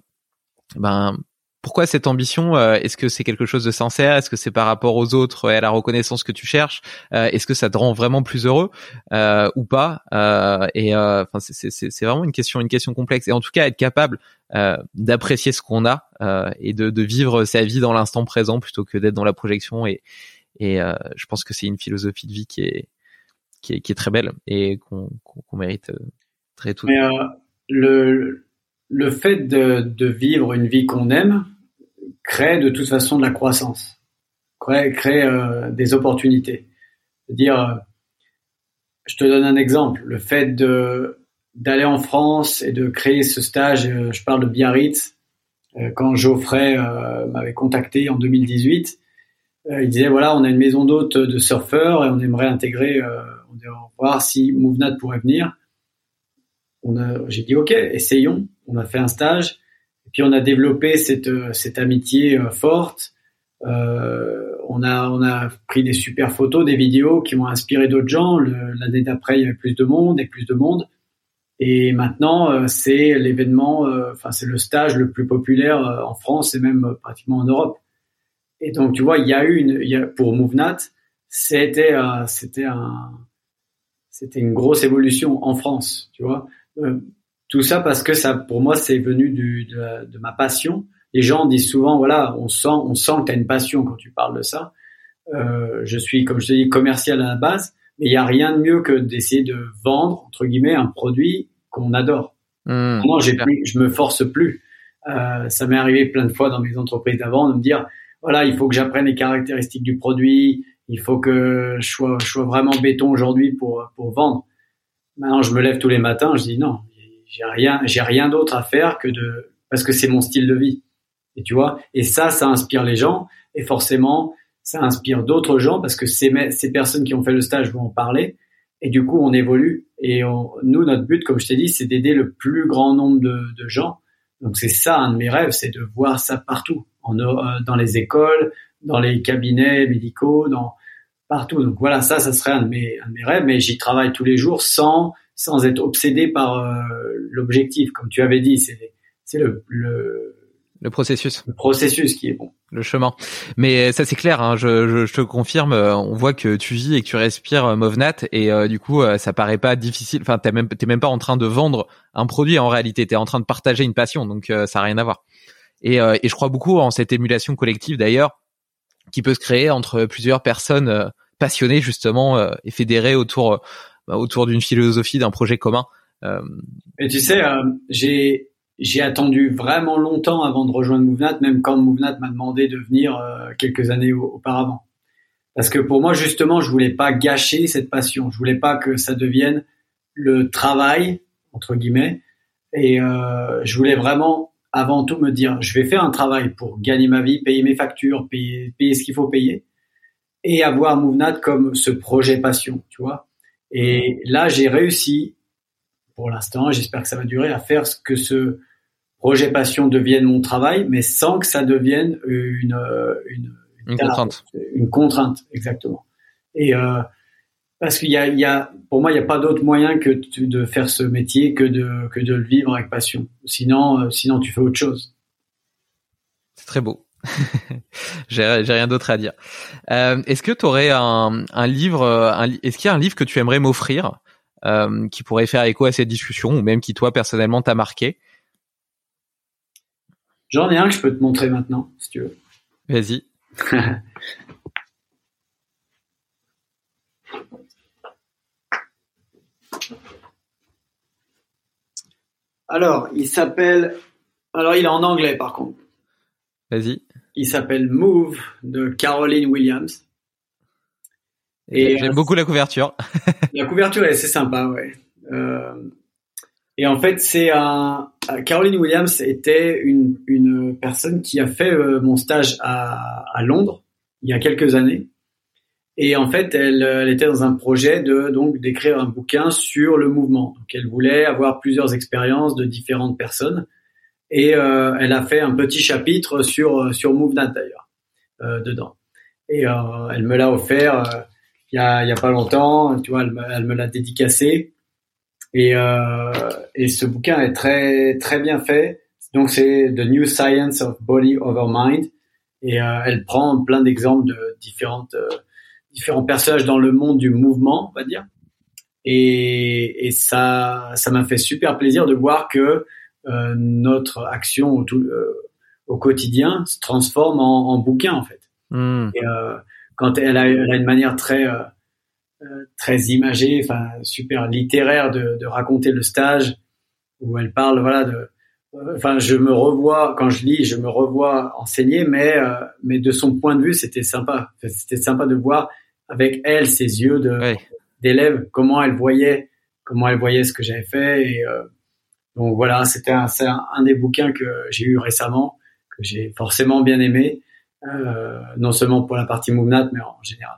ben, pourquoi cette ambition Est-ce que c'est quelque chose de sincère Est-ce que c'est par rapport aux autres et à la reconnaissance que tu cherches Est-ce que ça te rend vraiment plus heureux ou pas Et enfin, c'est vraiment une question, une question complexe. Et en tout cas, être capable d'apprécier ce qu'on a et de, de, vivre sa vie dans l'instant présent plutôt que d'être dans la projection. Et, et je pense que c'est une philosophie de vie qui est qui est, qui est très belle et qu'on qu mérite très tout. Mais le le fait de, vivre une vie qu'on aime crée de toute façon de la croissance, crée, euh, des opportunités. C'est-à-dire, je te donne un exemple, le fait de d'aller en France et de créer ce stage. je parle de Biarritz. quand Geoffrey m'avait contacté en 2018, il disait voilà, on a une maison d'hôtes de surfeurs et on aimerait intégrer, on voir si Movenat pourrait venir. J'ai dit ok, essayons. On a fait un stage et puis on a développé cette cette amitié forte. Euh, on a on a pris des super photos, des vidéos qui m'ont inspiré d'autres gens. L'année d'après, il y avait plus de monde et plus de monde. Et maintenant, euh, c'est l'événement, euh, enfin c'est le stage le plus populaire euh, en France et même pratiquement en Europe. Et donc tu vois, il y a eu une, il y a, pour Movenat, c'était c'était un c'était une grosse évolution en France, tu vois. Tout ça parce que ça, pour moi, c'est venu du, de, de ma passion les gens disent souvent, voilà, on sent, on sent que tu as une passion quand tu parles de ça. Euh, je suis, comme je te dis, commercial à la base, mais il n'y a rien de mieux que d'essayer de vendre, entre guillemets, un produit qu'on adore. Mmh, Moi, j'ai plus, je me force plus. Euh, ça m'est arrivé plein de fois dans mes entreprises d'avant de me dire, voilà, il faut que j'apprenne les caractéristiques du produit, il faut que je sois, je sois vraiment béton aujourd'hui pour, pour vendre. Maintenant, je me lève tous les matins, je dis non, j'ai rien, j'ai rien d'autre à faire que de, parce que c'est mon style de vie. Et tu vois, et ça, ça inspire les gens, et forcément, ça inspire d'autres gens parce que ces, ces personnes qui ont fait le stage vont en parler, et du coup, on évolue. Et nous, notre but, comme je t'ai dit, c'est d'aider le plus grand nombre de, de gens. Donc c'est ça, un de mes rêves, c'est de voir ça partout, en, euh, dans les écoles, dans les cabinets médicaux, dans partout. Donc voilà, ça, ça serait un de mes, un de mes rêves, mais j'y travaille tous les jours sans sans être obsédé par euh, l'objectif, comme tu avais dit. C'est c'est le, le le processus. Le processus qui est bon. Le chemin. Mais ça c'est clair, hein, je, je, te confirme, euh, on voit que tu vis et que tu respires euh, Movnat et euh, du coup ça paraît pas difficile. Enfin t'es même t'es même pas en train de vendre un produit en réalité, t'es en train de partager une passion, donc ça a rien à voir. Et, et je crois beaucoup en cette émulation collective d'ailleurs qui peut se créer entre plusieurs personnes passionnées justement et fédérées autour bah, autour d'une philosophie, d'un projet commun. Et tu sais, j'ai j'ai attendu vraiment longtemps avant de rejoindre Mouvnat, même quand Mouvnat m'a demandé de venir euh, quelques années auparavant. Parce que pour moi, justement, je voulais pas gâcher cette passion. Je voulais pas que ça devienne le travail, entre guillemets. Et euh, je voulais vraiment, avant tout, me dire, je vais faire un travail pour gagner ma vie, payer mes factures, payer, payer ce qu'il faut payer. Et avoir Mouvnat comme ce projet passion, tu vois. Et là, j'ai réussi, pour l'instant, j'espère que ça va durer, à faire ce que ce, projet passion devienne mon travail, mais sans que ça devienne une une, une, contrainte. Une contrainte, exactement. Et euh, parce qu'il y a, il y a, pour moi, il n'y a pas d'autre moyen que de faire ce métier que de que de le vivre avec passion. Sinon, euh, sinon tu fais autre chose. C'est très beau. <laughs> j'ai rien d'autre à dire. Euh, est-ce que tu aurais un, un livre, un, est-ce qu'il y a un livre que tu aimerais m'offrir euh, qui pourrait faire écho à cette discussion ou même qui toi personnellement t'a marqué? J'en ai un que je peux te montrer maintenant, si tu veux. Vas-y. <laughs> Alors, il s'appelle. Alors, il est en anglais par contre. Vas-y. Il s'appelle Move de Caroline Williams. Et j'aime beaucoup la couverture. <laughs> la couverture est assez sympa, ouais. Euh, et en fait, c'est un Caroline Williams était une, une personne qui a fait euh, mon stage à, à, Londres il y a quelques années. Et en fait, elle, elle était dans un projet de donc d'écrire un bouquin sur le mouvement. Donc, elle voulait avoir plusieurs expériences de différentes personnes. Et euh, elle a fait un petit chapitre sur sur MoveNat d'ailleurs euh, dedans. Et euh, elle me l'a offert euh, il y a il y a pas longtemps. Tu vois, elle, elle me l'a dédicacé. Et, euh, et ce bouquin est très très bien fait. Donc c'est The New Science of Body Over Mind. Et euh, elle prend plein d'exemples de différentes euh, différents personnages dans le monde du mouvement, on va dire. Et, et ça ça m'a fait super plaisir de voir que euh, notre action au, tout, euh, au, quotidien se transforme en, en bouquin en fait. Mmh. Et quand elle a, elle a, une manière très euh, très imagée, enfin super littéraire de, de, raconter le stage où elle parle voilà de euh, enfin je me revois quand je lis je me revois enseigner mais euh, mais de son point de vue c'était sympa c'était sympa de voir avec elle ses yeux de d'élève comment elle voyait comment elle voyait ce que j'avais fait. Et donc voilà, c'était un, un, des bouquins que j'ai eu récemment, que j'ai forcément bien aimé, non seulement pour la partie MoveNat, mais en général.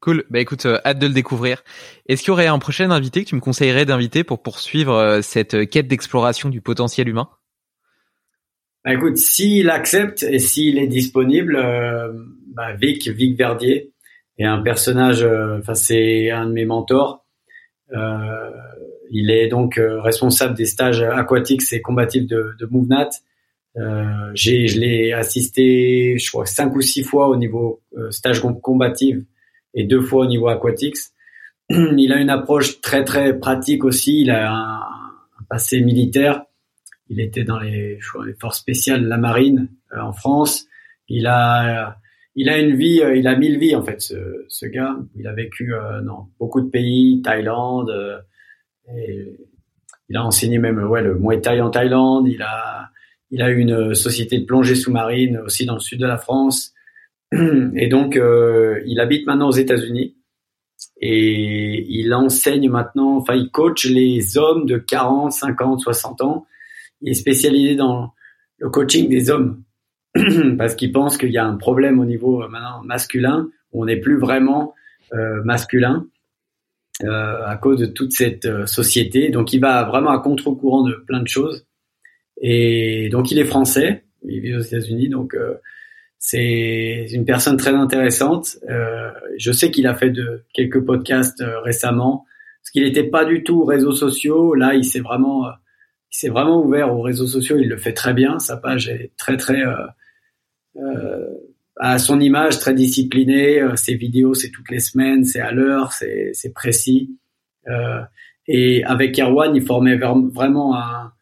Cool. Bah écoute, hâte de le découvrir. Est-ce qu'il y aurait un prochain invité que tu me conseillerais d'inviter pour poursuivre cette quête d'exploration du potentiel humain? Bah, écoute, s'il accepte et s'il est disponible, euh, bah, Vic, Vic Verdier est un personnage, euh, enfin c'est un de mes mentors. Euh, il est donc euh, responsable des stages aquatiques et combatifs de, de MoveNat. Euh, j'ai, je l'ai assisté, je crois, cinq ou six fois au niveau stage combatif et deux fois au niveau aquatics. <clears throat> Il a une approche très très pratique aussi. Il a un, un passé militaire il était dans les, les forces spéciales la marine euh, en France. Il a, il a une vie, euh, il a mille vies en fait, ce, ce gars. Il a vécu euh, dans beaucoup de pays, Thaïlande. Il a enseigné même ouais, le Muay Thai en Thaïlande. Il a, il a une société de plongée sous-marine aussi dans le sud de la France. <clears throat> Et donc, il habite maintenant aux États-Unis et il enseigne maintenant, enfin, il coach les hommes de 40, 50, 60 ans il est spécialisé dans le coaching des hommes <clears throat> parce qu'il pense qu'il y a un problème au niveau euh, maintenant masculin où on n'est plus vraiment euh, masculin euh, à cause de toute cette euh, société. Donc il va vraiment à contre-courant de plein de choses. Et donc il est français, il vit aux États-Unis, donc euh, c'est une personne très intéressante. je sais qu'il a fait de quelques podcasts récemment, parce qu'il n'était pas du tout réseaux sociaux. Là, il s'est vraiment il s'est vraiment ouvert aux réseaux sociaux. Il le fait très bien. Sa page est très très euh, euh, à son image, très disciplinée. Euh, ses vidéos, c'est toutes les semaines, c'est à l'heure, c'est précis. Euh, et avec Erwan, il formait vraiment un,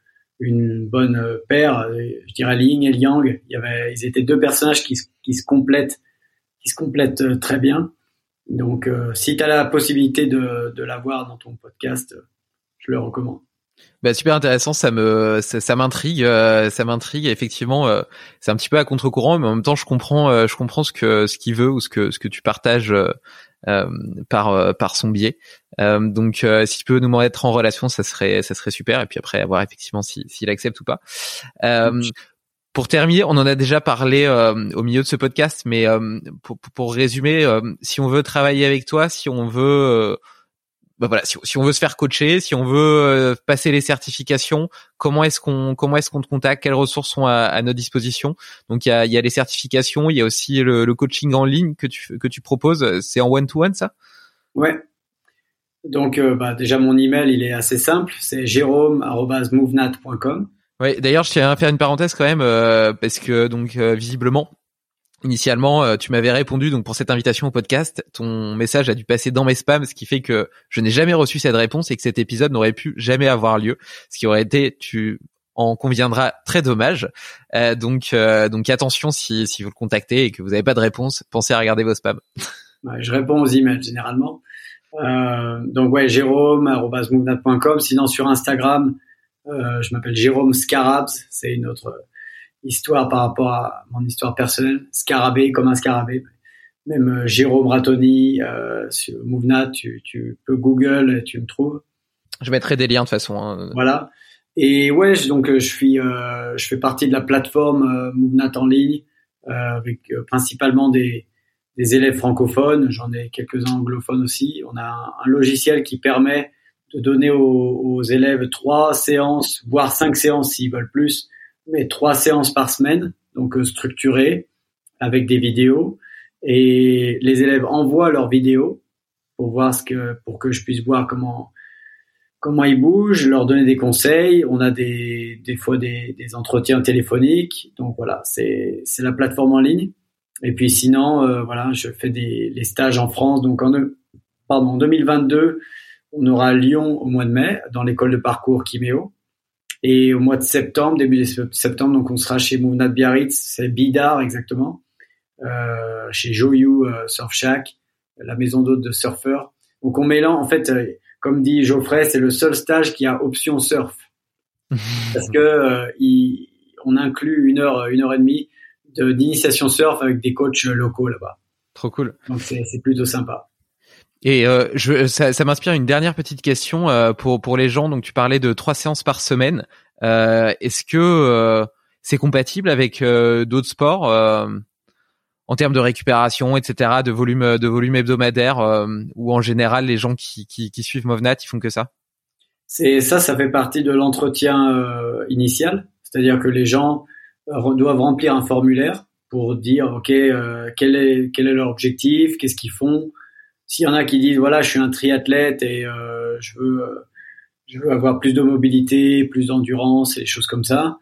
une bonne paire. Je dirais Ling et Liang. Il y avait, ils étaient deux personnages qui, qui se complètent, qui se complètent très bien. Donc, si tu as la possibilité de, de l'avoir dans ton podcast, je le recommande. Bah, super intéressant, ça me ça, m'intrigue, euh, ça m'intrigue effectivement. Euh, c'est un petit peu à contre-courant, mais en même temps, je comprends, euh, je comprends ce que ce qu'il veut ou ce que ce que tu partages par par son biais. donc, si tu peux nous mettre en relation, ça serait ça serait super. Et puis après, à voir effectivement s'il si, accepte ou pas. Pour terminer, on en a déjà parlé au milieu de ce podcast, mais pour, pour résumer, si on veut travailler avec toi, si on veut bah voilà, si, si, on veut se faire coacher, si on veut euh, passer les certifications, comment est-ce qu'on comment est-ce qu'on te contacte, quelles ressources sont à, à notre disposition Donc il y a, y a les certifications, il y a aussi le, le, coaching en ligne que tu que tu proposes. C'est en one to one ça? Ouais. Donc euh, bah, déjà mon email il est assez simple, c'est jérôme@movenat.com. Ouais, d'ailleurs je tiens à faire une parenthèse quand même euh, parce que donc visiblement Initialement, euh, tu m'avais répondu donc pour cette invitation au podcast, ton message a dû passer dans mes spams, ce qui fait que je n'ai jamais reçu cette réponse et que cet épisode n'aurait pu jamais avoir lieu, ce qui aurait été, tu en conviendras, très dommage. Euh, donc, euh, donc attention si, si vous le contactez et que vous n'avez pas de réponse, pensez à regarder vos spams. <laughs> je réponds aux emails généralement. donc ouais, jérôme@movenat.com. Sinon sur Instagram, je m'appelle Jérôme Scarabs, c'est une autre histoire par rapport à mon histoire personnelle, scarabée comme un scarabée. Même euh, Jérôme Ratoni euh, sur tu, tu peux Google, tu me trouves. Je mettrai des liens de toute façon. Hein. Voilà. Et ouais, donc je suis, euh, je fais partie de la plateforme euh, Mouvnat en ligne euh, avec euh, principalement des, des élèves francophones. J'en ai quelques-uns anglophones aussi. On a un, un, logiciel qui permet de donner aux, aux élèves trois séances, voire cinq séances s'ils veulent plus, mais trois séances par semaine, donc euh, structurées, avec des vidéos. Et les élèves envoient leurs vidéos pour voir ce que, pour que je puisse voir comment, comment ils bougent, leur donner des conseils. On a des, des fois des, des entretiens téléphoniques. Donc voilà, c'est, c'est la plateforme en ligne. Et puis sinon, euh, voilà, je fais des les stages en France. Donc en, pardon, en 2022, on aura Lyon au mois de mai dans l'école de parcours Kiméo. Et au mois de septembre, début de septembre, donc on sera chez Mouvnat Biarritz, c'est Bidar exactement, euh, chez Joyou euh, Surf Shack, la maison d'hôtes de surfeurs. Donc on mélange, en fait, euh, comme dit Geoffrey, c'est le seul stage qui a option surf, <laughs> parce que euh, il, on inclut une heure, une heure et demie d'initiation surf avec des coachs locaux là-bas. Trop cool. Donc c'est plutôt sympa. Et euh, je, ça, ça m'inspire une dernière petite question euh, pour pour les gens. Donc tu parlais de trois séances par semaine. Euh, Est-ce que euh, c'est compatible avec euh, d'autres sports en termes de récupération, etc., de volume de volume hebdomadaire, ou en général les gens qui, qui, qui suivent Movnat, ils font que ça? C'est ça, ça fait partie de l'entretien initial, c'est-à-dire que les gens doivent remplir un formulaire pour dire ok quel est quel est leur objectif, qu'est-ce qu'ils font s'il y en a qui disent voilà, je suis un triathlète et euh, je veux euh, je veux avoir plus de mobilité, plus d'endurance et des choses comme ça,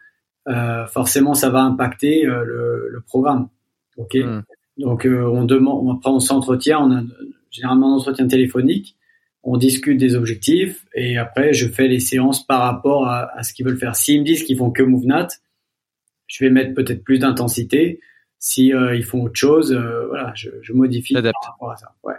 euh, forcément ça va impacter euh, le, le, programme. Ok. Hmm. Donc on demande, après on s'entretient, on a généralement un entretien téléphonique, on discute des objectifs et après je fais les séances par rapport à, à ce qu'ils veulent faire. S'ils me disent qu'ils font que MoveNat, je vais mettre peut-être plus d'intensité. Si ils font autre chose, voilà, je, je modifie par rapport à ça. Ouais.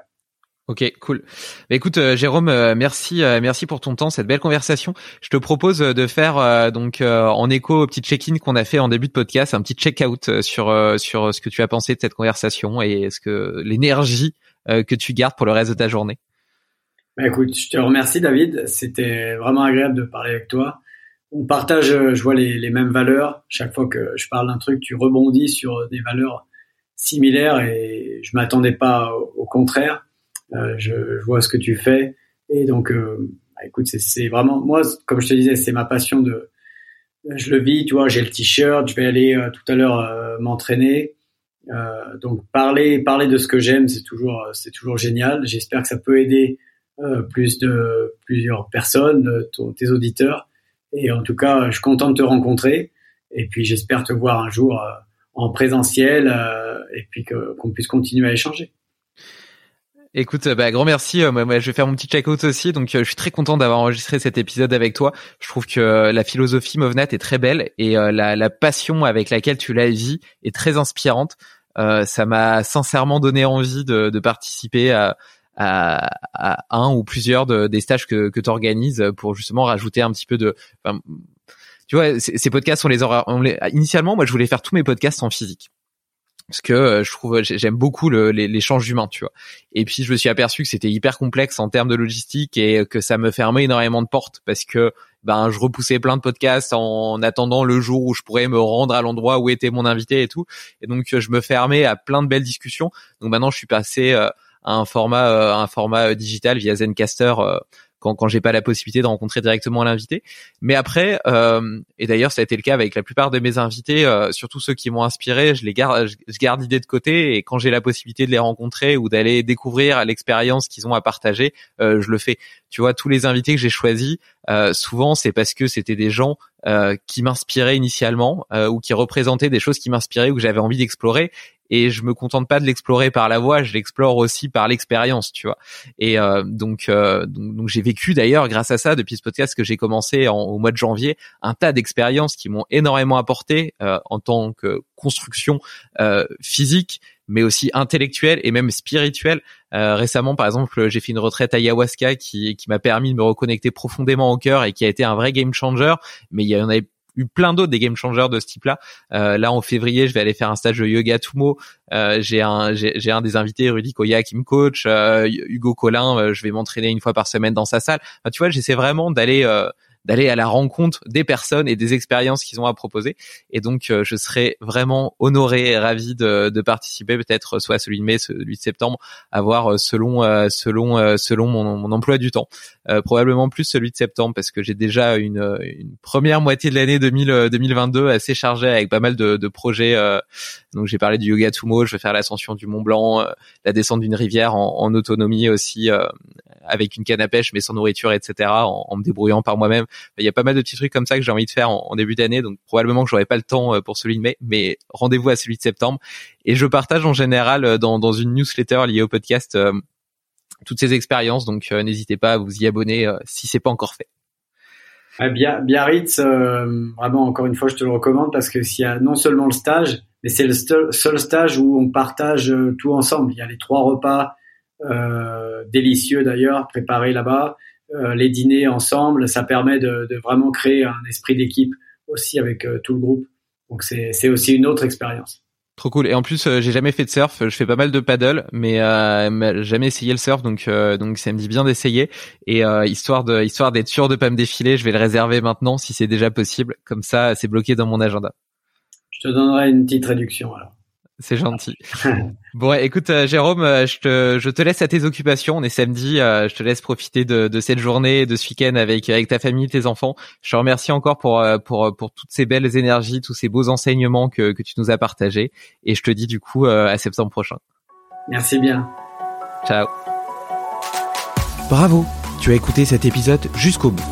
Ok, cool. Bah, écoute, euh, Jérôme, euh, merci, euh, merci pour ton temps, cette belle conversation. Je te propose de faire donc en écho au petit check-in qu'on a fait en début de podcast, un petit check-out sur sur ce que tu as pensé de cette conversation et ce que l'énergie que tu gardes pour le reste de ta journée. Bah, écoute, je te remercie, David. C'était vraiment agréable de parler avec toi. On partage, je vois les, les mêmes valeurs. Chaque fois que je parle d'un truc, tu rebondis sur des valeurs similaires et je m'attendais pas au contraire. Euh, je, je, vois ce que tu fais. Et donc euh, bah, écoute c'est vraiment moi comme je te disais c'est ma passion de je le vis tu vois j'ai le t-shirt je vais aller euh, tout à l'heure m'entraîner. Donc parler parler de ce que j'aime c'est toujours c'est toujours génial. J'espère que ça peut aider plus de plusieurs personnes tes auditeurs. Et en tout cas je suis content de te rencontrer. Et puis j'espère te voir un jour en présentiel et puis qu'on puisse continuer à échanger. Écoute, bah, grand merci. Euh, moi, je vais faire mon petit check-out aussi. Donc, euh, je suis très content d'avoir enregistré cet épisode avec toi. Je trouve que euh, la philosophie Movnat est très belle et la, passion avec laquelle tu la vis est très inspirante. ça m'a sincèrement donné envie de, participer à, un ou plusieurs de, des stages que, tu organises pour justement rajouter un petit peu de... Tu vois, ces podcasts, on les aura... Les, initialement, moi, je voulais faire tous mes podcasts en physique parce que euh, je trouve j'aime beaucoup l'échange humain tu vois. Et puis je me suis aperçu que c'était hyper complexe en termes de logistique et que ça me fermait énormément de portes parce que ben je repoussais plein de podcasts en attendant le jour où je pourrais me rendre à l'endroit où était mon invité et tout. Et donc je me fermais à plein de belles discussions. Donc maintenant je suis passé euh, à un format euh, un format digital via Zencaster quand, quand j'ai pas la possibilité de rencontrer directement l'invité. Mais après, euh, et d'ailleurs ça a été le cas avec la plupart de mes invités, euh, surtout ceux qui m'ont inspiré, je les garde, je, garde l'idée de côté et quand j'ai la possibilité de les rencontrer ou d'aller découvrir l'expérience qu'ils ont à partager, euh, je le fais. Tu vois, tous les invités que j'ai choisis, euh, souvent c'est parce que c'était des gens euh, qui m'inspiraient initialement euh, ou qui représentaient des choses qui m'inspiraient ou que j'avais envie d'explorer et je me contente pas de l'explorer par la voix, je l'explore aussi par l'expérience, tu vois. Et euh, donc, euh, donc, donc j'ai vécu d'ailleurs grâce à ça depuis ce podcast que j'ai commencé en, au mois de janvier un tas d'expériences qui m'ont énormément apporté en tant que construction physique, mais aussi intellectuelle et même spirituelle. Euh, récemment, par exemple, j'ai fait une retraite ayahuasca qui, qui m'a permis de me reconnecter profondément au cœur et qui a été un vrai game changer. Mais il y en avait eu plein d'autres des game changers de ce type-là. Euh, là, en février, je vais aller faire un stage de yoga Tumo. Euh, j'ai un j'ai un des invités, Rudy Koya, qui me coach. Euh, Hugo Collin, euh, je vais m'entraîner une fois par semaine dans sa salle. tu vois, j'essaie vraiment d'aller euh, d'aller à la rencontre des personnes et des expériences qu'ils ont à proposer. Et donc, euh, je serais vraiment honoré et ravi de, de participer, peut-être soit celui de mai, celui de septembre, à voir euh, selon euh, selon selon mon, mon, emploi du temps. probablement plus celui de septembre parce que j'ai déjà une, une première moitié de l'année 2022 assez chargée avec pas mal de, de projets. donc, j'ai parlé du yoga Tumo, je vais faire l'ascension du Mont Blanc, la descente d'une rivière en, en autonomie aussi avec une canne à pêche mais sans nourriture, etc. En me débrouillant par moi-même. Il y a pas mal de petits trucs comme ça que j'ai envie de faire en, début d'année, donc probablement que j'aurai pas le temps euh, pour celui de mai, mais rendez-vous à celui de septembre. Et je partage en général euh, dans, une newsletter liée au podcast euh, toutes ces expériences, donc n'hésitez pas à vous y abonner si c'est pas encore fait. Biarritz, vraiment encore une fois, je te le recommande parce que s'il y a non seulement le stage, mais c'est le seul stage où on partage tout ensemble. Il y a les trois repas euh, délicieux d'ailleurs préparés là-bas. Euh, les dîners ensemble, ça permet de, de vraiment créer un esprit d'équipe aussi avec euh, tout le groupe. Donc c'est aussi une autre expérience. Trop cool. Et en plus, euh, j'ai jamais fait de surf. Je fais pas mal de paddle, mais, euh, jamais essayé le surf, donc euh, donc ça me dit bien d'essayer. Et euh, histoire de histoire d'être sûr de pas me défiler, je vais le réserver maintenant si c'est déjà possible. Comme ça, c'est bloqué dans mon agenda. Je te donnerai une petite réduction alors. C'est gentil. <laughs> bon, écoute, euh, Jérôme, euh, je te, je te laisse à tes occupations. On est samedi. Euh, je te laisse profiter de, de cette journée, de ce week-end avec avec ta famille, tes enfants. Je te remercie encore pour pour pour toutes ces belles énergies, tous ces beaux enseignements que que tu nous as partagés. Et je te dis du coup à septembre prochain. Merci bien. Ciao. Bravo, tu as écouté cet épisode jusqu'au bout.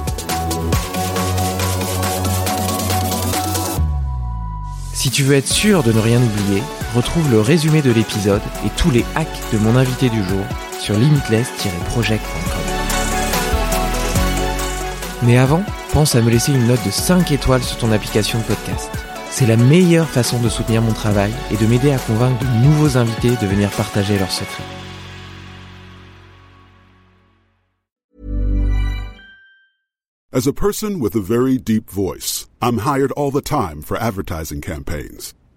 Si tu veux être sûr de ne rien oublier, retrouve le résumé de l'épisode et tous les hacks de mon invité du jour sur limitless-project.com. Mais avant, pense à me laisser une note de 5 étoiles sur ton application de podcast. C'est la meilleure façon de soutenir mon travail et de m'aider à convaincre de nouveaux invités de venir partager leurs secrets. As a person with a very deep voice, I'm hired all the time for advertising campaigns.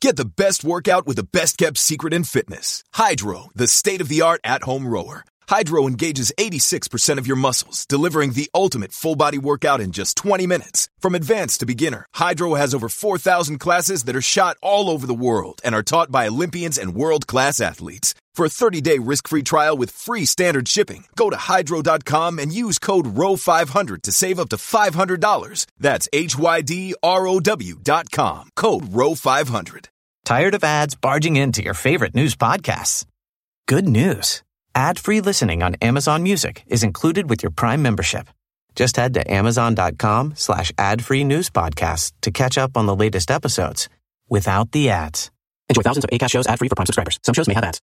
Get the best workout with the best kept secret in fitness. Hydro, the state of the art at home rower. Hydro engages 86% of your muscles, delivering the ultimate full body workout in just 20 minutes. From advanced to beginner, Hydro has over 4,000 classes that are shot all over the world and are taught by Olympians and world class athletes. For a 30 day risk free trial with free standard shipping, go to hydro.com and use code ROW500 to save up to $500. That's H Y D R O W.com. Code ROW500. Tired of ads barging into your favorite news podcasts? Good news. Ad-free listening on Amazon Music is included with your Prime membership. Just head to amazon.com slash ad-free news podcasts to catch up on the latest episodes without the ads. Enjoy thousands of ACAST shows ad-free for Prime subscribers. Some shows may have ads.